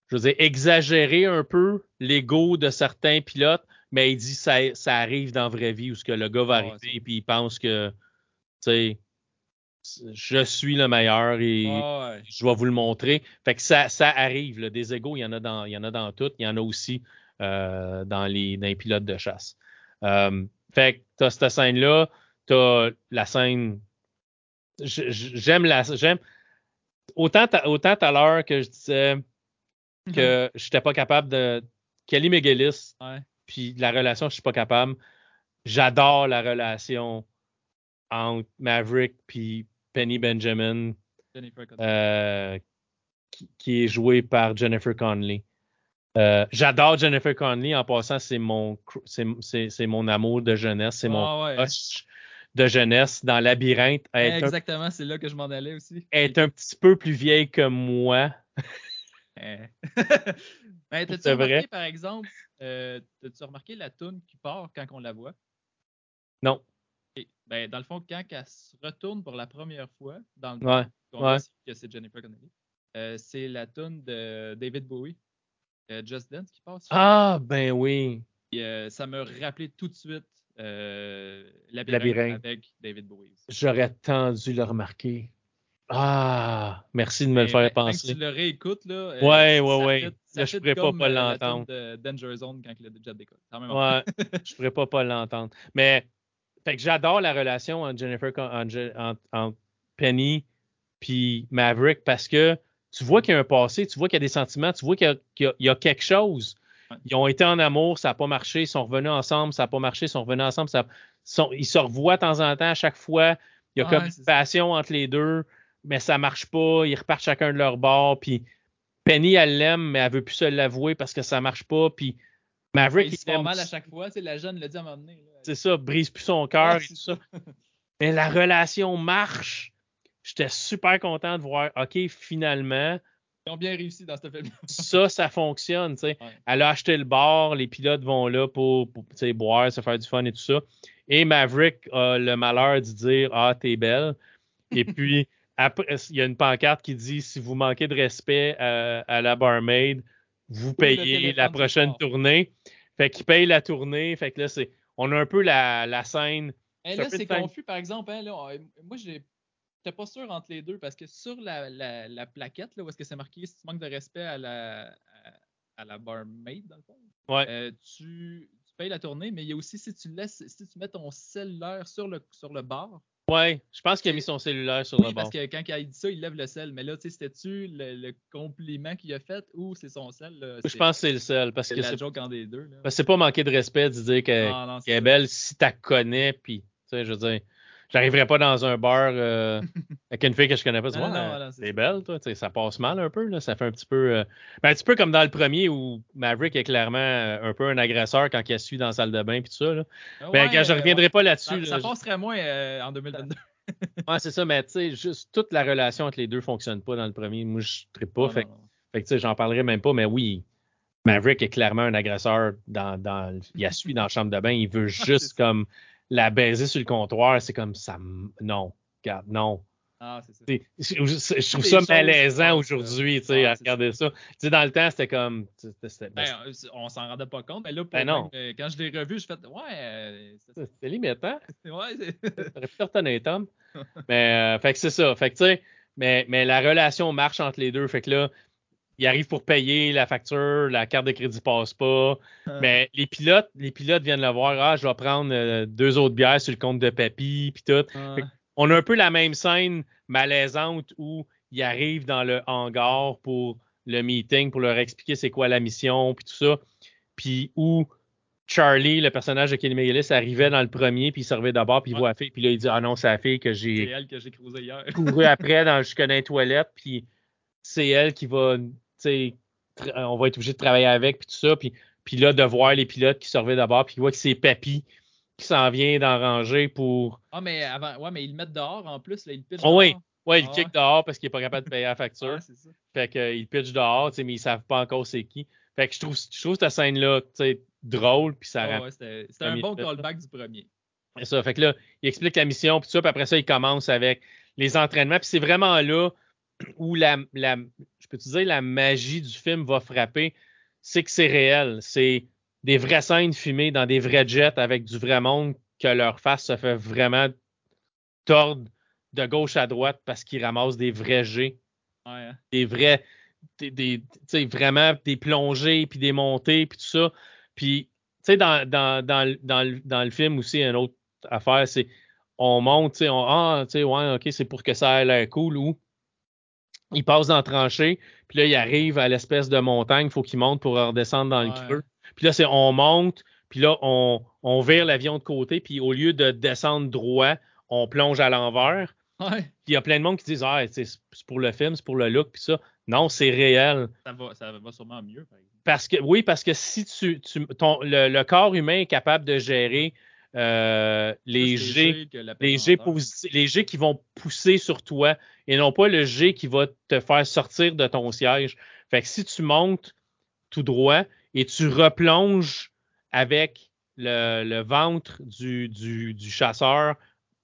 je veux dire, exagéré un peu l'ego de certains pilotes, mais il dit ça, ça arrive dans la vraie vie où ce que le gars va ouais, arriver ça. puis il pense que, tu sais, je suis le meilleur et ouais. je vais vous le montrer. Fait que ça, ça arrive. là. Des égaux, il y en a dans, il y en a dans tout. Il y en a aussi euh, dans, les, dans les pilotes de chasse. Euh, fait que tu as cette scène-là, tu as la scène. J'aime la. J'aime. Autant, ta- autant à l'heure que je disais que je n'étais pas capable de. Kelly McGillis, Ouais. puis la relation, je suis pas capable. J'adore la relation entre Maverick puis Penny Benjamin euh, qui, qui est joué par Jennifer Connelly. Euh, J'adore Jennifer Connelly. En passant, c'est mon, c'est, mon amour de jeunesse. C'est mon Ah ouais. crush de jeunesse dans Labyrinthe. Est, un, Exactement, c'est là que je m'en allais aussi. est un petit peu plus vieille que moi. Eh. ben, t'as-tu C'est remarqué, vrai. par exemple, euh, t'as-tu remarqué la toune qui part quand on la voit? Non. Et, ben, dans le fond, quand elle se retourne pour la première fois, dans le Ouais. on ouais. voit que c'est Jennifer Connelly, euh, c'est la toune de David Bowie, euh, Just Dance, qui passe. Ah, ben oui. Et, euh, ça me rappelait tout de suite euh, Labyrinthe. Labyrinthe avec David Bowie. J'aurais tant dû le remarquer. Ah, merci de me le faire quand penser. tu le réécoutes, là, euh, Ouais, ouais, ça ouais. fait- Là, je pourrais pas pas euh, la l'entendre. de Danger Zone quand le jet décolle. C'est la même Ouais, je pourrais pas pas l'entendre. Mais fait que j'adore la relation entre Jennifer entre, Je- entre- entre Penny puis Maverick parce que tu vois qu'il y a un passé, tu vois qu'il y a des sentiments, tu vois qu'il y a quelque chose. Ils ont été en amour, ça n'a pas marché, ils sont revenus ensemble, ça n'a pas marché, ils sont revenus ensemble, ça, sont- ils se revoient de temps en temps à chaque fois. Il y a comme c'est une passion entre les deux, mais ça marche pas, ils repartent chacun de leur bord, puis Penny, elle l'aime, mais elle veut plus se l'avouer parce que ça marche pas, puis Maverick, Il se mal à chaque fois. Sais, la jeune l'a dit à un moment donné. c'est ça, brise plus son cœur Ouais, c'est ça. Mais la relation marche. J'étais super content de voir, OK, finalement, Ils ont bien réussi dans ce film. ça, ça fonctionne. tu sais. Ouais. Elle a acheté le bar, les pilotes vont là pour, boire, se faire du fun et tout ça. Et Maverick a le malheur de dire Ah, t'es belle. Et puis, après, il y a une pancarte qui dit Si vous manquez de respect à, à la barmaid, vous payez la prochaine tournée. Fait qu'il paye la tournée. Fait que là, c'est. On a un peu la, la scène. Eh, là, c'est confus, par exemple. hein, là, moi, j'ai. J'étais pas sûr entre les deux parce que sur la, la, la plaquette, là, où est-ce que c'est marqué si tu manques de respect à la, à, à la barmaid, dans le fond, Ouais. euh, tu, tu payes la tournée, mais il y a aussi si tu laisses, si tu mets ton cellulaire sur le, sur le bar. Ouais, je pense qu'il a mis son cellulaire sur Oui, le parce bord. que quand il a dit ça, il lève le sel. Mais là, tu sais, c'était-tu le, le compliment qu'il a fait ou c'est son sel? Là? Je pense que c'est le seul. Parce que c'est joke en des deux. Là. parce que c'est pas manquer de respect de dire qu'elle est belle si tu la connais. Puis, tu sais, je veux dire, j'arriverais pas dans un bar euh, avec une fille que je connais pas. non, euh, voilà, c'est belle, toi. Ça passe mal un peu. Là. Ça fait un petit peu. euh, ben, un petit peu comme dans le premier où Maverick est clairement euh, un peu un agresseur quand il a suivi dans la salle de bain. Puis tout ça. Là. Ah Ben, ouais, je reviendrai ouais. pas là-dessus. ça là. passerait moins euh, en 2022. Ouais, c'est ça, mais tu sais, juste toute la relation entre les deux fonctionne pas dans le premier. Moi, je ne pas. Fait. Fait que, j'en parlerai même pas, mais oui, Maverick est clairement un agresseur dans, dans il a suivi dans la chambre de bain, il veut juste comme la baiser sur le comptoir, c'est comme ça, non, regarde, non. Ah, c'est ça. Je, je- je trouve ça malaisant aujourd'hui, tu sais, à regarder ça. Tu sais, dans le temps, c'était comme, c'était- c'était ben, Ben, on s'en rendait pas compte, mais là, Ben non. même, quand je l'ai revu, je fait Ouais, euh, c'est- hein? ouais, c'est- Tom. Mais, euh, fait que c'est ça. Fait que, tu sais, mais, mais la relation marche entre les deux. Fait que là, il arrive pour payer la facture, la carte de crédit passe pas. Mais les pilotes, les pilotes viennent le voir. Ah, je vais prendre euh, deux autres bières sur le compte de papy, puis tout. Ouais. On a un peu la même scène malaisante où il arrive dans le hangar pour le meeting, pour leur expliquer c'est quoi la mission, puis tout ça. Puis où Charlie, le personnage de Kelly McGillis, arrivait dans le premier, puis il servait d'abord, puis il Ouais. voit la fille, puis là, il dit Ah non, c'est la fille que c'est j'ai elle que j'ai cruisé hier. couru après dans, jusque dans les toilettes, puis c'est elle qui va, on va être obligé de travailler avec, puis tout ça. Puis, puis là, de voir les pilotes qui servaient d'abord, puis il voit que c'est Papy qui s'en vient d'en ranger pour. Ah, mais avant, ouais, mais ils le mettent dehors en plus, là, ils le pitchent Oh oui. dehors. Ouais, il Ah kick ouais. dehors parce qu'il est pas capable de payer la facture. Ouais, ça. Fait qu'il pitch dehors, tu sais, mais ils savent pas encore c'est qui. Fait que je trouve, je trouve cette scène-là, drôle, puis ça Ah ouais, c'était un bon callback du premier. C'est ça. Fait que là, il explique la mission, puis tout ça, puis après ça, il commence avec les entraînements. Puis c'est vraiment là où la, la je peux te dire, la magie du film va frapper? C'est que c'est réel. C'est des vraies scènes filmées dans des vrais jets avec du vrai monde que leur face se fait vraiment tordre de gauche à droite parce qu'ils ramassent des vrais jets Ouais, hein. des vrais, des, vraiment des plongées, puis des montées, puis tout ça. Puis, tu sais, dans, dans, dans, dans le film aussi, une autre affaire, c'est on monte, tu sais, on, ah, tu sais, ouais, ok, c'est pour que ça ait l'air cool, ou il passe dans la tranchée, puis là, il arrive à l'espèce de montagne, il faut qu'il monte pour redescendre dans le Ouais. creux. Puis là, c'est on monte, puis là, on, on vire l'avion de côté, puis au lieu de descendre droit, on plonge à l'envers. Ouais, Puis il y a plein de monde qui disent Ah, c'est pour le film, c'est pour le look, puis ça. Non, c'est réel. ça va, ça va sûrement mieux, par. Parce que, oui, parce que si tu, tu ton, le, le corps humain est capable de gérer euh, les jets qui vont pousser sur toi et non pas le jet qui va te faire sortir de ton siège. Fait que si tu montes tout droit et tu replonges avec le, le ventre du, du, du chasseur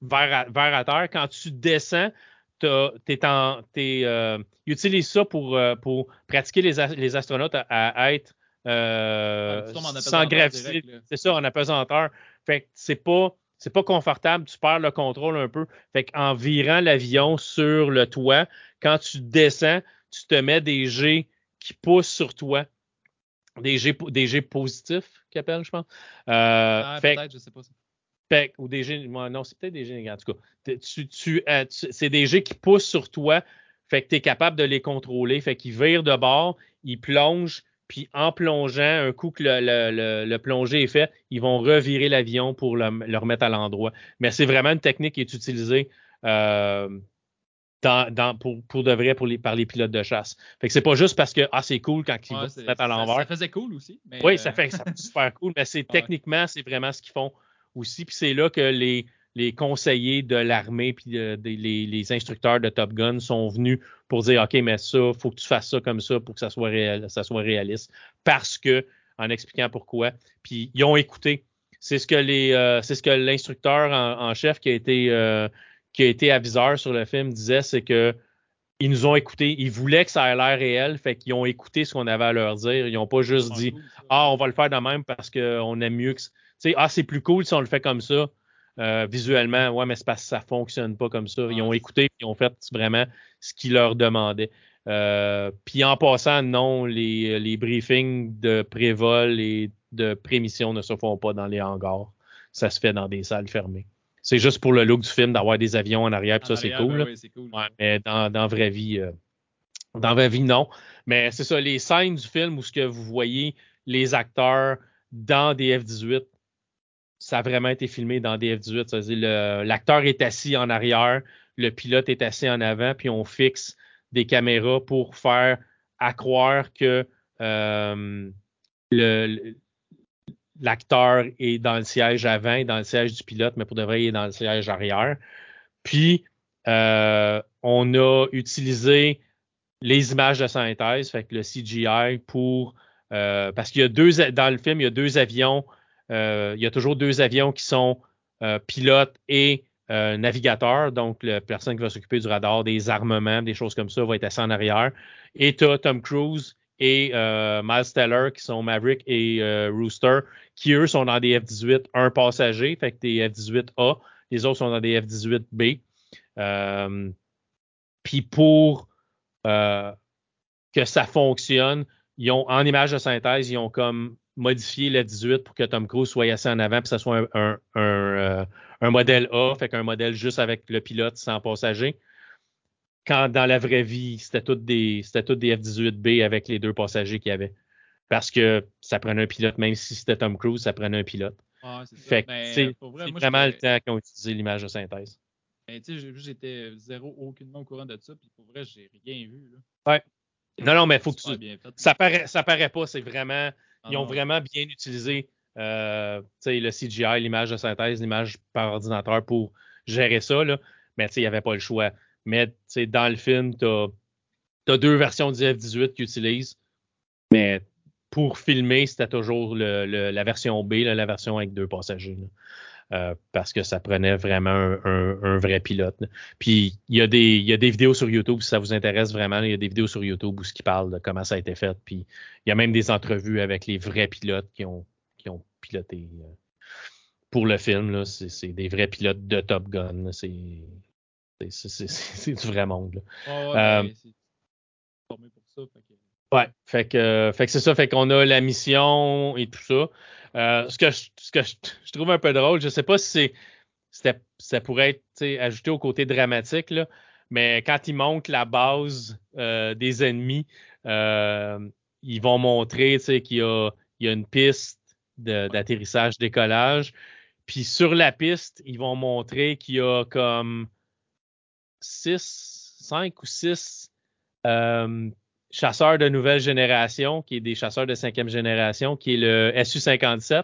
vers à, vers à terre, quand tu descends, t'es en, euh, ils utilisent ça pour, euh, pour pratiquer les, astronautes à, à être euh, sans gravité. C'est ça, en apesanteur. Fait que c'est pas c'est pas confortable, tu perds le contrôle un peu. Fait qu'en virant l'avion sur le toit, quand tu descends, tu te mets des jets qui poussent sur toi. Des jets, des jets positifs, qu'ils appellent, je pense. Euh, Ah, fait, peut-être, je sais pas ça. fait ou des jets, non, c'est peut-être des jets négatifs. En tout cas, tu, euh, tu- c'est des jets qui poussent sur toi. Fait que tu es capable de les contrôler. Fait qu'ils virent de bord, ils plongent, puis en plongeant, un coup que le, le, le, plongée est fait, ils vont revirer l'avion pour le, remettre à l'endroit. Mais c'est vraiment une technique qui est utilisée euh, dans, dans, pour, pour de vrai pour les, par les pilotes de chasse. Fait que c'est pas juste parce que ah, c'est cool quand ils Ouais, vont se mettre à l'envers. Ça faisait cool aussi. mais, Oui, euh, ça fait ça fait super cool, mais c'est Ouais. techniquement, c'est vraiment ce qu'ils font aussi. Puis c'est là que les, les conseillers de l'armée puis de- de- les, les instructeurs de Top Gun sont venus pour dire OK, mais ça, faut que tu fasses ça comme ça pour que ça soit, réel, ça soit réaliste. Parce que, en expliquant pourquoi. Puis ils ont écouté. C'est ce que les euh, c'est ce que l'instructeur en, en chef qui a été euh, qui a été aviseur sur le film disait, c'est que ils nous ont écoutés. Ils voulaient que ça ait l'air réel, fait qu'ils ont écouté ce qu'on avait à leur dire. Ils n'ont pas juste dit ah, on va le faire de même parce qu'on aime mieux que. Tu sais, ah, c'est plus cool si on le fait comme ça. Euh, visuellement, ouais, mais c'est parce que ça fonctionne pas comme ça. Ils ont écouté et ils ont fait vraiment ce qu'ils leur demandaient. Euh, puis en passant, non, les, les briefings de prévol et de prémission ne se font pas dans les hangars. Ça se fait dans des salles fermées. C'est juste pour le look du film d'avoir des avions en arrière, puis ça, c'est cool. ben là. oui, c'est cool. Ouais, mais dans, dans vraie vie, euh, dans vraie vie, non. Mais c'est ça, les scènes du film où ce que vous voyez les acteurs dans des F-18, ça a vraiment été filmé dans des F-18. Ça veut dire le- l'acteur est assis en arrière, le pilote est assis en avant, puis on fixe des caméras pour faire à croire que euh, l'acteur est dans le siège avant dans le siège du pilote, mais pour de vrai, il est dans le siège arrière. Puis, euh, on a utilisé les images de synthèse, fait que le CGI pour euh, parce qu'il y a deux dans le film, il y a deux avions, il y a toujours deux avions qui sont euh, pilotes et euh, navigateurs, donc la personne qui va s'occuper du radar, des armements, des choses comme ça, va être assis en arrière. Et tu as Tom Cruise et euh, Miles Teller qui sont Maverick et euh, Rooster, qui eux sont dans des F-18, un passager, fait que des F-18A, les autres sont dans des F-18B. Euh, Puis pour euh, que ça fonctionne, ils ont, en image de synthèse, ils ont comme modifié le 18 pour que Tom Cruise soit assis en avant, puis que ça soit un, un, un, euh, un modèle A, fait qu'un modèle juste avec le pilote sans passager. Quand dans la vraie vie, c'était tous des, des F-18B avec les deux passagers qu'il y avait. Parce que ça prenait un pilote, même si c'était Tom Cruise, ça prenait un pilote. Ouais, c'est vrai, moi, vraiment le temps qu'ils ont utilisé l'image de synthèse. j'ai- j'étais zéro aucunement au courant de ça, puis pour vrai, j'ai rien vu. Là. Ouais. Non, non, mais faut que tu. bien fait. Ça paraît, ça paraît pas, c'est vraiment. Ah Ils ont non. vraiment bien utilisé euh, le CGI, l'image de synthèse, l'image par ordinateur pour gérer ça. Là. Mais il n'y avait pas le choix. Mais dans le film, tu as, deux versions du F-18 qu'ils utilisent. Mais pour filmer, c'était toujours le- le- la version B, là, la version avec deux passagers. là. Euh, parce que ça prenait vraiment un, un- un vrai pilote. là. Puis il y, a des, il y a des vidéos sur YouTube, si ça vous intéresse vraiment, il y a des vidéos sur YouTube où ce qui parle de comment ça a été fait. Puis il y a même des entrevues avec les vrais pilotes qui ont, qui ont piloté euh, pour le film. là. C'est c'est des vrais pilotes de Top Gun. C'est c'est- c'est- c'est- c'est du vrai monde. là. Ouais, ouais, Euh, ben, que- Ouais, fait que, euh, fait que c'est ça, fait qu'on a la mission et tout ça. Euh, ce que, je, ce que je, je trouve un peu drôle, je sais pas si c'est, c'était, ça pourrait être ajouté au côté dramatique, là, mais quand ils montrent la base euh, des ennemis, euh, ils vont montrer qu'il y a, il y a une piste de- d'atterrissage-décollage. Puis sur la piste, ils vont montrer qu'il y a comme six, cinq ou six euh, chasseurs de nouvelle génération, qui est des chasseurs de cinquième génération, qui est le Su-57,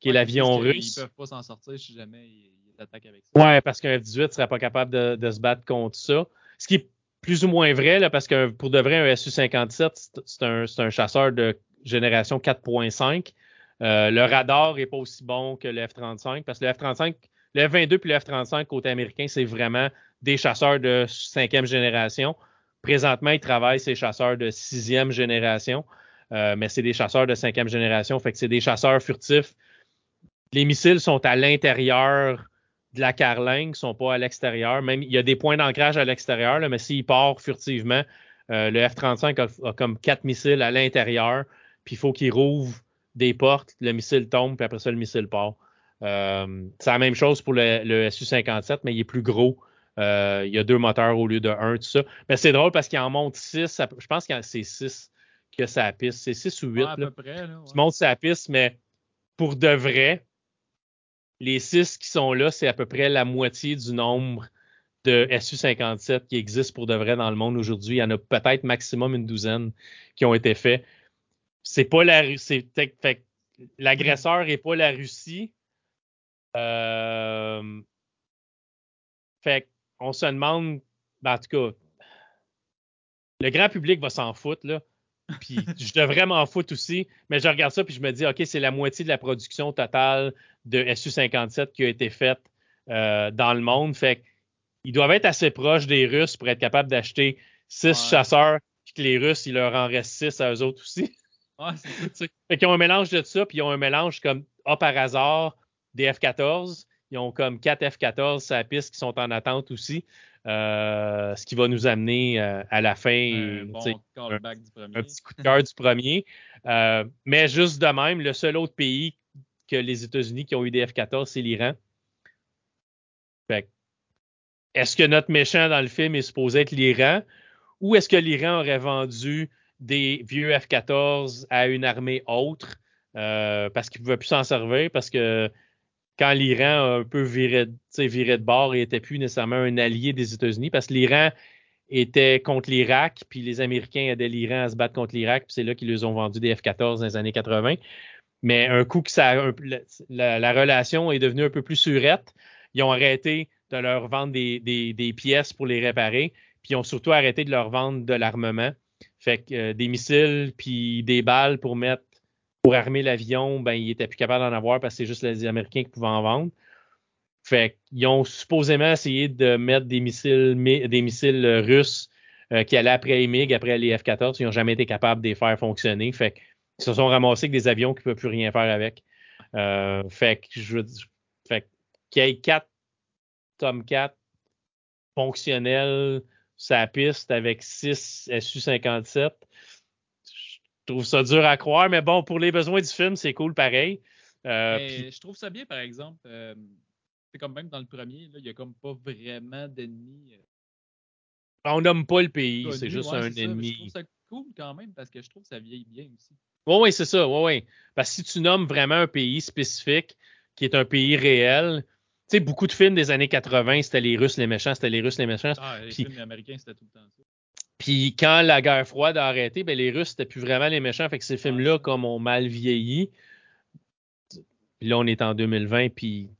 qui est l'avion ils russe. qu'ils peuvent pas s'en sortir si jamais ils, ils attaquent avec ça. Ouais, parce qu'un F-18 serait pas capable de, de se battre contre ça. Ce qui est plus ou moins vrai, là, parce que pour de vrai, un Su-57, c'est- un, un chasseur de génération 4.5. Euh, le radar est pas aussi bon que le F-35, parce que le F-35, le F-22 puis le F-35 côté américain, c'est vraiment des chasseurs de cinquième génération. Présentement, ils travaillent ces chasseurs de sixième génération, euh, mais c'est des chasseurs de cinquième génération, fait que c'est des chasseurs furtifs. Les missiles sont à l'intérieur de la carlingue, ne sont pas à l'extérieur. Même il y a des points d'ancrage à l'extérieur, mais s'il part furtivement, euh, le F-35 a, comme quatre missiles à l'intérieur, puis il faut qu'il rouvre des portes, le missile tombe, puis après ça, le missile part. Euh, c'est la même chose pour le Su-57, mais il est plus gros. Euh, il y a deux moteurs au lieu de un, tout ça. Mais c'est drôle parce qu'il en monte six. Je pense que c'est six que ça piste. C'est six ou huit. Ouais, à peu près. Là, ouais. Tu montes sa piste, mais pour de vrai, les six qui sont là, c'est à peu près la moitié du nombre de SU-57 qui existent pour de vrai dans le monde aujourd'hui. Il y en a peut-être maximum une douzaine qui ont été faits. C'est pas la Russie. L'agresseur n'est pas la Russie. Euh, fait on se demande, ben, en tout cas, le grand public va s'en foutre, là. Puis je devrais m'en foutre aussi, mais je regarde ça puis je me dis, OK, c'est la moitié de la production totale de SU-57 qui a été faite euh, dans le monde. Fait ils doivent être assez proches des Russes pour être capables d'acheter six ouais. chasseurs, puis que les Russes, il leur en reste six à eux autres aussi. Ouais, fait qu'ils ont un mélange de ça, puis ils ont un mélange comme, ah, par hasard, des F-14. Ils ont comme quatre F-14 sur la piste qui sont en attente aussi. Euh, ce qui va nous amener euh, à la fin un, bon un, petit coup de cœur du premier. Euh, mais juste de même, le seul autre pays que les États-Unis qui ont eu des F-14, c'est l'Iran. Est-ce que notre méchant dans le film est supposé être l'Iran? Ou est-ce que l'Iran aurait vendu des vieux F-14 à une armée autre? Parce qu'il ne pouvait plus s'en servir, parce que quand l'Iran a un peu viré, de bord et n'était plus nécessairement un allié des États-Unis, parce que l'Iran était contre l'Irak, puis les Américains aidaient l'Iran à se battre contre l'Irak, puis c'est là qu'ils leur ont vendu des F-14 dans les années 80. Mais un coup que ça, la, la, relation est devenue un peu plus surette, ils ont arrêté de leur vendre des, pièces pour les réparer, puis ils ont surtout arrêté de leur vendre de l'armement. Fait que euh, des missiles, puis des balles pour mettre pour armer l'avion, ben, ils étaient plus capables d'en avoir parce que c'est juste les Américains qui pouvaient en vendre. Fait qu'ils ont supposément essayé de mettre des missiles, russes euh, qui allaient après les MiG, après les F-14. Ils n'ont jamais été capables de les faire fonctionner. Fait qu'ils se sont ramassés avec des avions qui ne peuvent plus rien faire avec. Euh, fait que je fait qu'il y ait quatre Tomcat fonctionnels la piste avec 6 SU-57 je trouve ça dur à croire, mais bon, pour les besoins du film, c'est cool pareil. Euh, pis... Je trouve ça bien, par exemple. Euh, c'est comme même dans le premier, il n'y a comme pas vraiment d'ennemis. Euh, On nomme pas le pays, c'est juste ouais, un ennemi. Ça, je trouve ça cool quand même parce que je trouve que ça vieillit bien aussi. Oui, oui, c'est ça. Oui, oui. Parce que si tu nommes vraiment un pays spécifique qui est un pays réel, tu sais, beaucoup de films des années 80, c'était les Russes les méchants, c'était les Russes les méchants. Ah, les films américains, c'était tout le temps ça. Puis quand la guerre froide a arrêté, ben les Russes c'était plus vraiment les méchants. Fait que ces films-là, comme ont mal vieilli. Puis là, on est en 2020, puis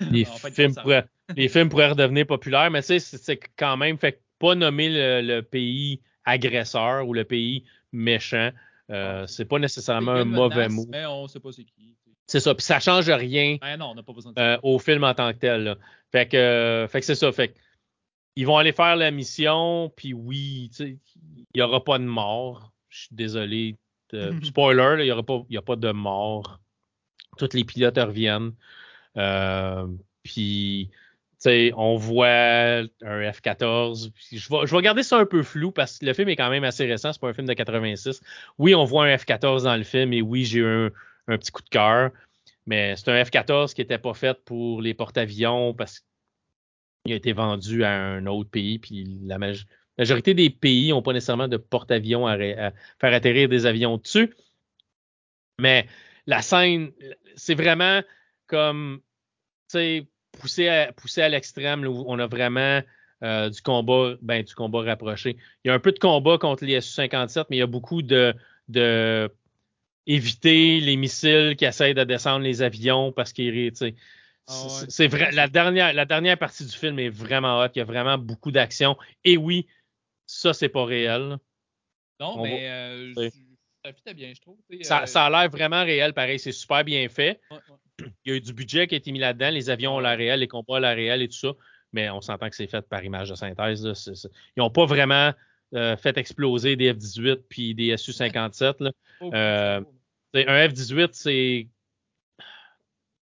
les, films, pourraient, les films pourraient redevenir populaires. Mais tu sais, c'est quand même, fait pas nommer le, le, pays agresseur ou le pays méchant. Euh, c'est pas nécessairement un mauvais mot. Mais on sait pas c'est qui. C'est ça. Puis ça change rien ben non, on n'a pas besoin de euh, au film en tant que tel. Là. Fait que, euh, fait que c'est ça. Fait que, ils vont aller faire la mission, puis oui, il n'y aura pas de mort. Je suis désolé. De, spoiler, il n'y a pas de mort. Tous les pilotes reviennent. Euh, puis, on voit un F-14. Je vais, je vais garder ça un peu flou parce que le film est quand même assez récent. C'est pas un film de 86. Oui, on voit un F-14 dans le film et oui, j'ai eu un, un, petit coup de cœur. Mais c'est un F-14 qui n'était pas fait pour les porte-avions parce qu'il a été vendu à un autre pays. Puis la maj majorité des pays n'ont pas nécessairement de porte-avions à, faire atterrir des avions dessus. Mais la scène, c'est vraiment comme, tu sais, poussé à, l'extrême, où on a vraiment euh, du combat, ben, du combat rapproché. Il y a un peu de combat contre les Su-57, mais il y a beaucoup de, éviter les missiles qui essayent de descendre les avions parce qu'ils, Ah ouais. c'est vrai. La dernière, la dernière partie du film est vraiment hot. Il y a vraiment beaucoup d'action. Et oui, ça, c'est pas réel. Non, On mais euh, ça fitait bien, je trouve. Ça, euh, ça a l'air vraiment réel, pareil. C'est super bien fait. ouais, ouais. Il y a eu du budget qui a été mis là-dedans. Les avions ont l'air réel, les combats ont l'air réel et tout ça. Mais on s'entend que c'est fait par image de synthèse. là. Ils n'ont pas vraiment euh, fait exploser des F-18 puis des Su-57. là. Pas Euh, beaucoup, C'est- Un F-18, c'est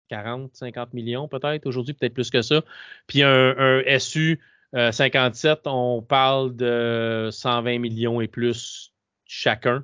40, 50 millions peut-être aujourd'hui, peut-être plus que ça. Puis un, un SU euh, 57, on parle de 120 millions et plus chacun.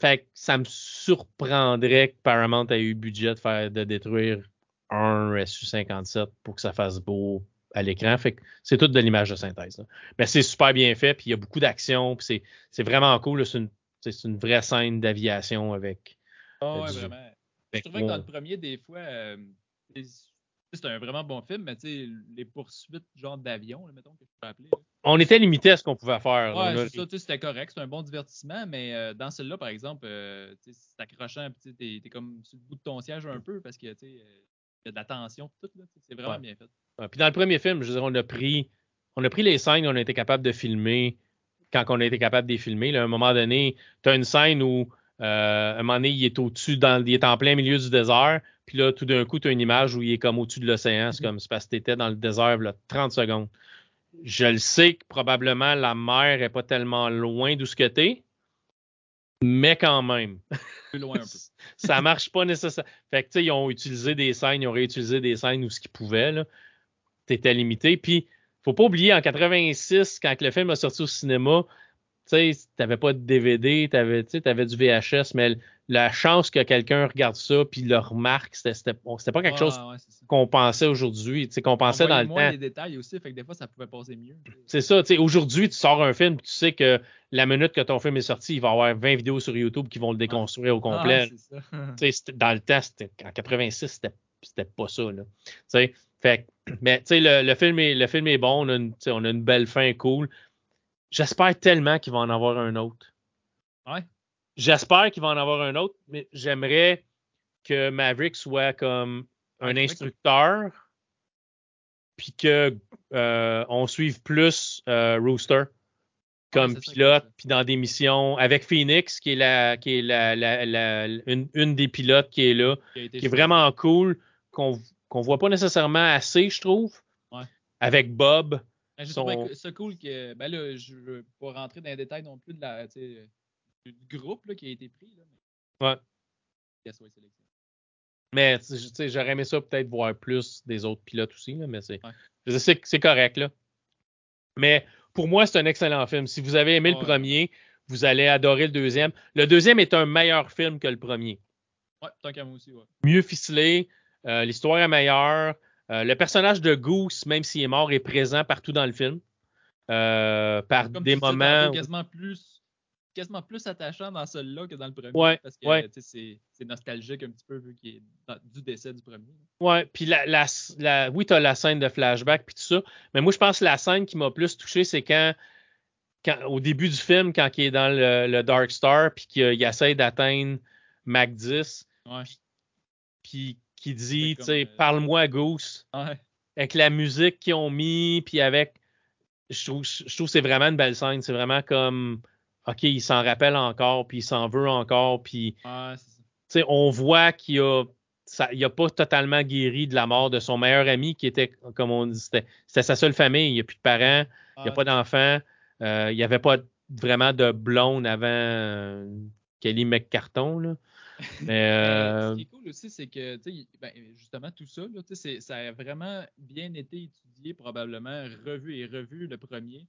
Fait que ça me surprendrait que Paramount ait eu le budget de faire de détruire un SU57 pour que ça fasse beau à l'écran. Fait que c'est tout de l'image de synthèse. là. Mais c'est super bien fait, puis il y a beaucoup d'action, puis c'est, c'est vraiment cool. C'est une, c'est c'est une vraie scène d'aviation avec. Ah ouais, du- vraiment. Je trouvais que dans le premier, des fois, euh, c'est- un vraiment bon film, mais les poursuites genre d'avion, mettons, que je peux appeler. là. On était limité à ce qu'on pouvait faire. Ouais, On c'était correct, c'est un bon divertissement, mais euh, dans celui-là, par exemple, euh, c'est accrochant, tu t'es comme sur le bout de ton siège un peu parce que, tu euh, y a de la tension, tout, c'est vraiment Ouais. bien fait. Ouais, Puis dans le premier film, je veux dire, on a pris, on a pris les scènes qu'on a été capable de filmer quand on a été capable de les filmer. là. à un moment donné, tu as une scène où euh, à un moment donné, il est au-dessus, dans, il est en plein milieu du désert. Puis là, tout d'un coup, tu as une image où il est comme au-dessus de l'océan. C'est Mhm. comme c'est parce que tu étais dans le désert là, 30 secondes. Je le sais que probablement la mer est pas tellement loin d'où ce que t'es, mais quand même. Plus loin un peu. ça marche pas nécessairement. Fait que, tu sais, ils ont utilisé des scènes, ils ont réutilisé des scènes où ce qu'ils pouvaient, là. T'étais limité. Puis, faut pas oublier, en 86, quand le film a sorti au cinéma, tu sais, t'avais pas de DVD, t'avais, tu sais, t'avais du VHS, mais la chance que quelqu'un regarde ça puis le remarque, c'était, pas quelque chose Ouais, qu'on pensait aujourd'hui, qu'on On pensait dans le moins temps. les détails aussi, fait que des fois, ça pouvait passer mieux. C'est ça, aujourd'hui, tu sors un film, tu sais que la minute que ton film est sorti, il va y avoir 20 vidéos sur YouTube qui vont le déconstruire au complet. Ah, c'est ça. Dans le temps, en 86, c'était, c'était pas ça. Là. Fait, mais le, le film est, le film est bon, on a, une, tu sais, on a une belle fin cool. J'espère tellement qu'il va en avoir un autre. Ouais. J'espère qu'il va en avoir un autre, mais j'aimerais que Maverick soit comme un instructeur, puis que euh, on suive plus euh, Rooster comme pilote, puis dans des missions avec Phoenix, qui est la, qui est la, la- la- une, une des pilotes qui est là, Qui, est vraiment cool, qu'on qu'on voit pas nécessairement assez, je trouve. Ouais. Avec Bob. Ben, son- ça cool que. Ben là, je veux pas rentrer dans les détails non plus de la, du groupe là, qui a été pris. Là, mais... Ouais. J'aurais aimé ça peut-être voir plus des autres pilotes aussi, là, mais c'est Ouais. correct. Là. Mais pour moi, c'est un excellent film. Si vous avez aimé Ouais. le premier, vous allez adorer le deuxième. Le deuxième est un meilleur film que le premier. Ouais, tant qu'à moi aussi, ouais. Mieux ficelé, euh, l'histoire est meilleure. Euh, le personnage de Goose, même s'il est mort, est présent partout dans le film. Euh, par Comme des moments. quasiment plus quasiment plus attachant dans celui-là que dans le premier. Ouais, parce que ouais. c'est nostalgique un petit peu vu qu'il est dans- du décès du premier. Ouais, puis la, la, la- oui, tu as la scène de flashback puis tout ça, mais moi je pense que la scène qui m'a plus touché, c'est quand, quand au début du film, quand il est dans le, le Dark Star puis qu'il il essaie d'atteindre Mac 10, Ouais. puis qui dit, tu sais, euh, parle-moi Goose, Ouais. avec la musique qu'ils ont mis, puis avec, je trouve, je trouve que c'est vraiment une belle scène, c'est vraiment comme, ok, il s'en rappelle encore, puis il s'en veut encore, puis Ouais, on voit qu'il a, ça, il a pas totalement guéri de la mort de son meilleur ami qui était, comme on dit, c'était, c'était sa seule famille. Il n'y a plus de parents, il n'y a pas d'enfants, euh, il n'y avait pas vraiment de blonde avant euh, Kelly McCarton. Là. Mais, Mais euh, Ce qui est cool aussi, c'est que, ben, justement, tout ça, là, ça a vraiment bien été étudié, probablement, revu et revu le premier,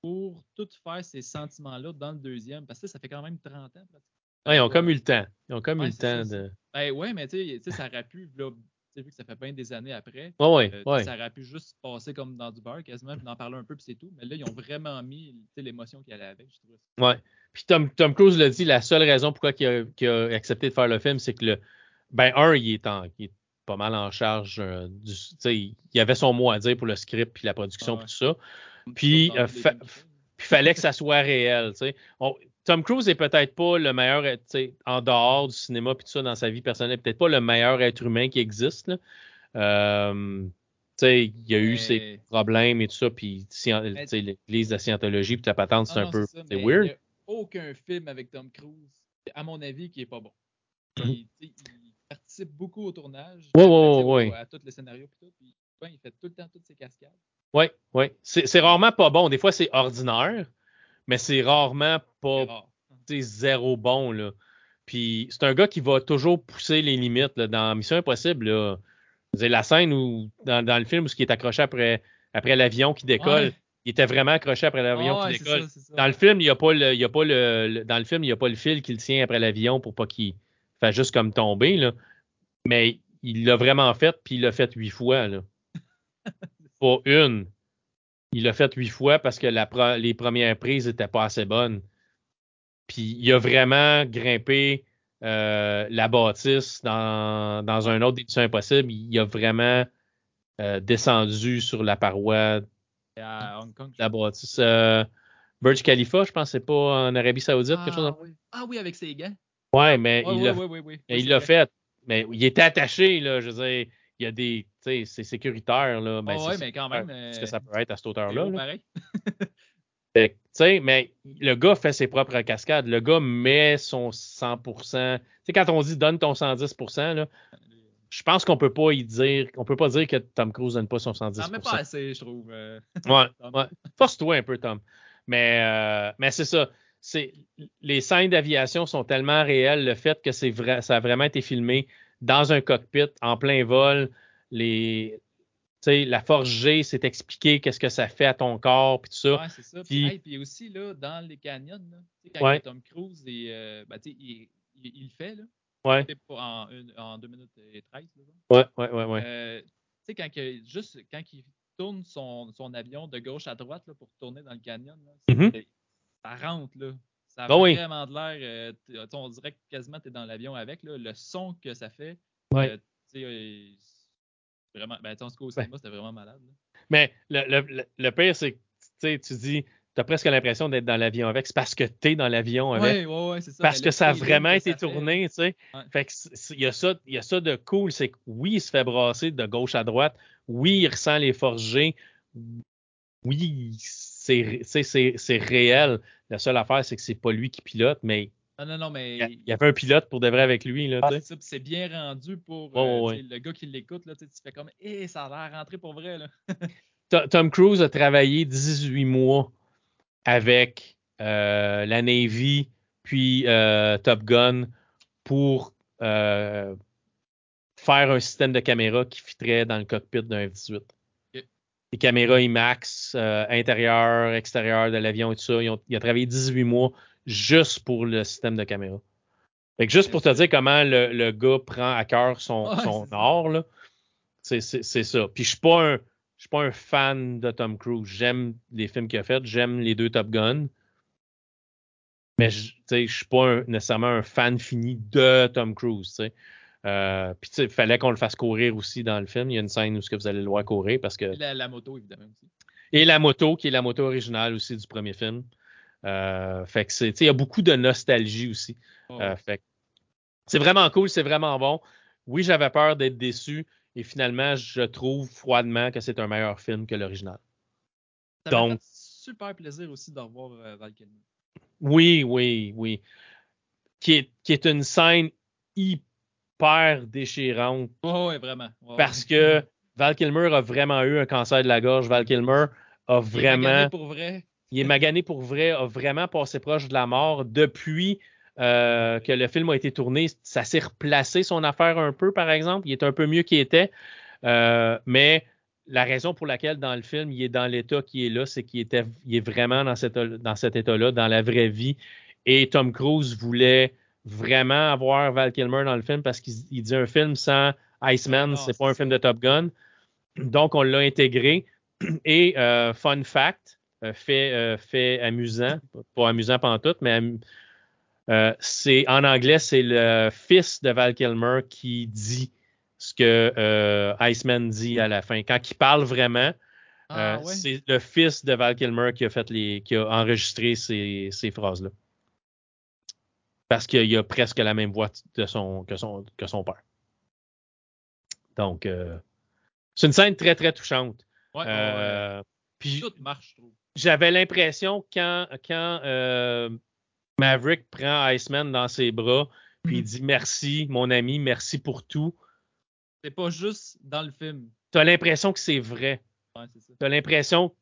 pour tout faire ces sentiments-là dans le deuxième, parce que ça fait quand même 30 ans. pratiquement. ouais, ils ont comme eu le temps. Ils ont comme Ouais, eu le ça, temps de. Ben ouais, mais tu sais, ça aurait pu, là, vu que ça fait bien des années après, ouais, euh, ça aurait pu juste passer comme dans du beurre quasiment, puis d'en parler un peu, puis c'est tout. Mais là, ils ont vraiment mis l'émotion qu'il y allait avec. Je trouvais ça. Ouais. Puis Tom, Tom Cruise l'a dit, la seule raison pourquoi il a, qu'il a accepté de faire le film, c'est que le. Ben, un, il est, en, il est pas mal en charge euh, du. Tu sais, il il avait son mot à dire pour le script puis la production Ah ouais. puis tout ça. Puis, dans euh, fa- fallait que ça soit réel. tu sais. On- Tom Cruise est peut-être pas le meilleur, en dehors du cinéma puis tout ça dans sa vie personnelle, peut-être pas le meilleur être humain qui existe. là. Euh, il y a eu ses problèmes et tout ça, puis l'église de Scientologie puis ta patente, c'est Non, un peu, ça, c'est mais weird. Il n'y a aucun film avec Tom Cruise, à mon avis, qui est pas bon. Il, participe beaucoup au tournage. Ouais, ouais, ouais. À tous les scénarios et tout. Puis, il fait tout le temps toutes ses cascades. Oui, oui. C'est c'est rarement pas bon. Des fois, c'est ordinaire, mais c'est rarement pas C'est rare. zéro bon. Là. Puis c'est un gars qui va toujours pousser les limites. Là. Dans Mission Impossible, là, la scène où, dans, dans le film où il est accroché après, après l'avion qui décolle, Ouais. il était vraiment accroché après l'avion qui décolle. ça, c'est ça. Dans le film, il n'y a pas le, il y a pas le, le- dans le film, il y a pas le fil qui le tient après l'avion pour pas qu'il fasse juste comme tomber. Là. Mais il l'a vraiment fait, puis il l'a fait huit fois. Là. Pas une. Il l'a fait huit fois parce que la les premières prises n'étaient pas assez bonnes. Puis il a vraiment grimpé euh, la bâtisse dans, dans un autre des missions impossibles. Il a vraiment euh, descendu sur la paroi de à Hong Kong. la bâtisse. Euh, Burj Khalifa, je pense c'est pas en Arabie Saoudite, quelque chose ah, oui. ah oui, avec ses gants. Ouais, mais Ouais, il ouais, l'a ouais, fait. Mais il était attaché, là. Je veux dire, il y a des. Tu sais, c'est sécuritaire, là. Ben, Ah ouais, mais quand même. sécuritaire, Ce que euh, ça peut être à cette hauteur-là. haut là? pareil? Fait sais, mais le gars fait ses propres cascades. Le gars met son 100%. Tu sais, quand on dit donne ton 110%, là, je pense qu'on peut pas y dire. On peut pas dire que Tom Cruise donne pas son 110%. Ça en met pas assez, je trouve. euh. Ouais, Tom. ouais. Force-toi un peu, Tom. Mais, euh, mais c'est ça. C'est, les scènes d'aviation sont tellement réelles, le fait que c'est vrai, ça a vraiment été filmé dans un cockpit, en plein vol. Les, la force G, c'est expliqué qu'est-ce que ça fait à ton corps, puis tout ça. Ouais, c'est ça. Puis- Puis, hey, puis aussi, là, dans les canyons, là, quand Ouais. Tom Cruise, et, euh, ben, il, le fait, là. Ouais, en, une- en 2 minutes et 13. Là, ouais, ouais, ouais. ouais. Euh, tu sais, quand, juste quand il tourne son, son avion de gauche à droite là, pour tourner dans le canyon, là, Mhm. c'est- ça rentre. Là. Ça a oui. vraiment de l'air. euh, sais, on dirait que quasiment tu es dans l'avion avec. Là, le son que ça fait. Ouais. euh, euh, c'est vraiment. Ben, tu sais, en tout cas, au cinéma, c'était vraiment malade. là. Mais le, le, le- le pire, c'est que tu dis, tu as presque l'impression d'être dans l'avion avec. C'est parce que tu es dans l'avion avec. Ouais, ouais, ouais, c'est ça. Parce que ça a vraiment été tourné, tu sais. Fait que il y a ça, y a ça de cool, c'est que oui, il se fait brasser de gauche à droite. Oui, il ressent les forces G. Oui, c'est réel. La seule affaire, c'est que c'est pas lui qui pilote, mais Ah, non, non, mais. il y, avait un pilote pour de vrai avec lui, là, Ah, c'est bien rendu pour euh, ouais, le gars qui l'écoute. Tu fais comme, hé, ça a l'air rentré pour vrai. Là. To- Tom Cruise a travaillé 18 mois avec euh, la Navy puis euh, Top Gun pour euh, faire un système de caméra qui fitterait dans le cockpit d'un F-18. Les caméras IMAX, euh, intérieur, extérieur de l'avion et tout ça. Ils ont- il a travaillé 18 mois juste pour le système de caméra. Fait que juste pour te dire comment le, le gars prend à cœur son, son art, là, c'est, ça. Puis je suis pas un je suis pas un fan de Tom Cruise. J'aime les films qu'il a fait, j'aime les deux Top Gun. Mais je je suis pas un- nécessairement un fan fini de Tom Cruise. tu sais. Euh, puis il fallait qu'on le fasse courir aussi dans le film. Il y a une scène où ce que vous allez le voir courir parce que La, la moto, évidemment aussi. et la moto, qui est la moto originale aussi du premier film. Euh, fait que c'est, tu sais, il y a beaucoup de nostalgie aussi. Oh, Euh, fait que c'est vraiment cool, c'est vraiment bon. Oui, j'avais peur d'être déçu et finalement, je trouve froidement que c'est un meilleur film que l'original. ça donc- fait super plaisir aussi de revoir euh, Val Kilmer. Oui, oui, oui. Qui est, qui est une scène hyper déchirante Ouais, ouais, vraiment. Parce que Val Kilmer a vraiment eu un cancer de la gorge. Val Kilmer a Il est vraiment. magané pour vrai. il est magané pour vrai, a vraiment passé proche de la mort depuis euh, que le film a été tourné. Ça s'est replacé son affaire un peu, par exemple. Il est un peu mieux qu'il était. Euh, mais la raison pour laquelle dans le film, il est dans l'état qui est là, c'est qu'il était, il est vraiment dans cet état-là, dans la vraie vie. Et Tom Cruise voulait vraiment avoir Val Kilmer dans le film parce qu'il il dit un film sans Iceman, non, c'est pas un film de Top Gun. Donc, on l'a intégré. Et euh, fun fact, euh, fait, euh, fait amusant, pas amusant pantoute, mais euh, c'est en anglais, c'est le fils de Val Kilmer qui dit ce que Iceman dit à la fin. Quand il parle vraiment, Ah, ouais. c'est le fils de Val Kilmer qui a fait les, qui a enregistré ces, ces phrases-là. Parce qu'il a presque la même voix de son, que, son, que son père. Donc, euh, c'est une scène très, très touchante. Ouais, ouais, ouais. Euh, puis Tout marche, je trouve. j'avais l'impression quand, quand euh, Maverick prend Iceman dans ses bras, puis il Mhm. dit merci, mon ami, merci pour tout. C'est pas juste dans le film. Tu as l'impression que c'est vrai. Ouais. Tu as l'impression,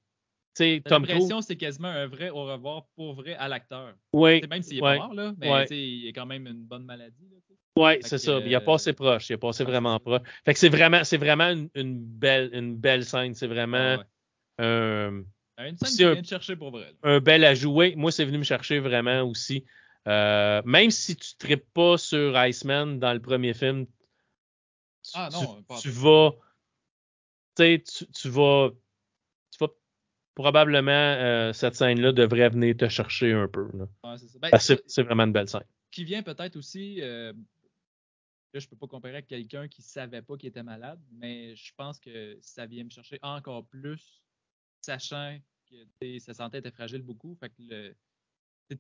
tu sais, T'as Tom Cruise. c'est quasiment un vrai au revoir pour vrai à l'acteur. Oui, Même s'il est pas mort, là, mais il a quand même une bonne maladie. Sais. ouais, Fait c'est ça. Il a euh, passé proche. Il a passé vraiment proche. Fait que c'est vraiment, c'est vraiment une, une belle, une belle scène. C'est vraiment un, Une scène qui un- vient de chercher pour vrai. là. un bel ajout. Oui, moi, c'est venu me chercher vraiment aussi. Euh, même si tu ne tripes pas sur Iceman dans le premier film, tu, Ah non, tu- pas en tu tout. vas, tu sais, tu, tu vas, tu vas probablement euh, cette scène-là devrait venir te chercher un peu. Ouais, c'est. Ben, c'est c'est vraiment une belle scène. qui vient peut-être aussi. euh, là, je peux pas comparer à quelqu'un qui savait pas qu'il était malade, mais je pense que ça vient me chercher encore plus, sachant que sa santé était fragile beaucoup. Fait que le,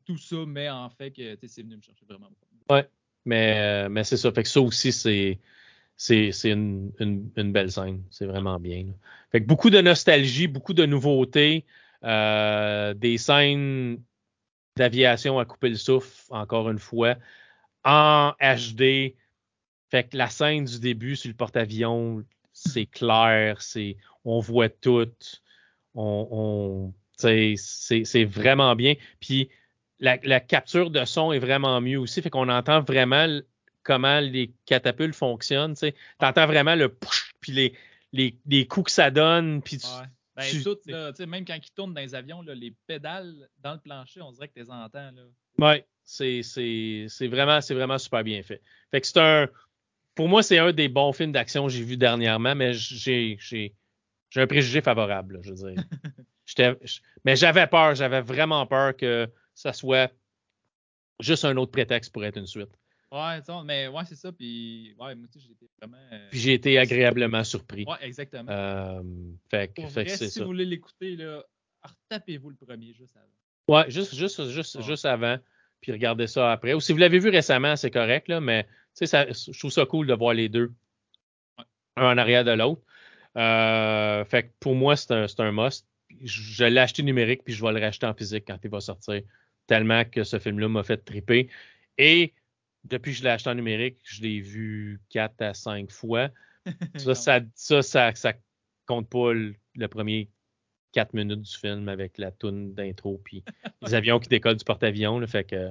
tout ça met en fait que c'est venu me chercher vraiment beaucoup. Mais, euh, mais c'est ça. Fait que ça aussi, c'est. C'est une, une, une belle scène. C'est vraiment bien. Fait beaucoup de nostalgie, beaucoup de nouveautés, euh, des scènes d'aviation à couper le souffle, encore une fois, en HD. Fait que la scène du début sur le porte-avions, c'est clair, c'est on voit tout. On, c'est vraiment bien. Puis la, la capture de son est vraiment mieux aussi. Fait qu'on entend vraiment comment les catapultes fonctionnent. Tu entends vraiment le push, puis les, les, les coups que ça donne. Puis tu- Ouais. Ben, tu- tout, là, même quand ils tournent dans les avions, là, les pédales dans le plancher, on dirait que tu les entends. Ouais, c'est, vraiment, c'est vraiment super bien fait. Fait que c'est un, pour moi, c'est un des bons films d'action que j'ai vu dernièrement, mais j'ai, un préjugé favorable, là, je veux dire. J- mais j'avais peur, j'avais vraiment peur que ça soit juste un autre prétexte pour être une suite. Ouais, mais ouais, c'est ça. Puis, ouais, moi aussi, j'étais vraiment. euh, Puis j'ai été agréablement surpris. Ouais, exactement. Euh, fait que, Pour fait vrai, si ça. vous voulez l'écouter, là, retapez-vous le premier juste avant. Ouais, juste, juste, juste, Ouais. juste avant, puis regardez ça après. Ou si vous l'avez vu récemment, c'est correct, là, mais tu sais, ça- je trouve ça cool de voir les deux, Ouais. un en arrière de l'autre. Euh, fait que pour moi, c'est un, c'est un must. Je, je l'ai acheté numérique, puis je vais le racheter en physique quand il va sortir, tellement que ce film-là m'a fait triper. Et depuis que je l'ai acheté en numérique, je l'ai vu 4 à 5 fois. Ça, ça, ça, ça, ça compte pas le, le premier 4 minutes du film avec la toune d'intro puis les avions qui décollent du porte-avions. Fait que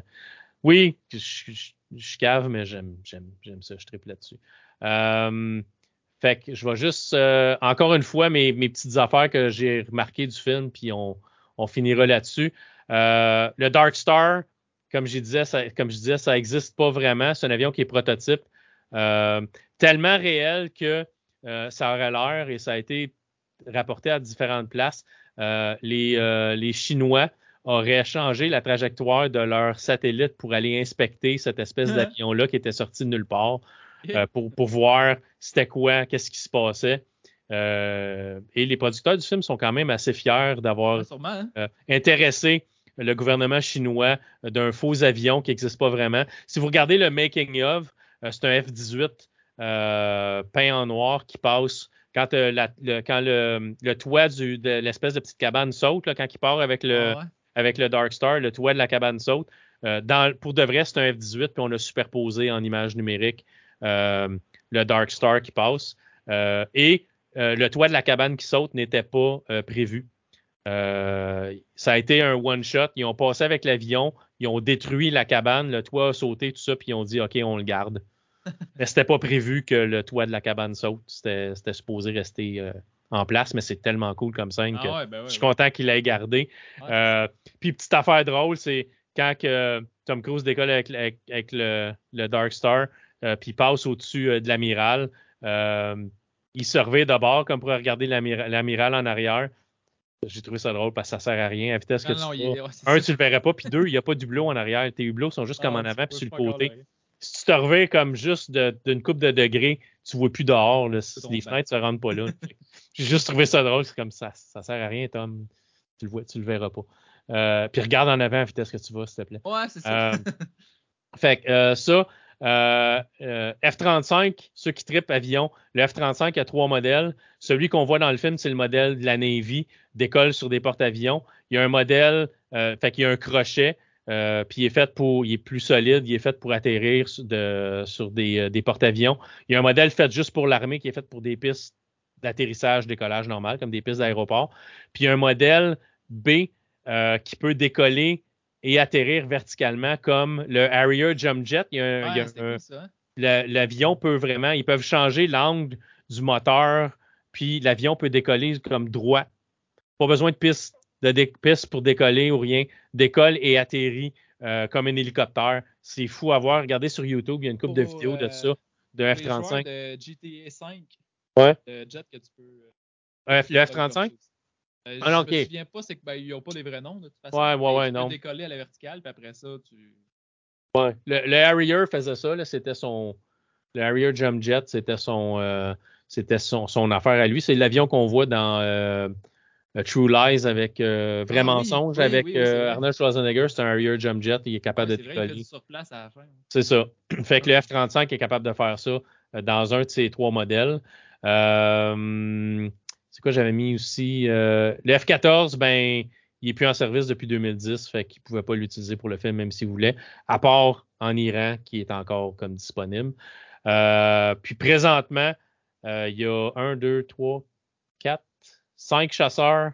oui, je, je, je cave, mais j'aime, j'aime, j'aime ça, je triple là-dessus. Euh, fait que je vais juste euh, encore une fois mes, mes petites affaires que j'ai remarquées du film, puis on, on finira là-dessus. Euh, le Dark Star, comme je disais, ça, comme je disais, ça n'existe pas vraiment. C'est un avion qui est prototype. Euh, tellement réel que euh, ça aurait l'air et ça a été rapporté à différentes places. Euh, les, les Chinois auraient changé la trajectoire de leur satellite pour aller inspecter cette espèce d'avion-là qui était sorti de nulle part pour, pour voir c'était quoi, qu'est-ce qui se passait. Euh, et les producteurs du film sont quand même assez fiers d'avoir sûrement, hein? euh, intéressé le gouvernement chinois euh, d'un faux avion qui n'existe pas vraiment. Si vous regardez le making of, euh, c'est un F-18 euh, peint en noir qui passe quand, euh, la- le, quand le, le toit du- de l'espèce de petite cabane saute, là, quand il part avec le, Ah ouais. avec le Dark Star, le toit de la cabane saute. Euh, dans, pour de vrai, c'est un F-18, puis on a superposé en image numérique le Dark Star qui passe. Et le toit de la cabane qui saute n'était pas prévu. Euh, ça a été un one-shot. Ils ont passé avec l'avion, ils ont détruit la cabane, le toit a sauté, tout ça, puis ils ont dit OK, on le garde. mais c'était pas prévu que le toit de la cabane saute. C'était c'était supposé rester euh, en place, mais c'est tellement cool comme scène que Ah ouais, ben ouais, je suis ouais. content qu'il l'ait gardé. Euh, puis petite affaire drôle, c'est quand que Tom Cruise décolle avec, avec- avec le, le Dark Star, puis passe au-dessus de l'amiral. il revient d'abord comme pour regarder l'amira- l'amiral en arrière. J'ai trouvé ça drôle parce que ça sert à rien. À vitesse que Non, tu non, est- un, tu le verrais pas, puis deux, il n'y a pas d'hublot en arrière. Tes hublots sont juste comme Ah, en tu avant puis sur le côté. Si tu te reviens comme juste d'une coupe de degrés, tu vois plus dehors. là. les fenêtres ne se rendent pas là. J'ai juste trouvé ça drôle. C'est comme ça. Ça sert à rien, Tom. Tu le vois, tu le verras pas. Euh, puis regarde en avant à vitesse que tu vas, s'il te plaît. Ouais, c'est ça. Euh, fait que euh, ça, euh, euh, F-35, ceux qui tripent avion, le F-35 il y a trois modèles. Celui qu'on voit dans le film, c'est le modèle de la Navy, décolle sur des porte-avions. Il y a un modèle, euh, fait qu'il y a un crochet, euh, puis il est fait pour, il est plus solide, il est fait pour atterrir sur, de- sur des, euh, des porte-avions. Il y a un modèle fait juste pour l'armée qui est fait pour des pistes d'atterrissage, décollage normal, comme des pistes d'aéroport. Puis il y a un modèle B euh, qui peut décoller et atterrir verticalement comme le Harrier Jump Jet. Il y a un- il y a Ouais, c'est un- cool, ça. le- l'avion peut vraiment, ils peuvent changer l'angle du moteur, puis l'avion peut décoller comme droit. Pas besoin de piste, de piste pour décoller ou rien. Décolle et atterrit euh, comme un hélicoptère. C'est fou à voir. Regardez sur YouTube, il y a une couple de vidéos de euh, ça. de Les F-35. joueurs de GTA 5. Ouais. Le jet que tu peux. euh, Euh, le comme F-35? ça. Euh, Ah non, je me ok. souviens pas, c'est que ben, n'ont pas les vrais noms de toute façon. Ouais, ouais, ouais, tu peux non. décoller à la verticale, puis après ça, tu. Ouais. Le, le Harrier faisait ça, c'était son. Le Harrier Jump Jet, c'était son, euh, c'était son, son affaire à lui. C'est l'avion qu'on voit dans True Lies avec euh, Vrai Ah Mensonge oui, avec oui, oui, euh. Arnold Schwarzenegger. C'est un Harrier Jump Jet. Il est capable Ouais, de décoller. du sur place à la fin. C'est ça. Fait que le F-35 est capable de faire ça euh, dans un de ses trois modèles. Euh, c'est quoi j'avais mis aussi? Euh, le F-14, ben, il est plus en service depuis 2010, fait qu'il ne pouvait pas l'utiliser pour le film, même s'il voulait, à part en Iran, qui est encore comme disponible. Euh, puis présentement, euh, il y a un, deux, trois, quatre, cinq chasseurs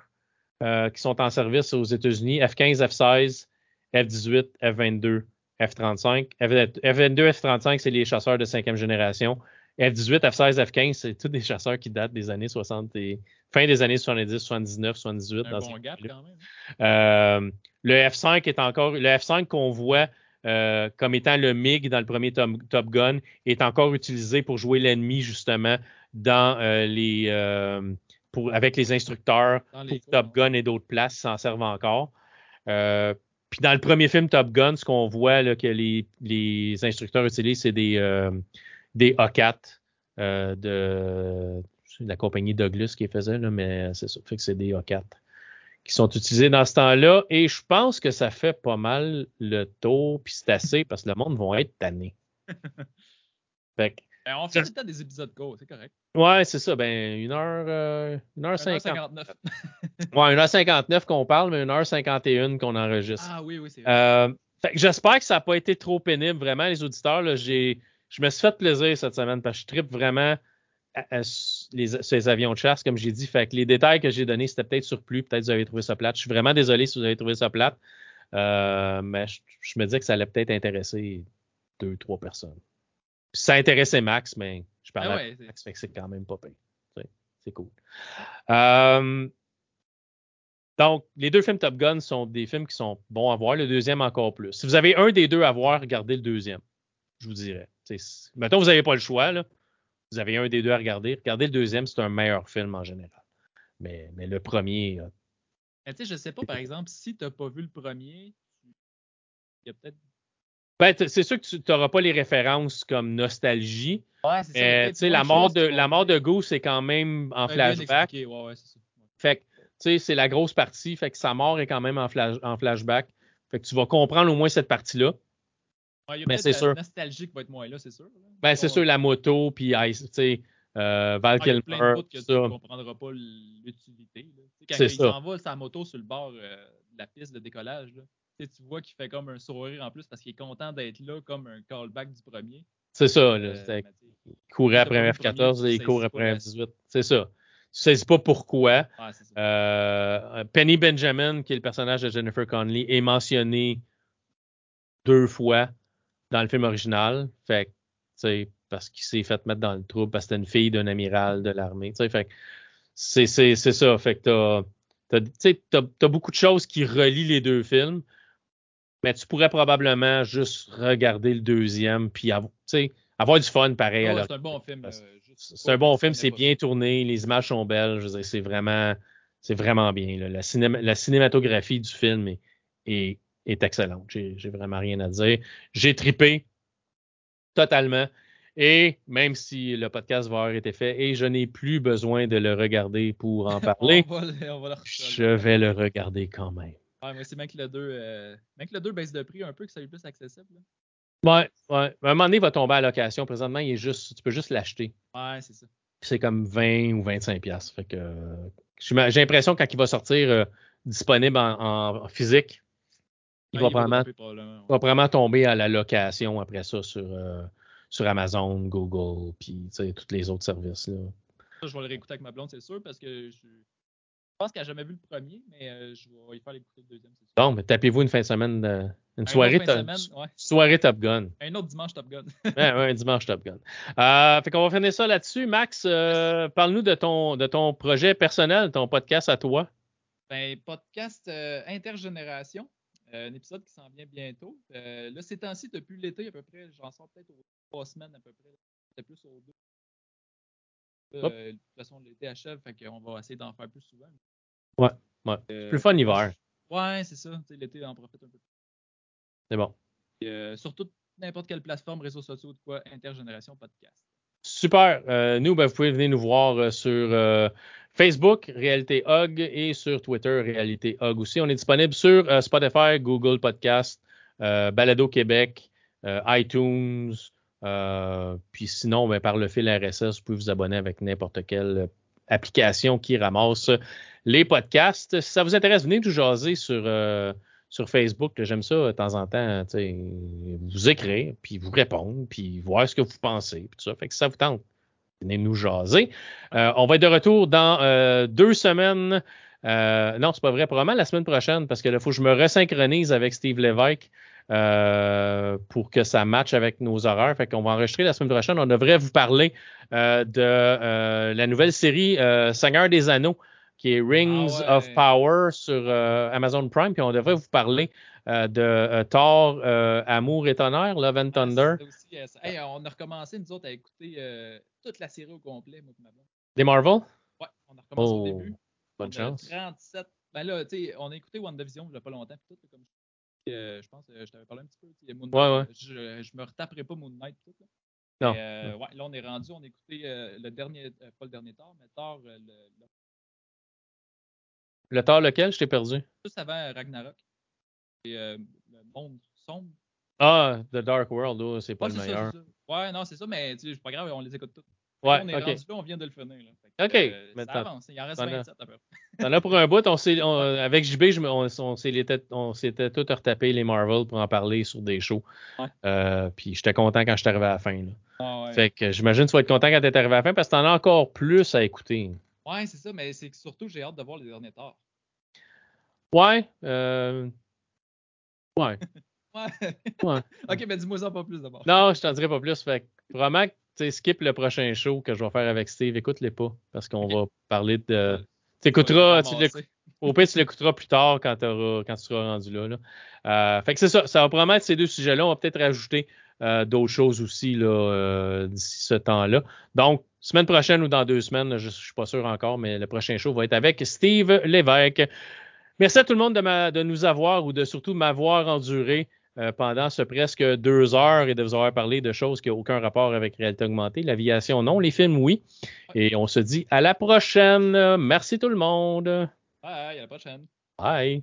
euh, qui sont en service aux États-Unis, F-15, F-16, F-18, F-22, F-35. F-22, F-35, c'est les chasseurs de cinquième génération. F-18, F-16, F-15, c'est tous des chasseurs qui datent des années 60 et fin des années 70, 79, 78. Un dans bon gap quand même. Euh, le F5 est encore le F5 qu'on voit euh, comme étant le MiG dans le premier Top, Top Gun est encore utilisé pour jouer l'ennemi justement dans euh, les pour avec les instructeurs les pour Top Gun et d'autres places s'en servent encore. Euh, puis dans le premier film Top Gun, ce qu'on voit là, que les, les instructeurs utilisent, c'est des, euh, des A4 euh, de, c'est la compagnie Douglas qui les faisait, là, mais c'est ça. Fait que c'est des A4 qui sont utilisés dans ce temps-là. Et je pense que ça fait pas mal le tour, puis c'est assez parce que le monde va être tanné. fait que, Ben, on fait tout le temps des épisodes courts, c'est correct. ouais, c'est ça. Ben, une heure, euh, une heure cinquante. 1h59. Ouais, une heure cinquante-neuf qu'on parle, mais une heure cinquante et une qu'on enregistre. Ah oui, oui, c'est vrai. Euh, j'espère que ça n'a pas été trop pénible, vraiment, les auditeurs. Là, j'ai, je me suis fait plaisir cette semaine parce que je tripe vraiment à- à s- les, sur les avions de chasse, comme j'ai dit. Fait que les détails que j'ai donnés, c'était peut-être surplus. Peut-être que vous avez trouvé ça plate. Je suis vraiment désolé si vous avez trouvé ça plate. Euh, mais je, je me disais que ça allait peut-être intéresser deux, trois personnes. Puis ça intéressait Max, mais je parlais Ah ouais, c'est- Max, que c'est quand même pas pire. C'est cool. Euh, donc, les deux films Top Gun sont des films qui sont bons à voir. Le deuxième encore plus. Si vous avez un des deux à voir, regardez le deuxième. Je vous dirais. Tu sais, mettons, vous n'avez pas le choix. Là. Vous avez un des deux à regarder. Regardez le deuxième, c'est un meilleur film en général. Mais, mais le premier, euh, Mais je sais pas, par exemple, si tu n'as pas vu le premier, il y a peut-être. Ben, c'est sûr que tu n'auras pas les références comme nostalgie. Ouais, c'est la mort de la mort de Goose, c'est quand même en flashback. Ouais, ouais, c'est ça. Fait que, tu sais, c'est la grosse partie. Fait que sa mort est quand même en, flash- en flashback. Fait que tu vas comprendre au moins cette partie-là. Ouais, Mais c'est sûr. nostalgie qui va être moins là, c'est sûr. Ben, c'est sûr, la moto, puis, Ice- tu sais, euh, Val ah, il y a plein de que tout tu ne ça. comprendras pas l'utilité. Quand il ça. s'en va sa moto sur le bord euh, de la piste de décollage, là, tu sais, tu vois qu'il fait comme un sourire en plus parce qu'il est content d'être là comme un callback du premier. C'est ça, là. Euh, Il courait après pas un vu le premier, F-14 tu et il court après un la- F-18. C'est ça. Tu sais pas pourquoi. Euh, Penny Benjamin, qui est le personnage de Jennifer Connelly, est mentionné deux fois dans le film original. Fait que, parce qu'il s'est fait mettre dans le trouble parce que c'était une fille d'un amiral de l'armée. Fait c'est, ça. Fait que t'as, sais, t'as, t'as beaucoup de choses qui relient les deux films. Mais tu pourrais probablement juste regarder le deuxième puis avoir, tu sais, avoir du fun pareil. la- c'est un bon film. euh, c'est un bon film, c'est bien tourné, les images sont belles, je c'est vraiment, c'est vraiment bien. là. La, cinéma- la cinématographie du film est, est, est excellente. J'ai, vraiment rien à dire. J'ai tripé totalement. Et même si le podcast va avoir été fait et je n'ai plus besoin de le regarder pour en parler, on va, le- on va le refaire. je vais le regarder quand même. Ouais, moi, c'est même que le 2, euh, même que le 2 baisse de prix un peu, que ça soit plus accessible. là. Ouais, ouais. À un moment donné, il va tomber à la location. Présentement, il est juste, tu peux juste l'acheter. Ouais, c'est ça. Puis c'est comme 20 ou 25 pièces. Fait que euh, j'ai l'impression que quand il va sortir euh, disponible en, en physique, il, Ouais, va probablement, dropper probablement, ouais. va probablement tomber à la location après ça sur, euh, sur Amazon, Google, puis tous les autres services. Là. Ça, je vais le réécouter avec ma blonde, c'est sûr, parce que je pense qu'elle n'a jamais vu le premier, mais euh, je vais y faire écouter le deuxième, c'est sûr. Donc, mais tapez-vous une fin de semaine, de- une Un soirée, to- semaine, ouais. soirée Top Gun. Un autre dimanche Top Gun. Ouais, un dimanche Top Gun. Euh, fait qu'on va finir ça là-dessus. Max, euh, parle-nous de ton, de ton projet personnel, ton podcast à toi. Ben, podcast euh, intergénération, euh, un épisode qui s'en vient bientôt. Euh, là, ces temps-ci, depuis l'été à peu près, j'en sors peut-être aux trois semaines à peu près. c'était plus au deux. Euh, de toute façon, l'été achève, fait qu'on va essayer d'en faire plus souvent. Ouais, ouais. Euh, Plus fun l'hiver. Ouais, c'est ça. L'été, on en profite un peu. C'est bon. Puis, euh, surtout n'importe quelle plateforme, réseaux sociaux, de quoi, intergénération podcast. Super. Euh, nous, ben, vous pouvez venir nous voir euh, sur euh, Facebook, Réalité Hog, et sur Twitter, Réalité Hog aussi. On est disponible sur Spotify, Google Podcast, Balado Québec, iTunes. Euh, puis sinon, ben, par le fil RSS, vous pouvez vous abonner avec n'importe quelle euh, application qui ramasse les podcasts. Si ça vous intéresse, venez nous jaser sur, euh, sur Facebook. J'aime ça de temps en temps, vous écrire, puis vous répondre, puis voir ce que vous pensez, tout ça. Fait que si ça vous tente, venez nous jaser. On va être de retour dans deux semaines. Non, c'est pas vrai, probablement la semaine prochaine, parce que là, il faut que je me resynchronise avec Steve Lévesque euh, pour que ça matche avec nos horaires. Fait qu'on va enregistrer la semaine prochaine. On devrait vous parler euh, de euh, la nouvelle série Seigneur des Anneaux, qui est Rings Ah ouais. of Power sur Amazon Prime. Puis on devrait vous parler euh, de euh, Thor, euh, Amour et Tonnerre, Love and Thunder. Ah, aussi. Hey, on a recommencé, nous autres, à écouter toute la série au complet, moi. Des Marvel? Ouais, on a recommencé Oh, au début. Bonne On chance. 37. Ben là, tu sais, on a écouté WandaVision il y a pas longtemps. Puis tout, comme euh, je pense, euh, je t'avais parlé un petit peu. tu sais, Moon Knight, Ouais, ouais. Je, je me retaperai pas Moon Knight. Tout, là. Non. Euh, ouais, là, on est rendu, on a écouté euh, le dernier, euh, pas le dernier Thor, mais Thor, euh, le, le- Le Thor lequel? Je t'ai perdu. juste avant Ragnarok. Et le monde sombre. Ah, The Dark World, oh, c'est pas Ouais, le meilleur. ça. Ouais, non, c'est ça, mais c'est pas grave, on les écoute toutes. Ouais, on est ok. rendu là, on vient de le finir. Là. Ok, euh, mais ça avance, il en reste t'en as- 27 à peu près. T'en as pour un bout. On s'est, on- avec JB, je on, s'était tout retapé les Marvel pour en parler sur des shows. Ouais. Euh, puis j'étais content quand je suis arrivé à la fin. là. Ah ouais. Fait que j'imagine que tu vas être content quand tu es arrivé à la fin parce que t'en as encore plus à écouter. Ouais, c'est ça, mais c'est que surtout, j'ai hâte de voir les derniers. Ouais. euh, Ouais. Ouais. Ouais. ok, mais dis-moi ça pas plus d'abord. Non, je t'en dirai pas plus. Fait que vraiment, tu sais, skip le prochain show que je vais faire avec Steve. Écoute-les pas parce qu'on va parler de. Tu écouteras, tu l'écoutes- Au pire, tu l'écouteras plus tard quand, tu seras rendu là. là. Euh, fait que c'est ça. Ça va probablement être ces deux sujets-là. On va peut-être rajouter euh, d'autres choses aussi là, euh, d'ici ce temps-là. Donc, semaine prochaine ou dans deux semaines, je ne suis pas sûr encore, mais le prochain show va être avec Steve Lévesque. Merci à tout le monde de, ma- de nous avoir ou de surtout m'avoir enduré euh, pendant ce presque deux heures et de vous avoir parlé de choses qui n'ont aucun rapport avec réalité augmentée. L'aviation, non. Les films, oui. Et on se dit à la prochaine. Merci tout le monde. Bye, à la prochaine. Bye.